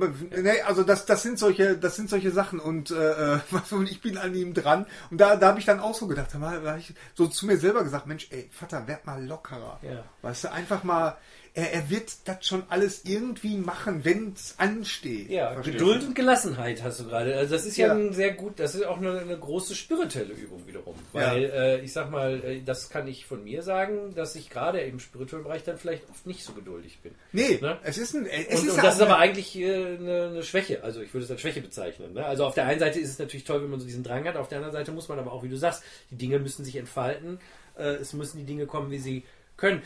[SPEAKER 2] nee, also das, das sind solche, das sind solche Sachen und, äh, äh, [laughs] und ich bin an ihm dran und da, da habe ich dann auch so gedacht, da habe ich so zu mir selber gesagt, Mensch, ey, Vater, werd mal lockerer.
[SPEAKER 1] Ja.
[SPEAKER 2] Weißt du, einfach mal, er, er wird das schon alles irgendwie machen, wenn es ansteht.
[SPEAKER 1] Ja,
[SPEAKER 2] Verstehst
[SPEAKER 1] Geduld
[SPEAKER 2] du?
[SPEAKER 1] und Gelassenheit hast du gerade. Also das ist ja,
[SPEAKER 2] Ja.
[SPEAKER 1] ein sehr gut, das ist auch eine, eine große spirituelle Übung wiederum. Weil äh, ich sag mal, äh, das kann ich von mir sagen, dass ich gerade im spirituellen Bereich dann vielleicht oft nicht so geduldig bin.
[SPEAKER 2] Nee,
[SPEAKER 1] Ne?
[SPEAKER 2] es ist ein, es
[SPEAKER 1] Und,
[SPEAKER 2] ist
[SPEAKER 1] und
[SPEAKER 2] ja
[SPEAKER 1] das ist aber eigentlich äh, eine, eine Schwäche. Also ich würde es als Schwäche bezeichnen. Ne? Also auf der einen Seite ist es natürlich toll, wenn man so diesen Drang hat. Auf der anderen Seite muss man aber auch, wie du sagst, die Dinge müssen sich entfalten. Äh, es müssen die Dinge kommen, wie sie können.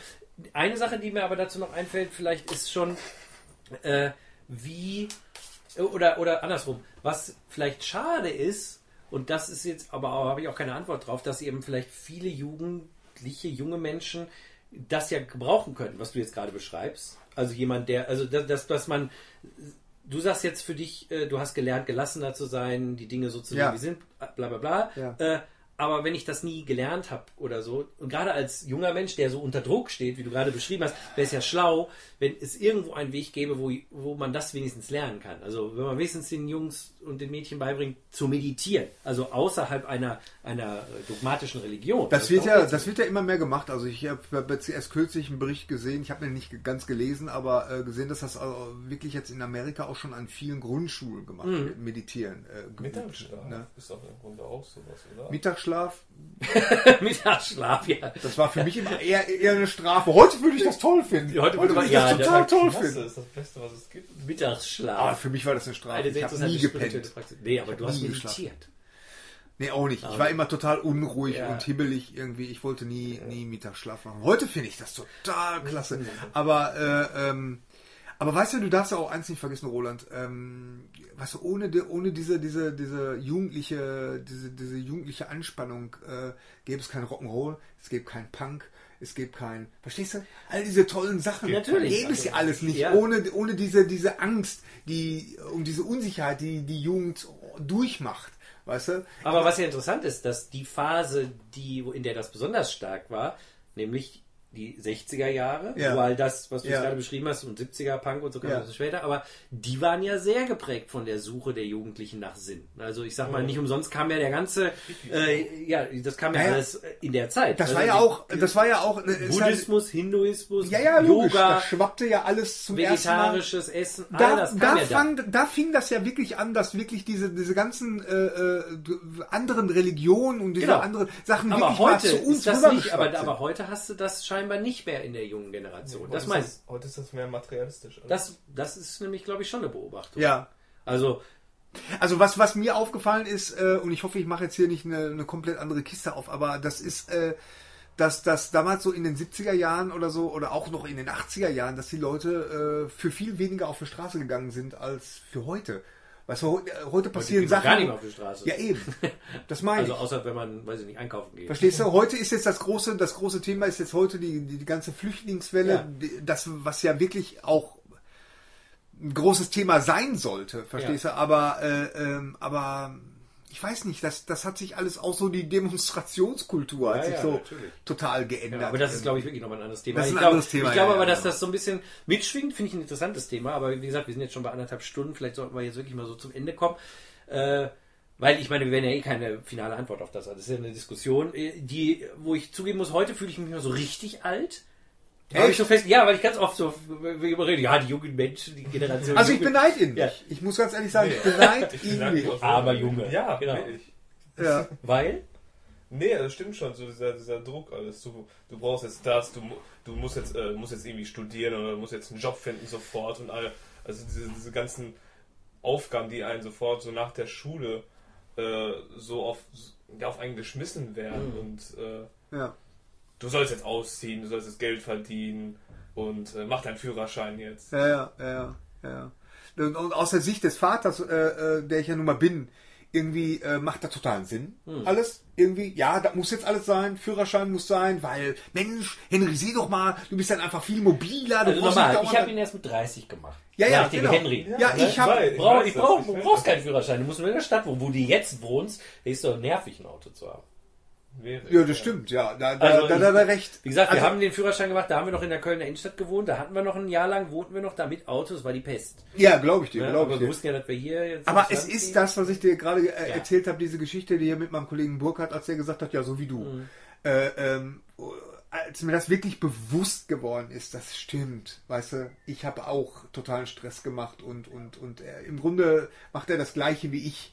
[SPEAKER 1] Eine Sache, die mir aber dazu noch einfällt, vielleicht ist schon, äh, wie oder oder andersrum, was vielleicht schade ist. Und das ist jetzt, aber habe ich auch keine Antwort drauf, dass eben vielleicht viele Jugendliche, junge Menschen das ja gebrauchen können, was du jetzt gerade beschreibst. Also jemand, der, also dass, dass, dass man, du sagst jetzt für dich, äh, du hast gelernt, gelassener zu sein, die Dinge so zu sehen,
[SPEAKER 2] Ja.
[SPEAKER 1] wie sie sind, bla bla bla.
[SPEAKER 2] Ja.
[SPEAKER 1] Äh, aber wenn ich das nie gelernt habe oder so, und gerade als junger Mensch, der so unter Druck steht, wie du gerade beschrieben hast, wäre es ja schlau, wenn es irgendwo einen Weg gäbe, wo, wo man das wenigstens lernen kann. Also wenn man wenigstens den Jungs und den Mädchen beibringt, zu meditieren. Also außerhalb einer, einer äh, dogmatischen Religion.
[SPEAKER 2] Das wird
[SPEAKER 1] ist
[SPEAKER 2] ja, das wird ja immer mehr gemacht. Also ich habe erst kürzlich einen Bericht gesehen, ich habe den nicht ganz gelesen, aber äh, gesehen, dass das äh, wirklich jetzt in Amerika auch schon an vielen Grundschulen gemacht wird, meditieren. Äh,
[SPEAKER 3] Mittagsschlaf
[SPEAKER 2] ne?
[SPEAKER 3] ist doch im Grunde auch sowas, oder?
[SPEAKER 2] Mittagsschlaf, [laughs]
[SPEAKER 1] Mittagsschlaf, ja.
[SPEAKER 2] das war für mich immer eher, eher eine Strafe. Heute würde ich das toll finden.
[SPEAKER 1] Ja, heute würde
[SPEAKER 2] ich das
[SPEAKER 1] ja,
[SPEAKER 2] total
[SPEAKER 1] das-
[SPEAKER 2] toll
[SPEAKER 3] Klasse,
[SPEAKER 2] finden.
[SPEAKER 3] ist das Beste, was es gibt.
[SPEAKER 1] Mittagsschlaf.
[SPEAKER 2] Aber für mich war das eine Strafe.
[SPEAKER 1] Eine
[SPEAKER 2] Ich habe nie gepennt.
[SPEAKER 1] Nee, aber du hast
[SPEAKER 2] nie geschlafen.
[SPEAKER 1] meditiert.
[SPEAKER 2] Nee, auch nicht. Ich war immer total unruhig
[SPEAKER 1] Ja.
[SPEAKER 2] und hibbelig irgendwie. Ich wollte nie, nie Mittagsschlaf machen. Heute finde ich das total klasse. Aber, äh, ähm, aber weißt du, du darfst ja auch eins nicht vergessen, Roland. Ähm, weißt du, ohne diese, diese, diese jugendliche, diese, diese jugendliche Anspannung äh, gäbe es kein Rock'n'Roll, es gäbe kein Punk, es gäbe kein, verstehst du? All diese tollen Sachen.
[SPEAKER 1] Natürlich.
[SPEAKER 2] Gäbe es ja alles nicht.
[SPEAKER 1] Ja.
[SPEAKER 2] Ohne, ohne diese, diese Angst, die, um diese Unsicherheit, die die Jugend durchmacht. Weißt du?
[SPEAKER 1] Aber was ja interessant ist, dass die Phase, die, in der das besonders stark war, nämlich die 60er Jahre,
[SPEAKER 2] Ja.
[SPEAKER 1] all das, was du
[SPEAKER 2] Ja.
[SPEAKER 1] gerade beschrieben hast, und 70er Punk und so kam
[SPEAKER 2] Ja.
[SPEAKER 1] bisschen später, aber die waren ja sehr geprägt von der Suche der Jugendlichen nach Sinn. Also ich sag mal, nicht umsonst kam ja der ganze, äh, ja, das kam ja,
[SPEAKER 2] Ja,
[SPEAKER 1] alles äh, in der Zeit.
[SPEAKER 2] Das
[SPEAKER 1] Also
[SPEAKER 2] war ja auch, das war ja auch, es hat-
[SPEAKER 1] Buddhismus, Hinduismus,
[SPEAKER 2] ja, ja, logisch,
[SPEAKER 1] Yoga,
[SPEAKER 2] das schwappte ja alles zum ersten Mal.
[SPEAKER 1] vegetarisches Essen,
[SPEAKER 2] Da,
[SPEAKER 1] das
[SPEAKER 2] da,
[SPEAKER 1] ja da.
[SPEAKER 2] fang, da fing das ja wirklich an, dass wirklich diese, diese ganzen äh, äh, anderen Religionen und diese
[SPEAKER 1] Genau.
[SPEAKER 2] anderen Sachen
[SPEAKER 1] Aber
[SPEAKER 2] wirklich mal
[SPEAKER 1] heute
[SPEAKER 2] zu uns
[SPEAKER 1] ist das nicht, aber, aber heute hast du das scheinbar nicht mehr in der jungen Generation.
[SPEAKER 3] Heute
[SPEAKER 1] das
[SPEAKER 3] ist
[SPEAKER 1] meinst
[SPEAKER 3] das, heute ist das mehr materialistisch.
[SPEAKER 1] das, das ist nämlich, glaube ich, schon eine Beobachtung.
[SPEAKER 2] Ja.
[SPEAKER 1] Also,
[SPEAKER 2] Also was, was mir aufgefallen ist, äh, und ich hoffe, ich mache jetzt hier nicht eine, eine komplett andere Kiste auf, aber das ist, äh, dass das damals so in den 70er Jahren oder so, oder auch noch in den 80er Jahren, dass die Leute äh, für viel weniger auf die Straße gegangen sind als für heute. Weißt du, heute passieren
[SPEAKER 1] man
[SPEAKER 2] Sachen.
[SPEAKER 1] gar nicht mehr auf die Straße.
[SPEAKER 2] Ja, eben. Das meine [laughs]
[SPEAKER 1] Also
[SPEAKER 2] ich.
[SPEAKER 1] außer wenn man, weiß ich nicht, einkaufen geht.
[SPEAKER 2] Verstehst du? [laughs] Heute ist jetzt das große, das große Thema ist jetzt heute die, die, die ganze Flüchtlingswelle,
[SPEAKER 1] Ja.
[SPEAKER 2] das, was ja wirklich auch ein großes Thema sein sollte, verstehst du? Aber, äh, ähm, aber ich weiß nicht, das, das hat sich alles auch so die Demonstrationskultur hat
[SPEAKER 1] Ja,
[SPEAKER 2] sich
[SPEAKER 1] ja,
[SPEAKER 2] so
[SPEAKER 1] natürlich.
[SPEAKER 2] total geändert.
[SPEAKER 1] Ja, aber das ist, glaube ich, wirklich nochmal ein anderes Thema.
[SPEAKER 2] Das ist
[SPEAKER 1] ich
[SPEAKER 2] ein
[SPEAKER 1] glaube,
[SPEAKER 2] anderes Thema,
[SPEAKER 1] Ich glaube aber, dass das so ein bisschen mitschwingt, finde ich ein interessantes Thema. Aber wie gesagt, wir sind jetzt schon bei anderthalb Stunden. Vielleicht sollten wir jetzt wirklich mal so zum Ende kommen. Äh, weil ich meine, wir werden ja eh keine finale Antwort auf das. haben. Das ist ja eine Diskussion, äh, die, wo ich zugeben muss, heute fühle ich mich mal so richtig alt. Hab ich
[SPEAKER 2] Echt?
[SPEAKER 1] so fest, ja, weil ich ganz oft so wir reden, ja, die jungen Menschen, die Generation.
[SPEAKER 2] Also ich beneide ihn
[SPEAKER 1] Ja.
[SPEAKER 2] nicht. Ich muss ganz ehrlich sagen, ich [laughs] beneide ihn
[SPEAKER 3] sag
[SPEAKER 2] nicht.
[SPEAKER 1] Aber Junge.
[SPEAKER 3] Ja,
[SPEAKER 1] Genau.
[SPEAKER 2] Ja.
[SPEAKER 1] Weil?
[SPEAKER 3] Nee, das stimmt schon, so dieser, dieser Druck alles. Du, du brauchst jetzt das, du, mu- du musst jetzt äh, musst jetzt irgendwie studieren oder du musst jetzt einen Job finden sofort und alle, also diese, diese ganzen Aufgaben, die einen sofort so nach der Schule äh, so auf, ja, auf einen geschmissen werden
[SPEAKER 1] Mhm.
[SPEAKER 3] und äh,
[SPEAKER 2] Ja.
[SPEAKER 3] Du sollst jetzt ausziehen, du sollst jetzt Geld verdienen und äh, mach deinen Führerschein jetzt.
[SPEAKER 2] Ja, ja, ja, ja. Und, und aus der Sicht des Vaters, äh, äh, der ich ja nun mal bin, irgendwie äh, macht das totalen Sinn.
[SPEAKER 1] Hm.
[SPEAKER 2] Alles irgendwie, ja, da muss jetzt alles sein, Führerschein muss sein, weil, Mensch, Henry, sieh doch mal, du bist dann einfach viel mobiler. Du
[SPEAKER 1] Also
[SPEAKER 2] nicht
[SPEAKER 1] ich habe ihn erst mit 30 gemacht.
[SPEAKER 2] Ja, ja, genau.
[SPEAKER 1] Henry.
[SPEAKER 2] Ja, ich hab-
[SPEAKER 3] weiß,
[SPEAKER 1] Brauch,
[SPEAKER 3] weiß
[SPEAKER 1] ich
[SPEAKER 3] das,
[SPEAKER 1] brauch,
[SPEAKER 3] ich
[SPEAKER 1] du
[SPEAKER 3] weiß
[SPEAKER 1] brauchst
[SPEAKER 3] das.
[SPEAKER 1] keinen Führerschein. Du musst nur in der Stadt wohnen. Wo du jetzt wohnst, ist doch nervig, ein Auto zu haben.
[SPEAKER 3] Wäre-
[SPEAKER 2] Ja, das stimmt, ja, da, da,
[SPEAKER 1] Also
[SPEAKER 2] da, da, da recht.
[SPEAKER 1] Wie gesagt, wir
[SPEAKER 2] Also-
[SPEAKER 1] haben den Führerschein gemacht, da haben wir noch in der Kölner Innenstadt gewohnt, da hatten wir noch ein Jahr lang, wohnten wir noch da mit Autos, war die Pest.
[SPEAKER 2] Ja, glaube ich dir,
[SPEAKER 1] Ja,
[SPEAKER 2] glaube
[SPEAKER 1] aber
[SPEAKER 2] ich
[SPEAKER 1] wir
[SPEAKER 2] dir.
[SPEAKER 1] wussten ja, dass wir hier jetzt.
[SPEAKER 2] Aber es ist
[SPEAKER 1] ziehen.
[SPEAKER 2] das, was ich dir gerade äh,
[SPEAKER 1] Ja.
[SPEAKER 2] erzählt habe, diese Geschichte, die hier mit meinem Kollegen Burkhardt, als der gesagt hat, ja, so wie du.
[SPEAKER 1] Mhm.
[SPEAKER 2] Äh, ähm, als mir das wirklich bewusst geworden ist, das stimmt, weißt du, ich habe auch totalen Stress gemacht und und und er, im Grunde macht er das Gleiche wie ich,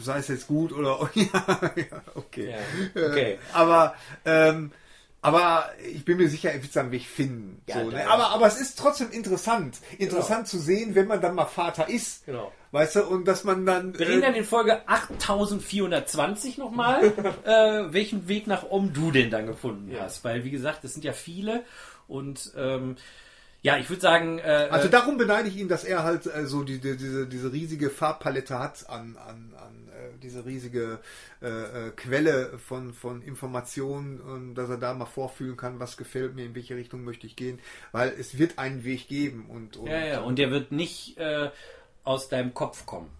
[SPEAKER 2] sei es jetzt gut oder [laughs] ja, ja okay,
[SPEAKER 1] Ja, okay.
[SPEAKER 2] Äh, aber ähm, aber ich bin mir sicher, er wird seinen Weg finden.
[SPEAKER 1] Ja,
[SPEAKER 2] so, ne? aber, aber es ist trotzdem interessant. Interessant zu sehen, wenn man dann mal Vater ist.
[SPEAKER 1] Genau.
[SPEAKER 2] Weißt du, und dass man dann.
[SPEAKER 1] Wir reden dann
[SPEAKER 2] äh,
[SPEAKER 1] in Folge 8420 nochmal, [laughs] äh, welchen Weg nach Om du denn dann gefunden hast. Weil, wie gesagt, es sind ja viele und ähm, ja, ich würde sagen, äh,
[SPEAKER 2] also
[SPEAKER 1] äh,
[SPEAKER 2] darum beneide ich ihn, dass er halt äh, so die, die, diese, diese riesige Farbpalette hat an, an, an äh, diese riesige äh, äh, Quelle von, von Informationen und dass er da mal vorfühlen kann, was gefällt mir, in welche Richtung möchte ich gehen, weil es wird einen Weg geben und, und
[SPEAKER 1] ja, ja, und der wird nicht äh, aus deinem Kopf kommen.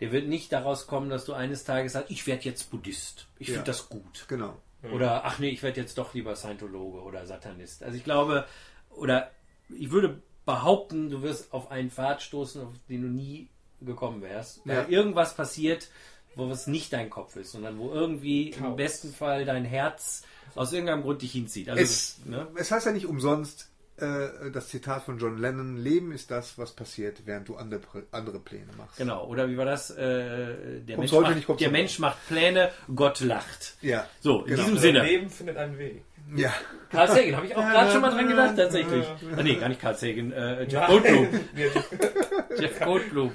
[SPEAKER 1] Der wird nicht daraus kommen, dass du eines Tages sagst, ich werde jetzt Buddhist. Ich
[SPEAKER 2] Ja.
[SPEAKER 1] finde das gut.
[SPEAKER 2] genau.
[SPEAKER 1] Oder ach nee, ich werde jetzt doch lieber Scientologe oder Satanist. Also ich glaube, oder ich würde behaupten, du wirst auf einen Pfad stoßen, auf den du nie gekommen wärst. Weil
[SPEAKER 2] Ja.
[SPEAKER 1] irgendwas passiert, wo es nicht dein Kopf ist, sondern wo irgendwie im
[SPEAKER 3] Chaos.
[SPEAKER 1] besten Fall dein Herz aus irgendeinem Grund dich hinzieht. Also,
[SPEAKER 2] Es,
[SPEAKER 1] ne?
[SPEAKER 2] es heißt ja nicht umsonst, äh, das Zitat von John Lennon, Leben ist das, was passiert, während du andere, andere Pläne machst.
[SPEAKER 1] Genau, oder wie war das? Äh, der Mensch,
[SPEAKER 2] heute
[SPEAKER 1] macht, der. Mensch macht Pläne, Gott lacht.
[SPEAKER 2] Ja.
[SPEAKER 1] So, in
[SPEAKER 2] Genau.
[SPEAKER 1] diesem Sinne.
[SPEAKER 3] Leben findet einen Weg.
[SPEAKER 2] Ja.
[SPEAKER 1] Carl Sagan, habe ich auch gerade schon mal dran gedacht, tatsächlich. Ah, nee, gar nicht Carl Sagan, äh, Jeff Goldblum. [laughs] [laughs] Jeff Goldblum.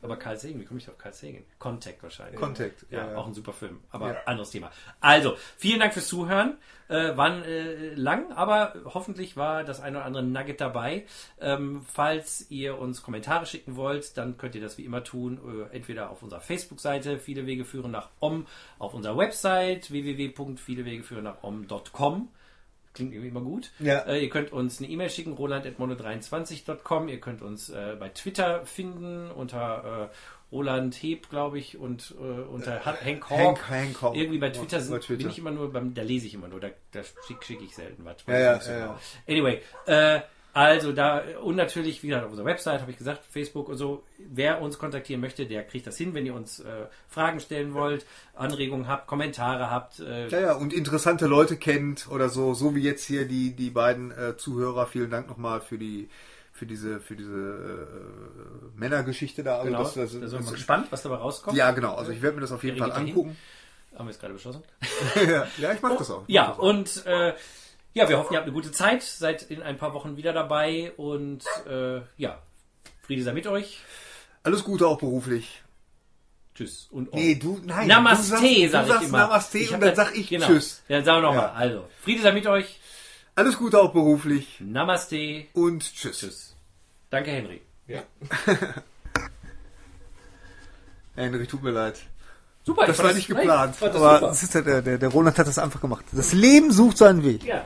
[SPEAKER 1] Aber Carl Sagan, wie komme ich auf Carl Sagan? Contact wahrscheinlich.
[SPEAKER 2] Contact,
[SPEAKER 1] Ja,
[SPEAKER 2] ja,
[SPEAKER 1] auch ein super Film. Aber
[SPEAKER 2] Ja.
[SPEAKER 1] anderes Thema. Also, vielen Dank fürs Zuhören. Äh, waren äh, lang, aber hoffentlich war das eine oder andere Nugget dabei. Ähm, falls ihr uns Kommentare schicken wollt, dann könnt ihr das wie immer tun. Äh, entweder auf unserer Facebook-Seite, viele Wege führen nach Om, auf unserer Website www.vielewegeführen nach om.com. Klingt irgendwie immer gut.
[SPEAKER 2] Ja.
[SPEAKER 1] Äh, ihr könnt uns eine E-Mail schicken, roland.mono23.com. Ihr könnt uns äh, bei Twitter finden unter äh, Roland Heb, glaube ich, und äh, unter Han- Hank Hawk.
[SPEAKER 2] Hank, Hank.
[SPEAKER 1] Irgendwie bei Twitter, sind,
[SPEAKER 2] Bei Twitter.
[SPEAKER 1] bin ich immer nur, beim, da lese ich immer nur, da, da schicke schick ich selten was.
[SPEAKER 2] Ja, ja, ja,
[SPEAKER 1] genau. Anyway, äh, also da, und natürlich, wie gesagt, auf unserer Website, habe ich gesagt, Facebook und so, wer uns kontaktieren möchte, der kriegt das hin, wenn ihr uns äh, Fragen stellen wollt, Anregungen habt, Kommentare habt, äh,
[SPEAKER 2] Ja, ja, und interessante Leute kennt oder so, so wie jetzt hier die, die beiden äh, Zuhörer. Vielen Dank nochmal für die für diese für diese äh, Männergeschichte da. Also
[SPEAKER 1] genau,
[SPEAKER 2] das, das,
[SPEAKER 1] da sind wir gespannt, was dabei rauskommt.
[SPEAKER 2] ja, genau. Also ich werde mir das auf jeden Fall angucken.
[SPEAKER 1] Haben wir jetzt gerade beschlossen. [laughs]
[SPEAKER 2] ja, ich mach das auch.
[SPEAKER 1] Ja,
[SPEAKER 2] das auch.
[SPEAKER 1] und äh, ja, wir hoffen, ihr habt eine gute Zeit, seid in ein paar Wochen wieder dabei und äh, ja, Friede sei mit euch.
[SPEAKER 2] alles Gute auch beruflich.
[SPEAKER 1] Tschüss und
[SPEAKER 2] Nee, du nein.
[SPEAKER 1] Namaste,
[SPEAKER 2] du sagst,
[SPEAKER 1] sag
[SPEAKER 2] du
[SPEAKER 1] ich
[SPEAKER 2] sagst
[SPEAKER 1] immer.
[SPEAKER 2] Namaste
[SPEAKER 1] Ich
[SPEAKER 2] und dann sag ich
[SPEAKER 1] genau.
[SPEAKER 2] Tschüss.
[SPEAKER 1] Dann sagen wir nochmal.
[SPEAKER 2] Ja.
[SPEAKER 1] Also, Friede sei mit euch.
[SPEAKER 2] Alles Gute auch beruflich
[SPEAKER 1] Namaste.
[SPEAKER 2] und Tschüss.
[SPEAKER 1] Tschüss. Danke, Henry.
[SPEAKER 3] Ja. [laughs]
[SPEAKER 2] Henry, tut mir leid.
[SPEAKER 4] Super,
[SPEAKER 2] Das war nicht
[SPEAKER 4] nein,
[SPEAKER 2] geplant.
[SPEAKER 4] fand das
[SPEAKER 2] Aber das ist der, der, der Roland hat das einfach gemacht. Das Leben sucht seinen Weg.
[SPEAKER 4] Ja.